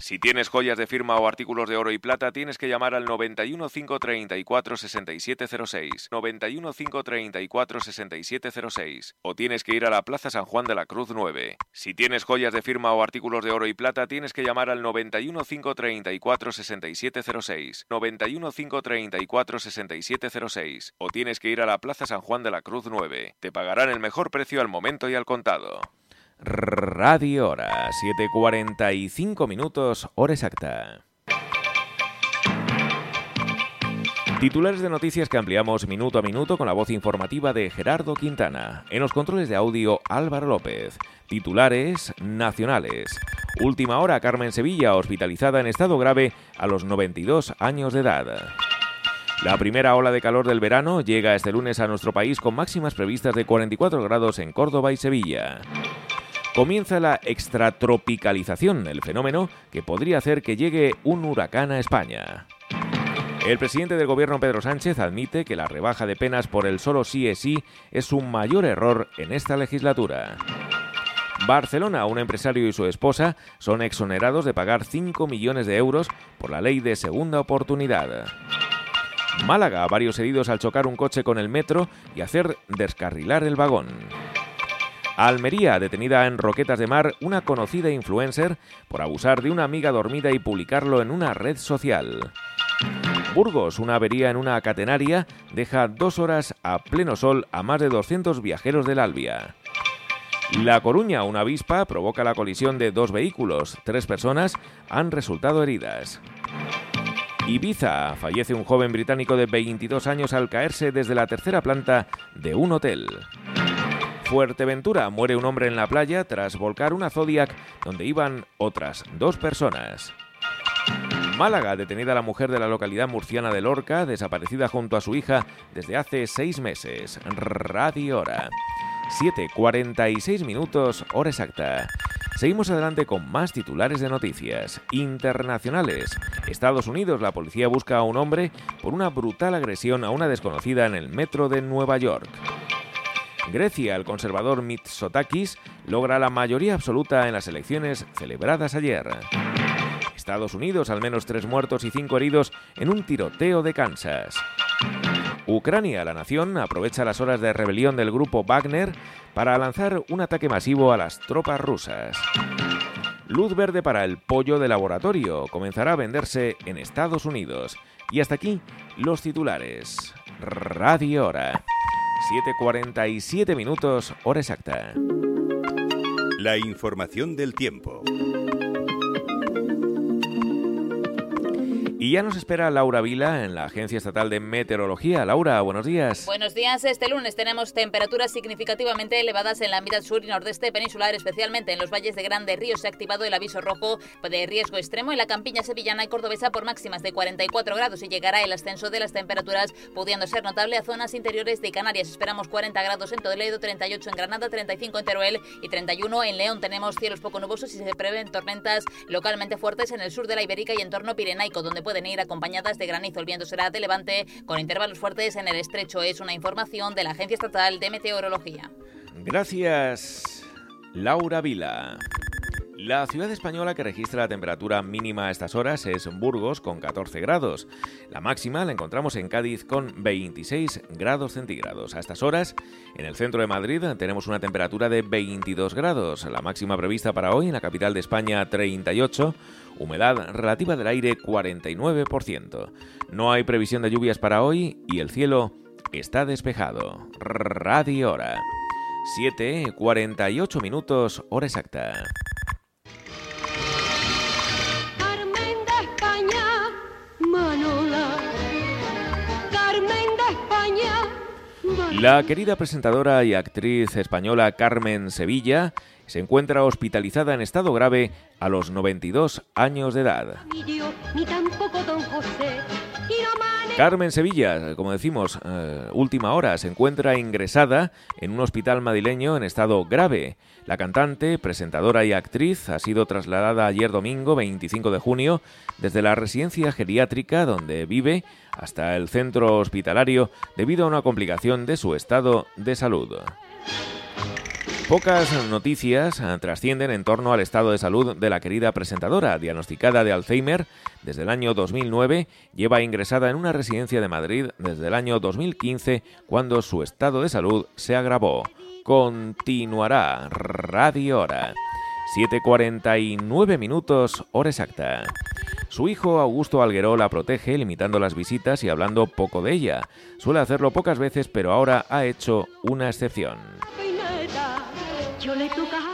Si tienes joyas de firma o artículos de oro y plata, tienes que llamar al 91 534 6706. 91 534 6706. O tienes que ir a la Plaza San Juan de la Cruz 9. Si tienes joyas de firma o artículos de oro y plata, tienes que llamar al 91 534 6706. 91 534 6706. O tienes que ir a la Plaza San Juan de la Cruz 9. Te pagarán el mejor precio al momento y al contado. Radio Hora, 7.45 minutos, hora exacta. Titulares de noticias que ampliamos minuto a minuto con la voz informativa de Gerardo Quintana. En los controles de audio, Álvaro López. Titulares nacionales. Última hora, Carmen Sevilla, hospitalizada en estado grave a los 92 años de edad. La primera ola de calor del verano llega este lunes a nuestro país con máximas previstas de 44 grados en Córdoba y Sevilla comienza la extratropicalización, el fenómeno que podría hacer que llegue un huracán a España. El presidente del gobierno Pedro Sánchez admite que la rebaja de penas por el solo sí es sí es un mayor error en esta legislatura. Barcelona, un empresario y su esposa son exonerados de pagar 5 millones de euros por la ley de segunda oportunidad. Málaga, varios heridos al chocar un coche con el metro y hacer descarrilar el vagón. Almería, detenida en Roquetas de Mar, una conocida influencer por abusar de una amiga dormida y publicarlo en una red social. Burgos, una avería en una catenaria, deja dos horas a pleno sol a más de 200 viajeros del Albia. La Coruña, una avispa, provoca la colisión de dos vehículos. Tres personas han resultado heridas. Ibiza, fallece un joven británico de 22 años al caerse desde la tercera planta de un hotel. Fuerteventura muere un hombre en la playa tras volcar una Zodiac donde iban otras dos personas. Málaga, detenida la mujer de la localidad murciana de Lorca, desaparecida junto a su hija desde hace seis meses. Radio Hora. 7.46 minutos, hora exacta. Seguimos adelante con más titulares de noticias internacionales. Estados Unidos, la policía busca a un hombre por una brutal agresión a una desconocida en el metro de Nueva York. Grecia, el conservador Mitsotakis, logra la mayoría absoluta en las elecciones celebradas ayer. Estados Unidos, al menos tres muertos y cinco heridos en un tiroteo de Kansas. Ucrania, la nación, aprovecha las horas de rebelión del grupo Wagner para lanzar un ataque masivo a las tropas rusas. Luz verde para el pollo de laboratorio comenzará a venderse en Estados Unidos. Y hasta aquí los titulares. Radio Hora. 7.47 minutos, hora exacta. La información del tiempo. Y ya nos espera Laura Vila en la Agencia Estatal de Meteorología. Laura, buenos días. Buenos días. Este lunes tenemos temperaturas significativamente elevadas en la mitad sur y nordeste peninsular, especialmente en los valles de Grande Río. Se ha activado el aviso rojo de riesgo extremo en la campiña sevillana y cordobesa por máximas de 44 grados y llegará el ascenso de las temperaturas, pudiendo ser notable a zonas interiores de Canarias. Esperamos 40 grados en Toledo, 38 en Granada, 35 en Teruel y 31 en León. Tenemos cielos poco nubosos y se prevén tormentas localmente fuertes en el sur de la Ibérica y entorno pirenaico, donde pueden ir acompañadas de granizo. El viento será de levante con intervalos fuertes en el estrecho. Es una información de la Agencia Estatal de Meteorología. Gracias, Laura Vila. La ciudad española que registra la temperatura mínima a estas horas es Burgos con 14 grados. La máxima la encontramos en Cádiz con 26 grados centígrados. A estas horas, en el centro de Madrid tenemos una temperatura de 22 grados. La máxima prevista para hoy en la capital de España 38. Humedad relativa del aire 49%. No hay previsión de lluvias para hoy y el cielo está despejado. Radio Hora. 7, 48 minutos, hora exacta. La querida presentadora y actriz española Carmen Sevilla se encuentra hospitalizada en estado grave a los 92 años de edad. Carmen Sevilla, como decimos, eh, última hora, se encuentra ingresada en un hospital madrileño en estado grave. La cantante, presentadora y actriz ha sido trasladada ayer domingo 25 de junio desde la residencia geriátrica donde vive hasta el centro hospitalario debido a una complicación de su estado de salud. Pocas noticias eh, trascienden en torno al estado de salud de la querida presentadora, diagnosticada de Alzheimer desde el año 2009, lleva ingresada en una residencia de Madrid desde el año 2015, cuando su estado de salud se agravó. Continuará Radio Hora. 7.49 minutos, hora exacta. Su hijo Augusto Algueró la protege, limitando las visitas y hablando poco de ella. Suele hacerlo pocas veces, pero ahora ha hecho una excepción.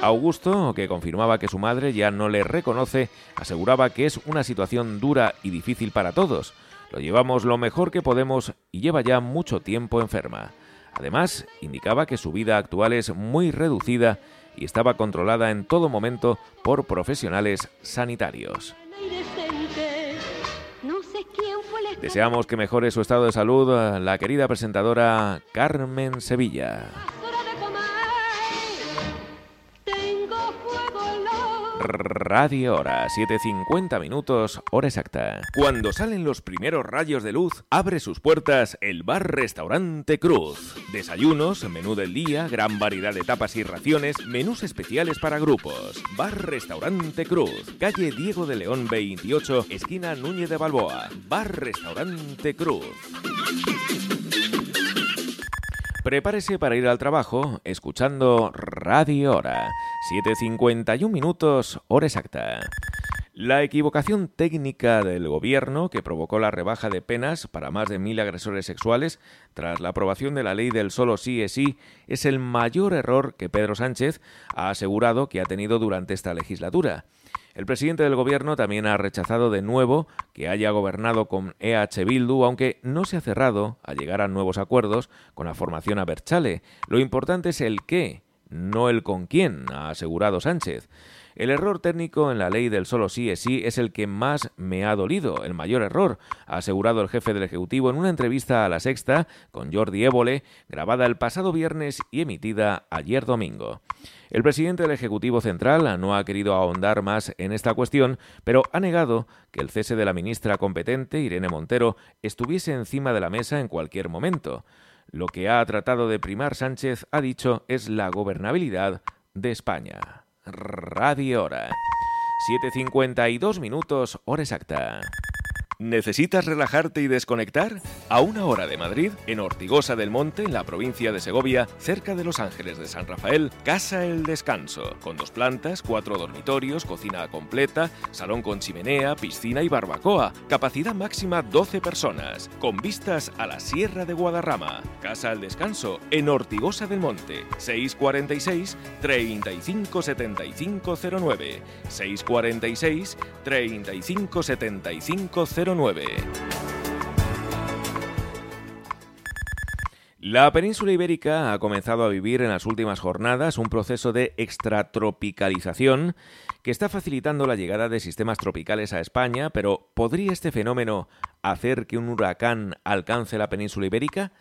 Augusto, que confirmaba que su madre ya no le reconoce, aseguraba que es una situación dura y difícil para todos. Lo llevamos lo mejor que podemos y lleva ya mucho tiempo enferma. Además, indicaba que su vida actual es muy reducida y estaba controlada en todo momento por profesionales sanitarios. Deseamos que mejore su estado de salud la querida presentadora Carmen Sevilla. Radio Hora, 7.50 minutos, hora exacta. Cuando salen los primeros rayos de luz, abre sus puertas el bar-restaurante Cruz. Desayunos, menú del día, gran variedad de tapas y raciones, menús especiales para grupos. Bar-restaurante Cruz, calle Diego de León 28, esquina Núñez de Balboa. Bar-restaurante Cruz. Prepárese para ir al trabajo escuchando Radio Hora. 7.51 minutos, hora exacta. La equivocación técnica del gobierno que provocó la rebaja de penas para más de mil agresores sexuales tras la aprobación de la ley del solo sí es sí es el mayor error que Pedro Sánchez ha asegurado que ha tenido durante esta legislatura. El presidente del gobierno también ha rechazado de nuevo que haya gobernado con EH Bildu, aunque no se ha cerrado a llegar a nuevos acuerdos con la formación Abertzale. Lo importante es el qué, no el con quién, ha asegurado Sánchez. El error técnico en la ley del solo sí es sí es el que más me ha dolido, el mayor error, ha asegurado el jefe del Ejecutivo en una entrevista a La Sexta con Jordi Évole, grabada el pasado viernes y emitida ayer domingo. El presidente del Ejecutivo Central no ha querido ahondar más en esta cuestión, pero ha negado que el cese de la ministra competente, Irene Montero, estuviese encima de la mesa en cualquier momento. Lo que ha tratado de primar Sánchez, ha dicho, es la gobernabilidad de España. Radio Hora. 7.52 minutos, hora exacta. ¿Necesitas relajarte y desconectar? A una hora de Madrid, en Ortigosa del Monte, en la provincia de Segovia, cerca de Los Ángeles de San Rafael, Casa El Descanso, con dos plantas, cuatro dormitorios, cocina completa, salón con chimenea, piscina y barbacoa, capacidad máxima 12 personas, con vistas a la Sierra de Guadarrama. Casa El Descanso, en Ortigosa del Monte, 646 35 7509 646 35 7509 la península ibérica ha comenzado a vivir en las últimas jornadas un proceso de extratropicalización que está facilitando la llegada de sistemas tropicales a España, pero ¿podría este fenómeno hacer que un huracán alcance la península ibérica?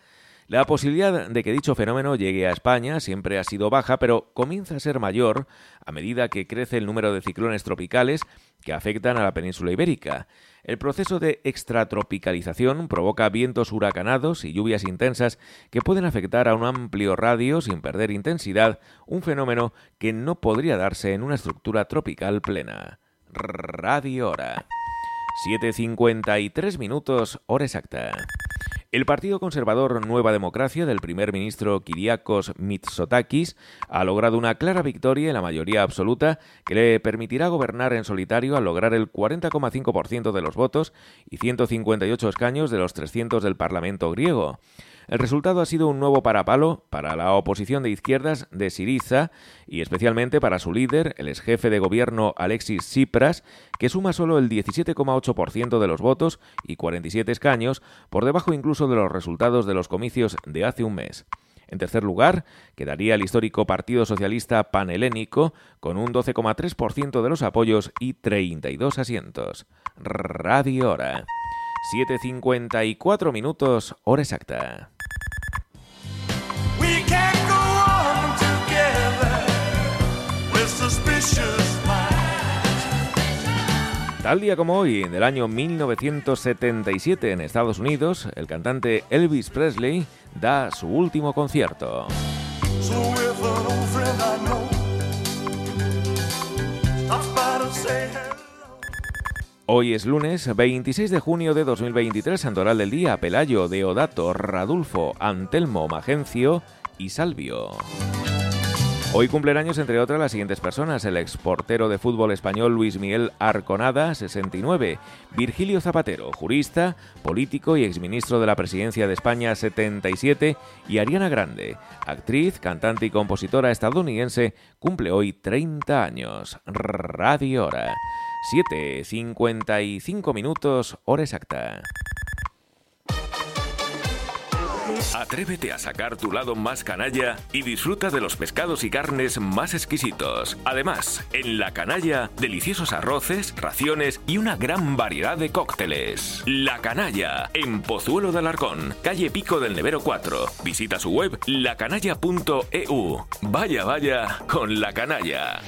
La posibilidad de que dicho fenómeno llegue a España siempre ha sido baja, pero comienza a ser mayor a medida que crece el número de ciclones tropicales que afectan a la península ibérica. El proceso de extratropicalización provoca vientos huracanados y lluvias intensas que pueden afectar a un amplio radio sin perder intensidad, un fenómeno que no podría darse en una estructura tropical plena. Radio Hora. 7.53 minutos, hora exacta. El Partido Conservador Nueva Democracia del primer ministro Kiriakos Mitsotakis ha logrado una clara victoria en la mayoría absoluta que le permitirá gobernar en solitario al lograr el 40,5% de los votos y 158 escaños de los 300 del Parlamento griego. El resultado ha sido un nuevo parapalo para la oposición de izquierdas de Siriza y especialmente para su líder, el ex jefe de gobierno Alexis Tsipras, que suma solo el 17,8% de los votos y 47 escaños, por debajo incluso de los resultados de los comicios de hace un mes. En tercer lugar, quedaría el histórico Partido Socialista Panhelénico, con un 12,3% de los apoyos y 32 asientos. Radio Hora. 7.54 minutos, hora exacta. Tal día como hoy, en el año 1977 en Estados Unidos, el cantante Elvis Presley da su último concierto. Hoy es lunes 26 de junio de 2023, Santoral del Día, Pelayo, Deodato, Radulfo, Antelmo, Magencio y Salvio. Hoy cumplen años, entre otras, las siguientes personas. El exportero de fútbol español Luis Miguel Arconada, 69. Virgilio Zapatero, jurista, político y exministro de la presidencia de España, 77. Y Ariana Grande, actriz, cantante y compositora estadounidense, cumple hoy 30 años. Radio Hora. 7.55 minutos, hora exacta. Atrévete a sacar tu lado más canalla y disfruta de los pescados y carnes más exquisitos. Además, en La Canalla, deliciosos arroces, raciones y una gran variedad de cócteles. La Canalla, en Pozuelo de Alarcón, calle Pico del Nevero 4. Visita su web lacanalla.eu. Vaya, vaya, con La Canalla.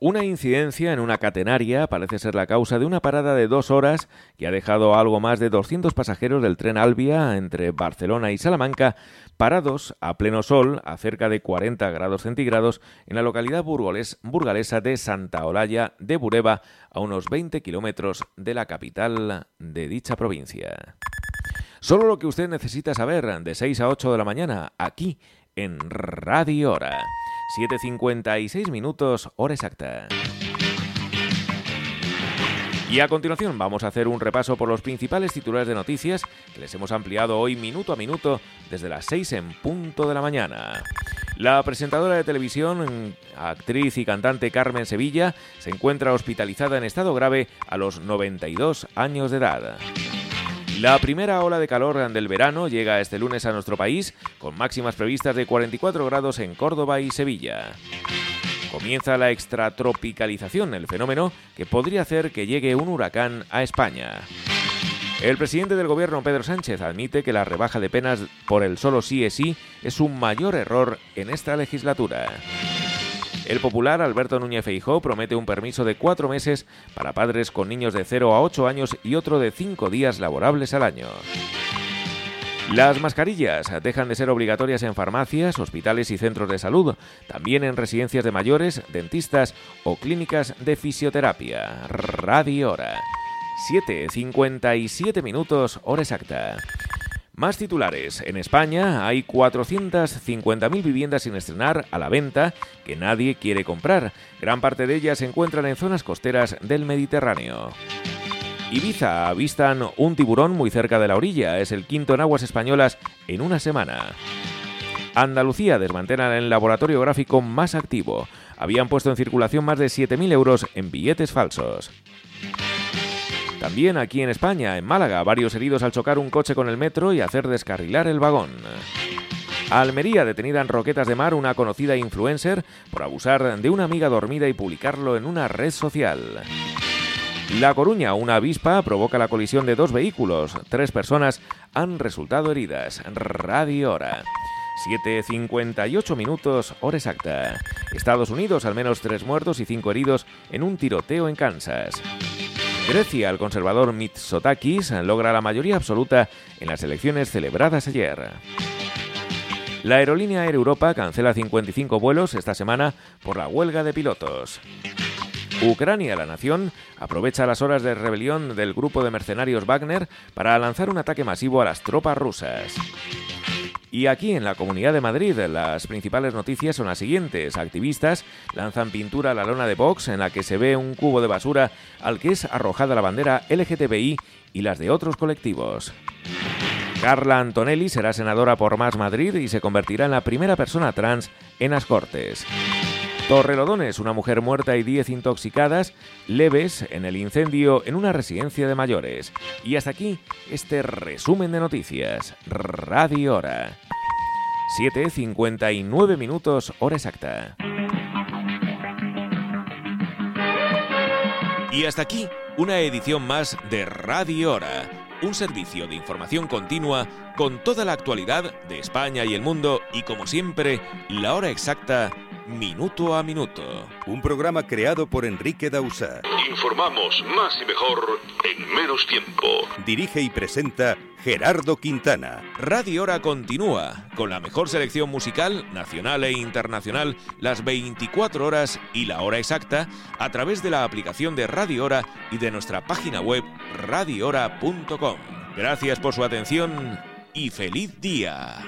Una incidencia en una catenaria parece ser la causa de una parada de dos horas que ha dejado a algo más de 200 pasajeros del tren Albia entre Barcelona y Salamanca parados a pleno sol a cerca de 40 grados centígrados en la localidad burgalesa de Santa Olalla de Bureba, a unos 20 kilómetros de la capital de dicha provincia. Solo lo que usted necesita saber de 6 a 8 de la mañana aquí en Radio Hora. 7.56 minutos, hora exacta. Y a continuación vamos a hacer un repaso por los principales titulares de noticias que les hemos ampliado hoy minuto a minuto desde las 6 en punto de la mañana. La presentadora de televisión, actriz y cantante Carmen Sevilla se encuentra hospitalizada en estado grave a los 92 años de edad. La primera ola de calor del verano llega este lunes a nuestro país, con máximas previstas de 44 grados en Córdoba y Sevilla. Comienza la extratropicalización, el fenómeno que podría hacer que llegue un huracán a España. El presidente del gobierno, Pedro Sánchez, admite que la rebaja de penas por el solo sí es sí es un mayor error en esta legislatura. El popular Alberto Núñez Feijó promete un permiso de cuatro meses para padres con niños de 0 a 8 años y otro de cinco días laborables al año. Las mascarillas dejan de ser obligatorias en farmacias, hospitales y centros de salud, también en residencias de mayores, dentistas o clínicas de fisioterapia. Radio Hora. 7.57 minutos, hora exacta. Más titulares. En España hay 450.000 viviendas sin estrenar a la venta que nadie quiere comprar. Gran parte de ellas se encuentran en zonas costeras del Mediterráneo. Ibiza avistan un tiburón muy cerca de la orilla. Es el quinto en aguas españolas en una semana. Andalucía desmantela el laboratorio gráfico más activo. Habían puesto en circulación más de 7.000 euros en billetes falsos. También aquí en España, en Málaga, varios heridos al chocar un coche con el metro y hacer descarrilar el vagón. Almería, detenida en Roquetas de Mar, una conocida influencer por abusar de una amiga dormida y publicarlo en una red social. La Coruña, una avispa, provoca la colisión de dos vehículos. Tres personas han resultado heridas. Radio Hora. 7.58 minutos, hora exacta. Estados Unidos, al menos tres muertos y cinco heridos en un tiroteo en Kansas. Grecia, el conservador Mitsotakis logra la mayoría absoluta en las elecciones celebradas ayer. La aerolínea Air Europa cancela 55 vuelos esta semana por la huelga de pilotos. Ucrania, la nación, aprovecha las horas de rebelión del grupo de mercenarios Wagner para lanzar un ataque masivo a las tropas rusas. Y aquí en la Comunidad de Madrid las principales noticias son las siguientes. Activistas lanzan pintura a la lona de Vox en la que se ve un cubo de basura al que es arrojada la bandera LGTBI y las de otros colectivos. Carla Antonelli será senadora por Más Madrid y se convertirá en la primera persona trans en las Cortes. Torrelodones, una mujer muerta y 10 intoxicadas leves en el incendio en una residencia de mayores. Y hasta aquí este resumen de noticias. Radio Hora. 7.59 minutos, hora exacta. Y hasta aquí una edición más de Radio Hora, un servicio de información continua con toda la actualidad de España y el mundo y como siempre, la hora exacta Minuto a Minuto. Un programa creado por Enrique Dausa. Informamos más y mejor en menos tiempo. Dirige y presenta Gerardo Quintana. Radio Hora continúa con la mejor selección musical nacional e internacional las 24 horas y la hora exacta a través de la aplicación de Radio Hora y de nuestra página web radiohora.com. Gracias por su atención y feliz día.